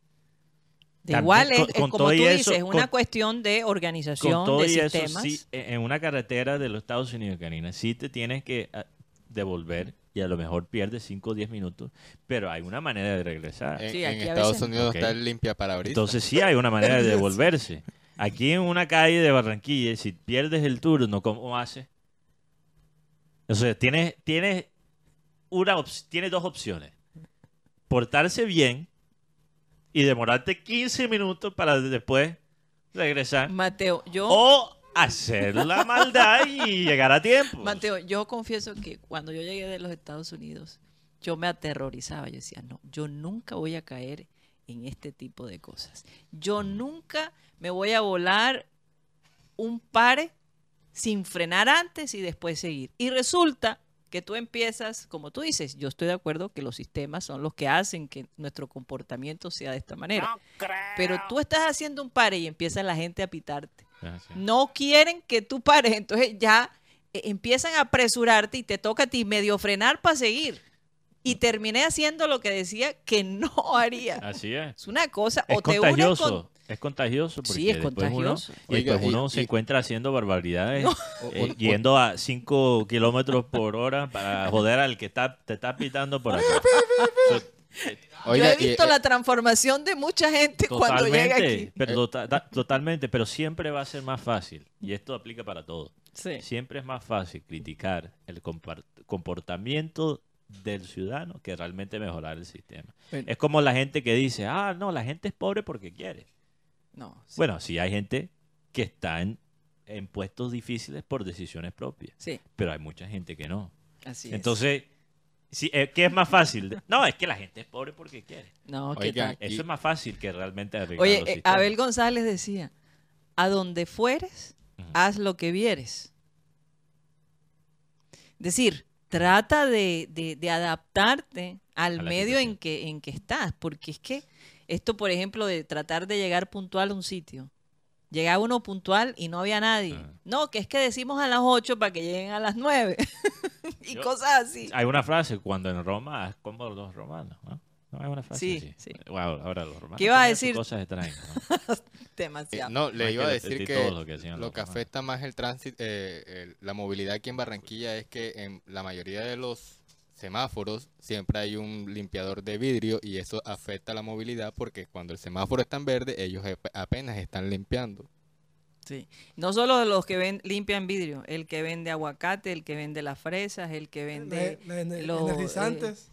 De También igual, es, con- es con como todo tú dices, es una cuestión de Con organización, todo de y eso, sistemas. sí, e, en una carretera de los Estados Unidos, Karina, sí te tienes que ah, devolver y a lo mejor pierdes 5 o 10 minutos, pero hay una manera de regresar. En, Sí, en Estados veces- Unidos está el limpia parabrisas. Entonces sí hay una manera de [laughs] devolverse. Aquí en una calle de Barranquilla, si pierdes el turno, ¿cómo haces? O sea, tienes, tienes, una tienes dos opciones. Portarse bien y demorarte 15 minutos para después regresar. Mateo, yo. O hacer la maldad y llegar a tiempo. Mateo, yo confieso que cuando yo llegué de los Estados Unidos, yo me aterrorizaba. Yo decía, no, yo nunca voy a caer en este tipo de cosas. Yo nunca me voy a volar un pare sin frenar antes y después seguir. Y resulta que tú empiezas, como tú dices, yo estoy de acuerdo que los sistemas son los que hacen que nuestro comportamiento sea de esta manera. Pero tú estás haciendo un pare y empieza la gente a pitarte. No quieren que tú pares, entonces ya eh, empiezan a apresurarte y te toca a ti medio frenar para seguir. Y terminé haciendo lo que decía que no haría. Así es. Es una cosa, Es o te unes contagioso. con... Es contagioso porque Sí, es después contagioso. uno, y Oiga, después uno y- se y- encuentra haciendo barbaridades, eh, o- yendo a 5 kilómetros por hora para joder al que está, te está pitando por acá. Oiga, Yo he visto eh, la transformación de mucha gente cuando llega aquí. pero tota- ta- totalmente, pero siempre va a ser más fácil, y esto aplica para todo. Sí. Siempre es más fácil criticar el comportamiento del ciudadano que realmente mejorar el sistema. Bueno. Es como la gente que dice, ah, no, la gente es pobre porque quiere. No, sí. Bueno, sí hay gente que está en, en puestos difíciles por decisiones propias, Sí, pero hay mucha gente que no. así es. Entonces, sí, eh, ¿qué es más fácil? [laughs] No, es que la gente es pobre porque quiere. No, ¿qué Oigan, tal? Eso es más fácil que realmente arreglar Oye, los eh. Abel González decía, a donde fueres, haz lo que vieres. Es decir, trata de, de- de adaptarte al medio en situación. que, en que estás, porque es que esto, por ejemplo, de tratar de llegar puntual a un sitio. Llegaba uno puntual y no había nadie. Ajá. No, que es que decimos a las 8 para que lleguen a las 9. [laughs] y Yo- cosas así. Hay una frase, cuando en Roma, es como los romanos, ¿no? No hay una frase Sí, así. sí. Wow, ahora los romanos. ¿Qué iba a decir? Cosas extrañas, ¿no? [laughs] eh, Demasiado. no, le iba a decir que lo que lo afecta más el tránsito, eh, el- la movilidad aquí en Barranquilla es que en la mayoría de los semáforos siempre hay un limpiador de vidrio y eso afecta la movilidad porque cuando el semáforo está en verde ellos ap- apenas están limpiando. Sí. No solo los que ven, limpian vidrio, el que vende aguacate, el que vende las fresas, el que vende La- la ener- los, eh, energizantes.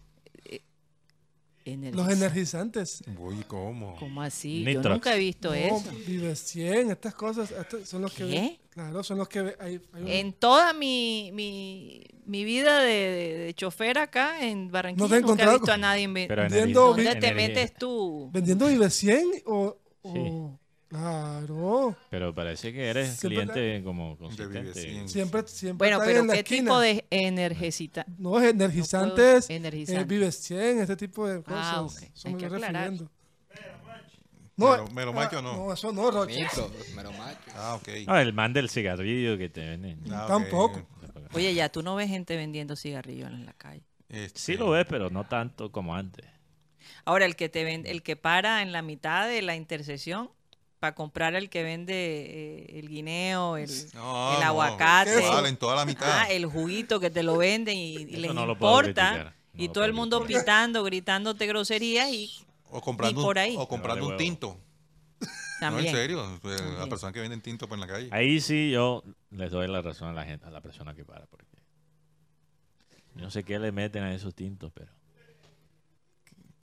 energiz- los energizantes. Uy, ¿cómo? ¿Cómo así? Nitrox. Yo nunca he visto No, eso. Vive 100, estas cosas estos son los que ¿Qué? ve- Claro, son los que hay, hay un- En toda mi, mi, mi vida de, de, de chofer acá en Barranquilla, ¿No te nunca he encontrado visto a nadie en Vendiendo ¿Dónde energía- te energía- metes tú? vendiendo Vive 100 o, o- Sí. claro. Pero parece que eres Siempre- cliente como consistente. 100. Siempre, siempre Bueno, pero en la ¿qué esquina. tipo de energicita? No, es energizantes, eh, energizantes. Vive 100, este tipo de cosas. Ah, ok. Eso Hay me que refiriendo. Mero- mero macho o no? No, eso no, Rocha. Mito, mero macho. [laughs] Ah, ok. No, el man del cigarrillo que te venden. Ah, ok. Tampoco. Oye, ya tú no ves gente vendiendo cigarrillos en la calle. Este, Sí lo ves, pero no tanto como antes. Ahora, el que te vende, el que para en la mitad de la intersección para comprar el que vende eh, el guineo, el, No, el no. aguacate, Vale, en toda la mitad. ah, el juguito que te lo venden y, y les no importa. No y todo el mundo criticar. pitando, gritándote groserías y o comprando, y por un- ahí. o comprando un tinto. También. No, en serio. eh, También. Las personas que venden tinto por en la calle. Ahí sí yo les doy la razón a la gente, a la persona que para, porque yo no sé qué le meten a esos tintos, pero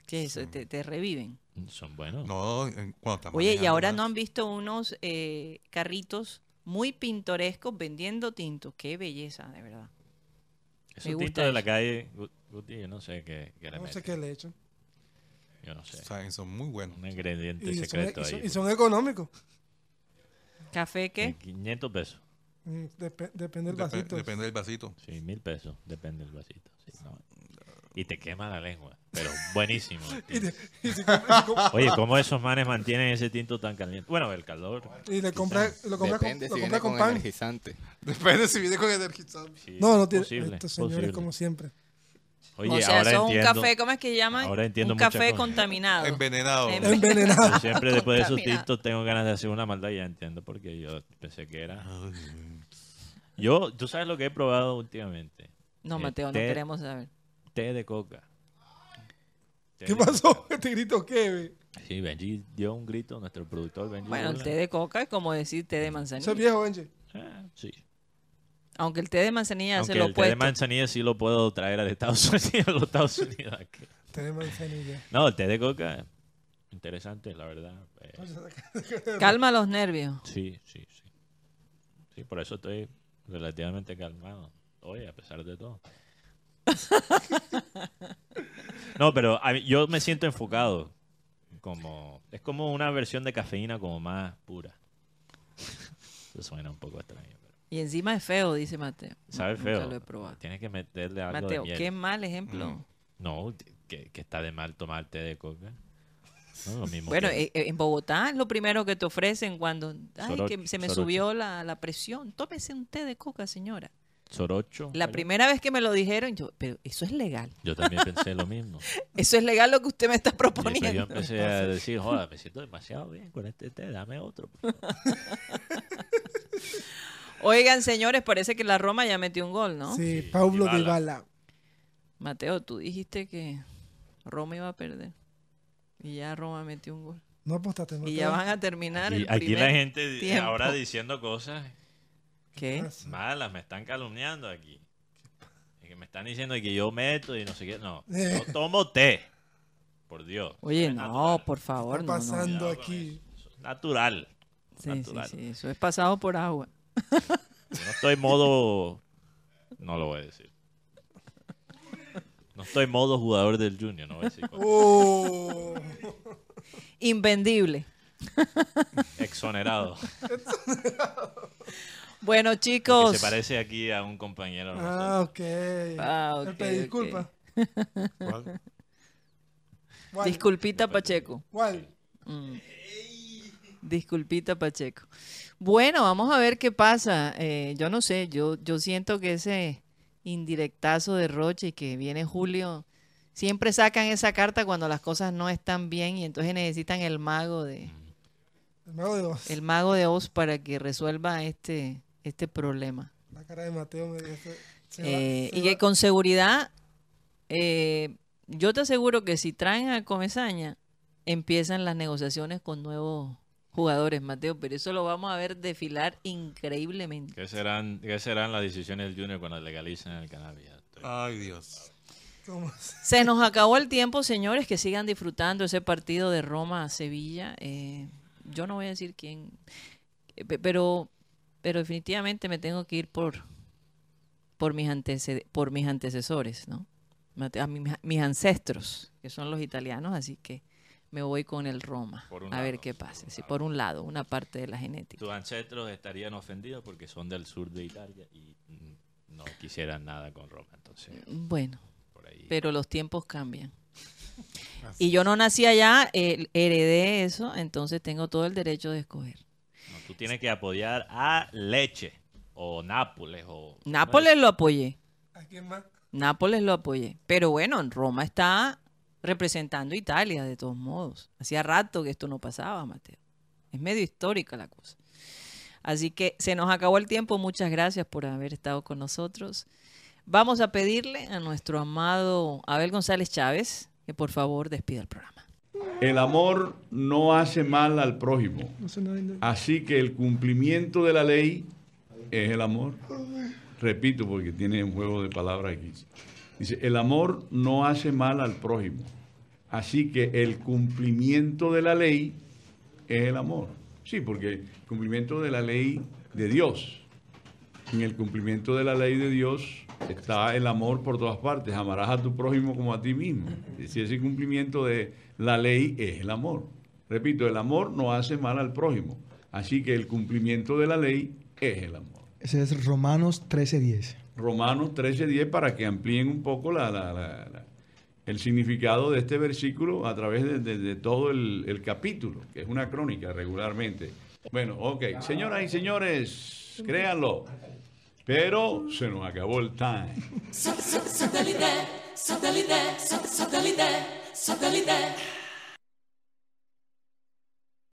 ¿Qué es eso? Te, te reviven. son buenos. No, cuando están Oye, y ahora más. no han visto unos eh, carritos muy pintorescos vendiendo tintos. Qué belleza, de verdad. Esos tintos de la calle, Gu- Guti, yo no sé qué, qué le No sé meten. qué le echan. Yo no sé. Saben, son muy buenos. Un ingrediente Y son, secreto son- ahí. y son económicos. ¿Café qué? 500 pesos. Mm, dep- depende del Dep- vasito. depende del vasito. Sí, mil pesos. Depende del vasito. sí, no. Y te quema la lengua. Pero buenísimo. el [laughs] Y, tinto. te- y si [laughs] compras- y com- Oye, ¿cómo esos manes mantienen ese tinto tan caliente? Bueno, el calor. y le compras lo compras con, lo viene con con pan. energizante. Depende si viene con energizante. sí, No, no tiene. posible, estos señores, posible. como siempre. Oye, o sea, ahora eso es un entiendo. café, ¿cómo es que llaman? ahora entiendo un café cosas. contaminado. Envenenado. En- Envenenado. Yo siempre después de esos tintos tengo ganas de hacer una maldad y ya entiendo porque yo pensé que era. Yo, tú sabes lo que he probado últimamente. No, Eh, Mateo, no queremos saber. Té de coca. Té ¿Qué de pasó? ¿Este [laughs] grito qué? ve? Sí, Benji dio un grito, nuestro productor Benji. Bueno, té de coca es como decir té de manzanilla. Eso es viejo, Benji. Ah, sí. Aunque el té de manzanilla Aunque se lo el té de manzanilla sí lo puedo traer a Estados [laughs] Unidos. a los Estados Unidos aquí. Tenemos manzanilla. No, el té de coca, interesante, la verdad. Eh, Calma los nervios. sí, sí, sí. Sí, por eso estoy relativamente calmado. Hoy, a pesar de todo. no, pero a mí- yo me siento enfocado. Como, es como una versión de cafeína como más pura. Eso suena un poco extraño. Y encima es feo, dice Mateo. Sabe Nunca feo. lo he probado. Tienes que meterle algo Mateo, de miel. qué mal ejemplo. Mm. No, que, que está de mal tomar té de coca. No, lo mismo Bueno, que- eh, eh, en Bogotá es lo primero que te ofrecen cuando ay, Sorocho, que se me sorocho. subió la, la presión. Tómese un té de coca, señora. Sorocho. La primera vez que me lo dijeron, yo, pero eso es legal. Yo también pensé lo mismo. [laughs] Eso es legal lo que usted me está Y después yo proponiendo. empecé a decir, joder, me siento demasiado bien con este té, dame otro. [laughs] por favor". Oigan, señores, parece que la Roma ya metió un gol, ¿no? Sí, Pablo Dybala. Dybala. Mateo, tú dijiste que Roma iba a perder. Y ya Roma metió un gol. No apostaste, Y Mateo. ya van a terminar Y el aquí primer la gente tiempo. ahora diciendo cosas ¿Qué? malas, me están calumniando aquí. Y que me están diciendo que yo meto y no sé qué. No, Eh. yo tomo té. Por Dios. Oye, Es no, natural. por favor, está no, no. pasando con aquí? eso. Es Natural. Sí, natural. sí, eso es pasado por agua. No estoy modo. No lo voy a decir. No estoy modo jugador del Junior, no voy a decir. cuál. Oh. Invendible. Exonerado. [laughs] Bueno, Porque chicos. se parece aquí a un compañero. de nosotros. Ah, ok. Ah, ok, Le pedí ok. disculpa. ¿Cuál? ¿Cuál? Disculpita, Pacheco. ¿Cuál? Mm. Disculpita, Pacheco. Bueno, vamos a ver qué pasa. Eh, yo no sé, yo, yo siento que ese indirectazo de Roche y que viene Julio, siempre sacan esa carta cuando las cosas no están bien y entonces necesitan el mago de El mago de Oz. el mago de Oz para que resuelva este este problema. La cara de Mateo me dice. va- Eh, y que con seguridad, eh, yo te aseguro que si traen a Comesaña, empiezan las negociaciones con nuevos jugadores, Mateo, pero eso lo vamos a ver desfilar increíblemente. ¿Qué serán, ¿Qué serán las decisiones del Junior cuando legalicen el cannabis? Estoy- Ay, Dios. Se nos acabó el tiempo, señores, que sigan disfrutando ese partido de Roma a Sevilla. Eh, yo no voy a decir quién, eh, pe- pero, pero definitivamente me tengo que ir por, por, mis, antece- por mis antecesores, ¿no? A mi- mis ancestros, que son los italianos, así que me voy con el Roma. Por un A ver qué pasa. Sí, por un lado, una parte de la genética. Tus ancestros estarían ofendidos porque son del sur de Italia y no quisieran nada con Roma. Entonces, Bueno, por ahí. pero los tiempos cambian. [laughs] Y yo no nací allá, eh, heredé eso, entonces tengo todo el derecho de escoger. No, tú tienes que apoyar a Leche o Nápoles o... Nápoles lo apoyé, ¿A quién más? Nápoles lo apoyé. Pero bueno, en Roma está representando a Italia de todos modos. Hacía rato que esto no pasaba, Mateo. Es medio histórica la cosa. Así que se nos acabó el tiempo. Muchas gracias por haber estado con nosotros. Vamos a pedirle a nuestro amado Abel González Chávez que por favor despida el programa. El amor no hace mal al prójimo. Así que el cumplimiento de la ley es el amor. Repito porque tiene un juego de palabras aquí. Dice, el amor no hace mal al prójimo. Así que el cumplimiento de la ley es el amor. Sí, porque el cumplimiento de la ley de Dios. En el cumplimiento de la ley de Dios está el amor por todas partes. Amarás a tu prójimo como a ti mismo. Si ese cumplimiento de la ley es el amor. Repito, el amor no hace mal al prójimo. Así que el cumplimiento de la ley es el amor. Ese es Romanos 13:10. Romanos 13:10 para que amplíen un poco la- el significado de este versículo a través de todo el, el capítulo, que es una crónica regularmente. Bueno, ok, señoras y señores, créanlo, pero se nos acabó el time.